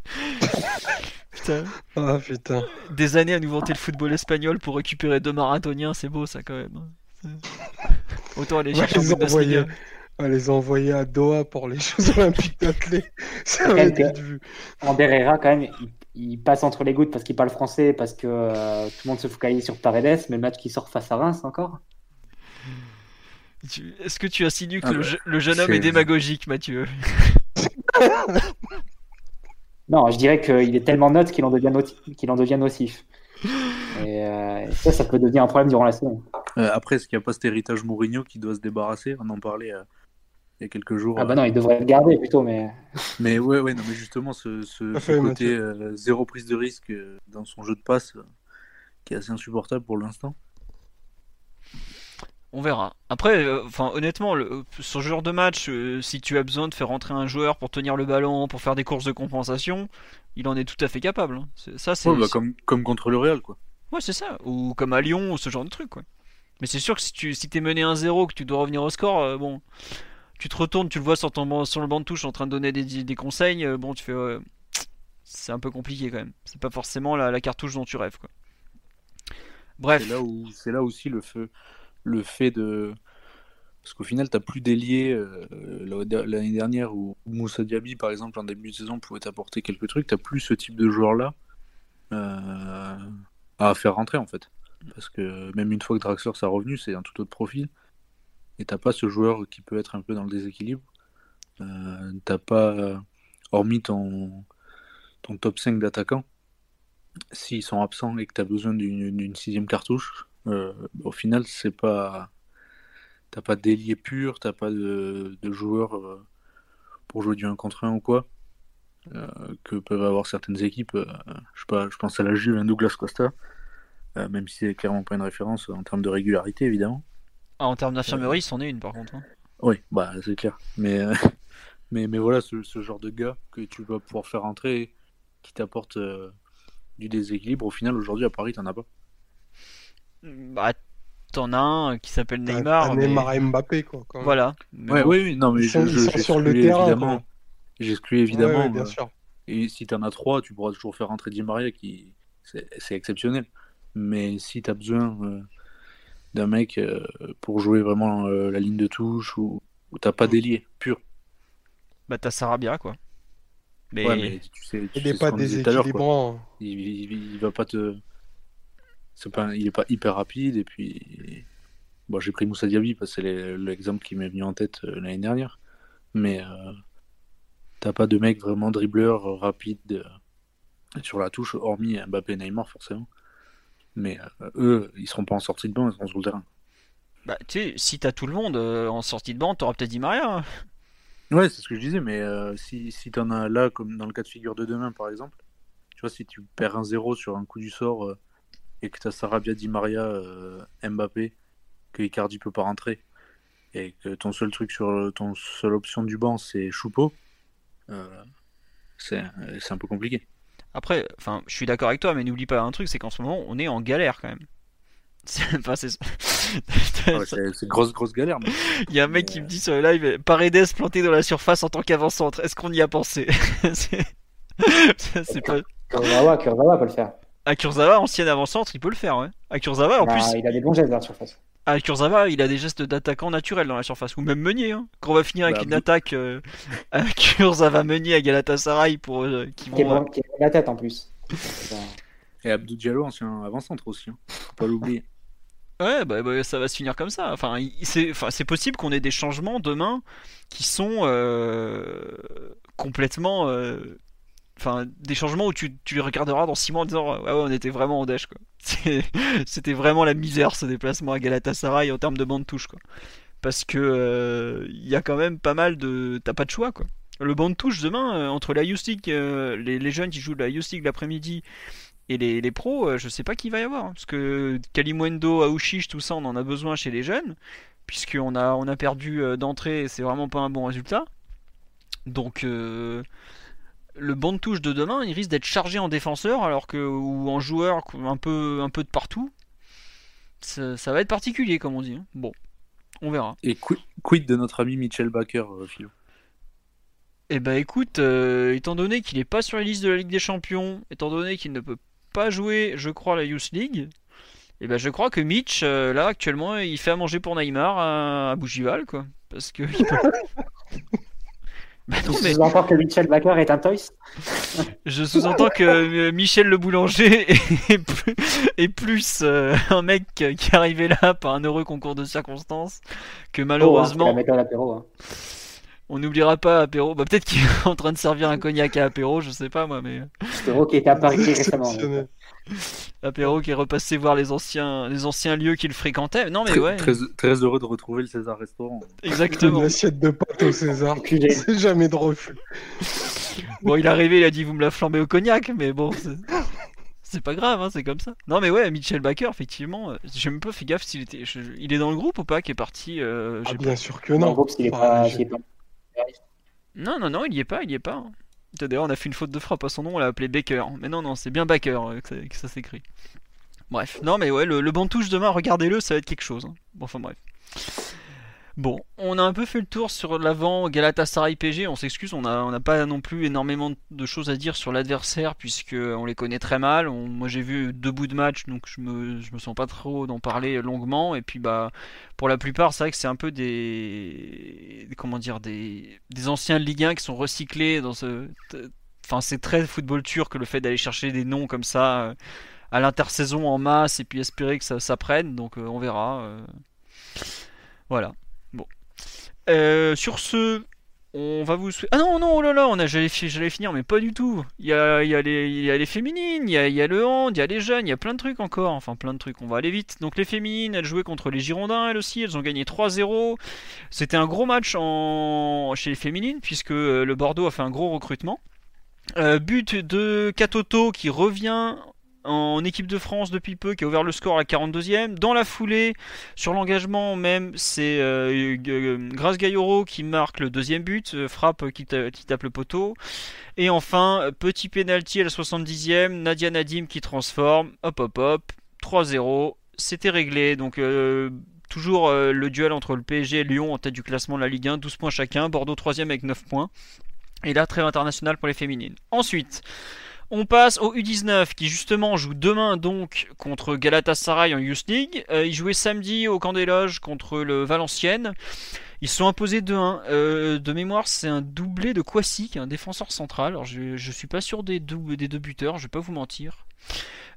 <laughs> <laughs> Ah putain. Des années à nous vanter le football espagnol pour récupérer deux marathoniens, c'est beau ça quand même. Hein. <laughs> Autant aller chercher les envoyer, les envoyer à Doha pour les Jeux <laughs> Olympiques d'athlée. Ça va être vu. En quand même, il, passe entre les gouttes parce qu'il parle français, parce que euh, tout le monde se focalise sur Paredes, mais le match qui sort face à Reims encore. Est-ce que tu insinues que ah le, bah, le, jeune homme est démagogique, Mathieu? Non, je dirais qu'il est tellement neutre qu'il en, devient qu'il en devient nocif. Et euh, ça, ça peut devenir un problème durant la saison. Euh, après, est-ce qu'il n'y a pas cet héritage Mourinho qui doit se débarrasser On en parlait euh, il y a quelques jours. Ah bah non, il devrait le garder plutôt, mais. Mais ouais, ouais, non, mais justement, ce, ce, côté zéro prise de risque dans son jeu de passe qui est assez insupportable pour l'instant on verra. Après, euh, enfin honnêtement, le, ce genre de match, euh, si tu as besoin de faire rentrer un joueur pour tenir le ballon, pour faire des courses de compensation, il en est tout à fait capable. Hein. Ça, c'est bah, comme, comme contre le Real, quoi. Ouais, c'est ça. Ou comme à Lyon, ou ce genre de truc, quoi. Mais c'est sûr que si tu si es mené 1-0, que tu dois revenir au score, euh, bon, tu te retournes, tu le vois sur, ton, sur le banc de touche en train de donner des, des conseils, bon, tu fais. c'est un peu compliqué quand même. C'est pas forcément la, la, cartouche dont tu rêves, quoi. Bref. C'est là, où, là aussi le feu le fait de. Parce qu'au final, tu n'as plus d'ailier euh, l'année dernière où Moussa Diaby, par exemple, en début de saison, pouvait t'apporter quelques trucs. Tu plus ce type de joueur-là euh, à faire rentrer, en fait. Parce que même une fois que Draxler s'est revenu, c'est un tout autre profil. Et t'as pas ce joueur qui peut être un peu dans le déséquilibre. Euh, t'as pas, hormis ton, ton top 5 d'attaquants, s'ils sont absents et que tu besoin d'une sixième cartouche, euh, au final, c'est pas. T'as pas d'ailier pur, t'as pas de, de joueurs euh, pour jouer du 1 contre 1 ou quoi. Euh, que peuvent avoir certaines équipes. je, sais pas, je pense à la Juve, un Douglas Costa, même si c'est clairement pas une référence en termes de régularité, évidemment. Ah, en termes d'infirmerie, c'en est une par contre. Hein. Oui, bah c'est clair. Mais, <laughs> mais, mais voilà, ce, ce, genre de gars que tu vas pouvoir faire entrer, qui t'apporte du déséquilibre, au final, aujourd'hui à Paris, t'en as pas. Bah, t'en as un qui s'appelle Neymar. Neymar et Mbappé, quoi. Voilà. Ouais, oui, non, mais je, je, sur le terrain. Évidemment. J'exclus évidemment. bien euh, sûr. Et si t'en as trois, tu pourras toujours faire rentrer Di Maria, qui c'est exceptionnel. Mais si t'as besoin euh, d'un mec euh, pour jouer vraiment la ligne de touche ou, ou t'as pas d'ailier pur. Bah t'as Sarabia quoi. Mais... Ouais, mais tu sais, il n'est pas déséquilibrant. Il, il, il, va pas te pas, il est pas hyper rapide et puis bon, j'ai pris Moussa Diaby parce que c'est l'exemple qui m'est venu en tête euh, l'année dernière. Mais euh, t'as pas de mec vraiment dribbleur euh, rapide sur la touche, hormis Mbappé et Neymar forcément. Mais eux, ils seront pas en sortie de banc, ils seront sur le terrain. Bah, tu sais, si t'as tout le monde euh, en sortie de bande, t'auras peut-être dit Maria. hein. Ouais, c'est ce que je disais, mais si, si t'en as là, comme dans le cas de figure de demain, par exemple, tu vois, si tu perds un 0 sur un coup du sort et que t'as Sarabia, Di Maria, euh, Mbappé, que Icardi peut pas rentrer, et que ton seul truc sur le- ton seule option du banc, c'est Choupeau, euh, c'est c'est un peu compliqué. Après, enfin, je suis d'accord avec toi, mais n'oublie pas un truc, c'est qu'en ce moment, on est en galère quand même. <laughs> C'est- Enfin, Ah ouais, grosse, grosse galère. mais- Il y a un mec qui me dit sur le live Paredes planté dans la surface en tant qu'avant-centre. Est-ce qu'on y a pensé? <laughs> C'est c'est pas. Kurzawa, Kurzawa peut le faire. À Kurzawa, ancien avant-centre, il peut le faire, ouais. À Kurzawa, en Bah, plus, Il a des bons gestes dans la surface. à Kurzawa, il a des gestes d'attaquant naturels dans la surface. Ou même Meunier, hein. Quand on va finir avec Bah, une vous- attaque euh, à Kurzawa Meunier à Galatasaray pour euh, qui Qui est vont. bon- qui est la tête en plus. Et Abdou Diallo, ancien avant-centre aussi, hein. faut pas l'oublier. Ouais, bah, bah, ça va se finir comme ça. Enfin, c'est enfin, possible qu'on ait des changements demain qui sont euh, complètement. euh, Enfin, des changements où tu, tu les regarderas dans 6 mois en disant Ouais, ouais, on était vraiment en dèche, quoi. <laughs> C'était vraiment la misère ce déplacement à Galatasaray en termes de banc de touche, quoi. Parce que euh, il y a quand même pas mal de. T'as pas de choix, quoi. Le banc de touche demain, euh, entre la League, euh, les, les jeunes qui jouent de la League l'après-midi et les, les pros, je sais pas qui va y avoir. hein, parce que Kalimwendo, Aouchiche, tout ça, on en a besoin chez les jeunes. Puisqu'on a, on a perdu d'entrée c'est vraiment pas un bon résultat. Donc, le banc de touche de demain, il risque d'être chargé en défenseur alors que, ou en joueur un peu, un peu de partout. Ça, ça va être particulier, comme on dit. hein. Bon, on verra. Et quid, quid de notre ami Mitchell Baker, euh, Philo Eh ben écoute, euh, étant donné qu'il n'est pas sur la liste de la Ligue des Champions, étant donné qu'il ne peut pas jouer, je crois, la Youth League, eh ben je crois que Mitch, euh, là actuellement, il fait à manger pour Neymar à, à Bougival, quoi. Parce que. <laughs> <laughs> bah non, mais Je sous-entends que Mitchell Baker est un toys. je sous-entends que euh, Michel le boulanger <laughs> est plus, est plus, euh, un mec qui est arrivé là par un heureux concours de circonstances que Oh, hein, malheureusement. hein. On n'oubliera pas Apéro. Bah, peut-être qu'il est <laughs> en train de servir un cognac à Apéro, je sais pas moi, mais Apéro qui était à Paris <laughs> récemment. Apéro qui est repassé voir les anciens, les anciens lieux qu'il fréquentait. Non, mais très, ouais, très, très heureux de retrouver le César Restaurant. exactement. Une assiette de pâtes au César. <laughs> C'est jamais de refus. Bon, il est arrivé, il a dit vous me la flambez au cognac, mais bon, c'est- pas grave, hein, c'est comme ça. Non, mais ouais, Mitchell Baker, effectivement, euh, j'ai même pas fait gaffe s'il était. je- Il est dans le groupe ou pas qui est parti euh, Ah, bien sûr que non. groupe, s'il est Enfin, pas, j'ai- s'il est pas- Non, non, non, il y est pas, il y est pas. hein. D'ailleurs, on a fait une faute de frappe à son nom, on l'a appelé Baker. Mais non, non, c'est bien Baker euh, que ça, s'écrit. Bref, non, mais ouais, le, le touche demain, regardez-le, ça va être quelque chose. hein. Bon, enfin bref. Bon, on a un peu fait le tour sur l'avant Galatasaray PG. On s'excuse, on n'a n'a pas non plus énormément de choses à dire sur l'adversaire puisque on les connaît très mal. Moi, j'ai vu deux bouts de match, donc je me me sens pas trop d'en parler longuement. Et puis bah, pour la plupart, c'est vrai que c'est un peu des, comment dire des, anciens Ligue 1 qui sont recyclés dans ce. Enfin, c'est très football turc le fait d'aller chercher des noms comme ça euh, à l'intersaison en masse et puis espérer que ça, ça prenne. Donc euh, on verra. euh. Voilà. Euh, sur ce, on va vous. Ah non, non, oh là là, on a, j'allais, fi- j'allais finir, mais pas du tout. Il y a, les, y a les féminines, il y a, le hand, il y a les jeunes, il y a plein de trucs encore. Enfin, plein de trucs, on va aller vite. Donc, les féminines, elles jouaient contre les Girondins, elles aussi, elles ont gagné 3-0. C'était un gros match chez les féminines, puisque euh, le Bordeaux a fait un gros recrutement. Euh, but de Katoto qui revient en équipe de France depuis peu, qui a ouvert le score à la 42e. Dans la foulée, sur l'engagement même, c'est euh, euh, Grace qui marque le deuxième but, euh, frappe qui, ta- qui tape le poteau. Et enfin, euh, petit penalty à la 70e, Nadia Nadim qui transforme, hop hop hop, 3-0, c'était réglé. Donc euh, toujours euh, le duel entre le PSG et Lyon en tête du classement de la Ligue 1, 12 points chacun, Bordeaux 3 avec 9 points. Et là, trêve international pour les féminines. Ensuite, on passe au U19 qui justement joue demain donc contre Galatasaray en Youth League. Euh, ils jouaient samedi au camp des loges contre le Valenciennes. Ils sont imposés 2-1. Euh, de mémoire, c'est un doublé de Kwasi, qui est un défenseur central. Alors, je, je suis pas sûr des des deux buteurs, je vais pas vous mentir.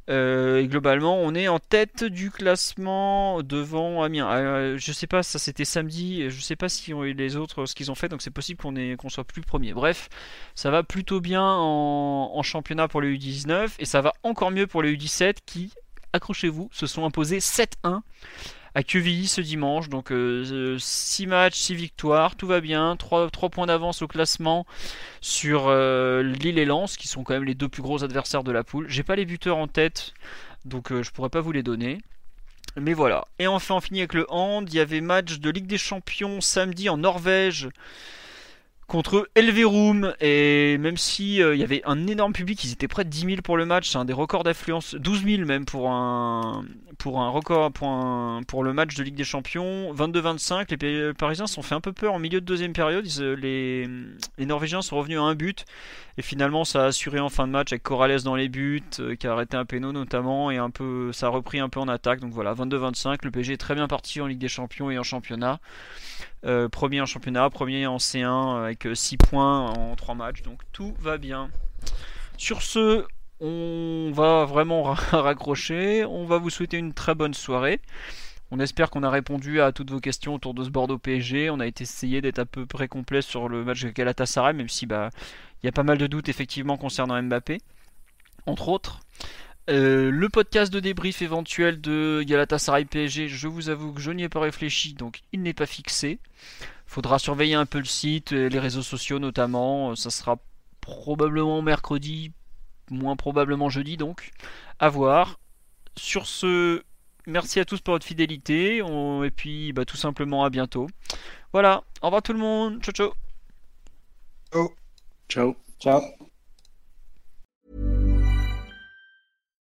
Euh, et globalement, on est en tête du classement devant Amiens. Euh, je sais pas, ça c'était samedi. Je sais pas si les autres ce qu'ils ont fait, donc c'est possible qu'on qu'on soit plus premier. Bref, ça va plutôt bien en, en championnat pour les U19 et ça va encore mieux pour les U17 qui, accrochez-vous, se sont imposés 7-1 à QVI ce dimanche. Donc 6 matchs, 6 victoires, tout va bien. 3, 3 points d'avance au classement sur Lille et Lens, qui sont quand même les deux plus gros adversaires de la poule. J'ai pas les buteurs en tête, donc je pourrais pas vous les donner. Mais voilà. Et enfin, on finit avec le hand. Il y avait match de Ligue des Champions samedi en Norvège contre Elverum. Et même si euh, y avait un énorme public, ils étaient près de 10 000 pour le match, c'est un des records d'affluence, 12 000 même pour un pour un record pour, un, pour le match de Ligue des Champions, 22-25, les Parisiens sont fait un peu peur en milieu de deuxième période, euh, les, les Norvégiens sont revenus à un but et finalement ça a assuré en fin de match avec Corrales dans les buts, euh, qui a arrêté un péno notamment et un peu ça a repris un peu en attaque, donc voilà 22-25, le PSG est très bien parti en Ligue des Champions et en championnat. Euh, premier en championnat, premier en C1 avec 6 euh, points en 3 matchs. Donc tout va bien. Sur ce, on va vraiment <laughs> raccrocher. On va vous souhaiter une très bonne soirée. On espère qu'on a répondu à toutes vos questions autour de ce Bordeaux PSG. On a essayé d'être à peu près complet sur le match de Galatasaray, même si bah il y a pas mal de doutes effectivement concernant Mbappé, entre autres. Euh, le podcast de débrief éventuel de Galatasaray PSG, je vous avoue que je n'y ai pas réfléchi, donc il n'est pas fixé. Faudra surveiller un peu le site, les réseaux sociaux notamment. Ça sera probablement mercredi, moins probablement jeudi donc. À voir. Sur ce, merci à tous pour votre fidélité. Et puis bah, tout simplement à bientôt. Voilà, au revoir tout le monde. Ciao ciao. Ciao. Ciao. Ciao.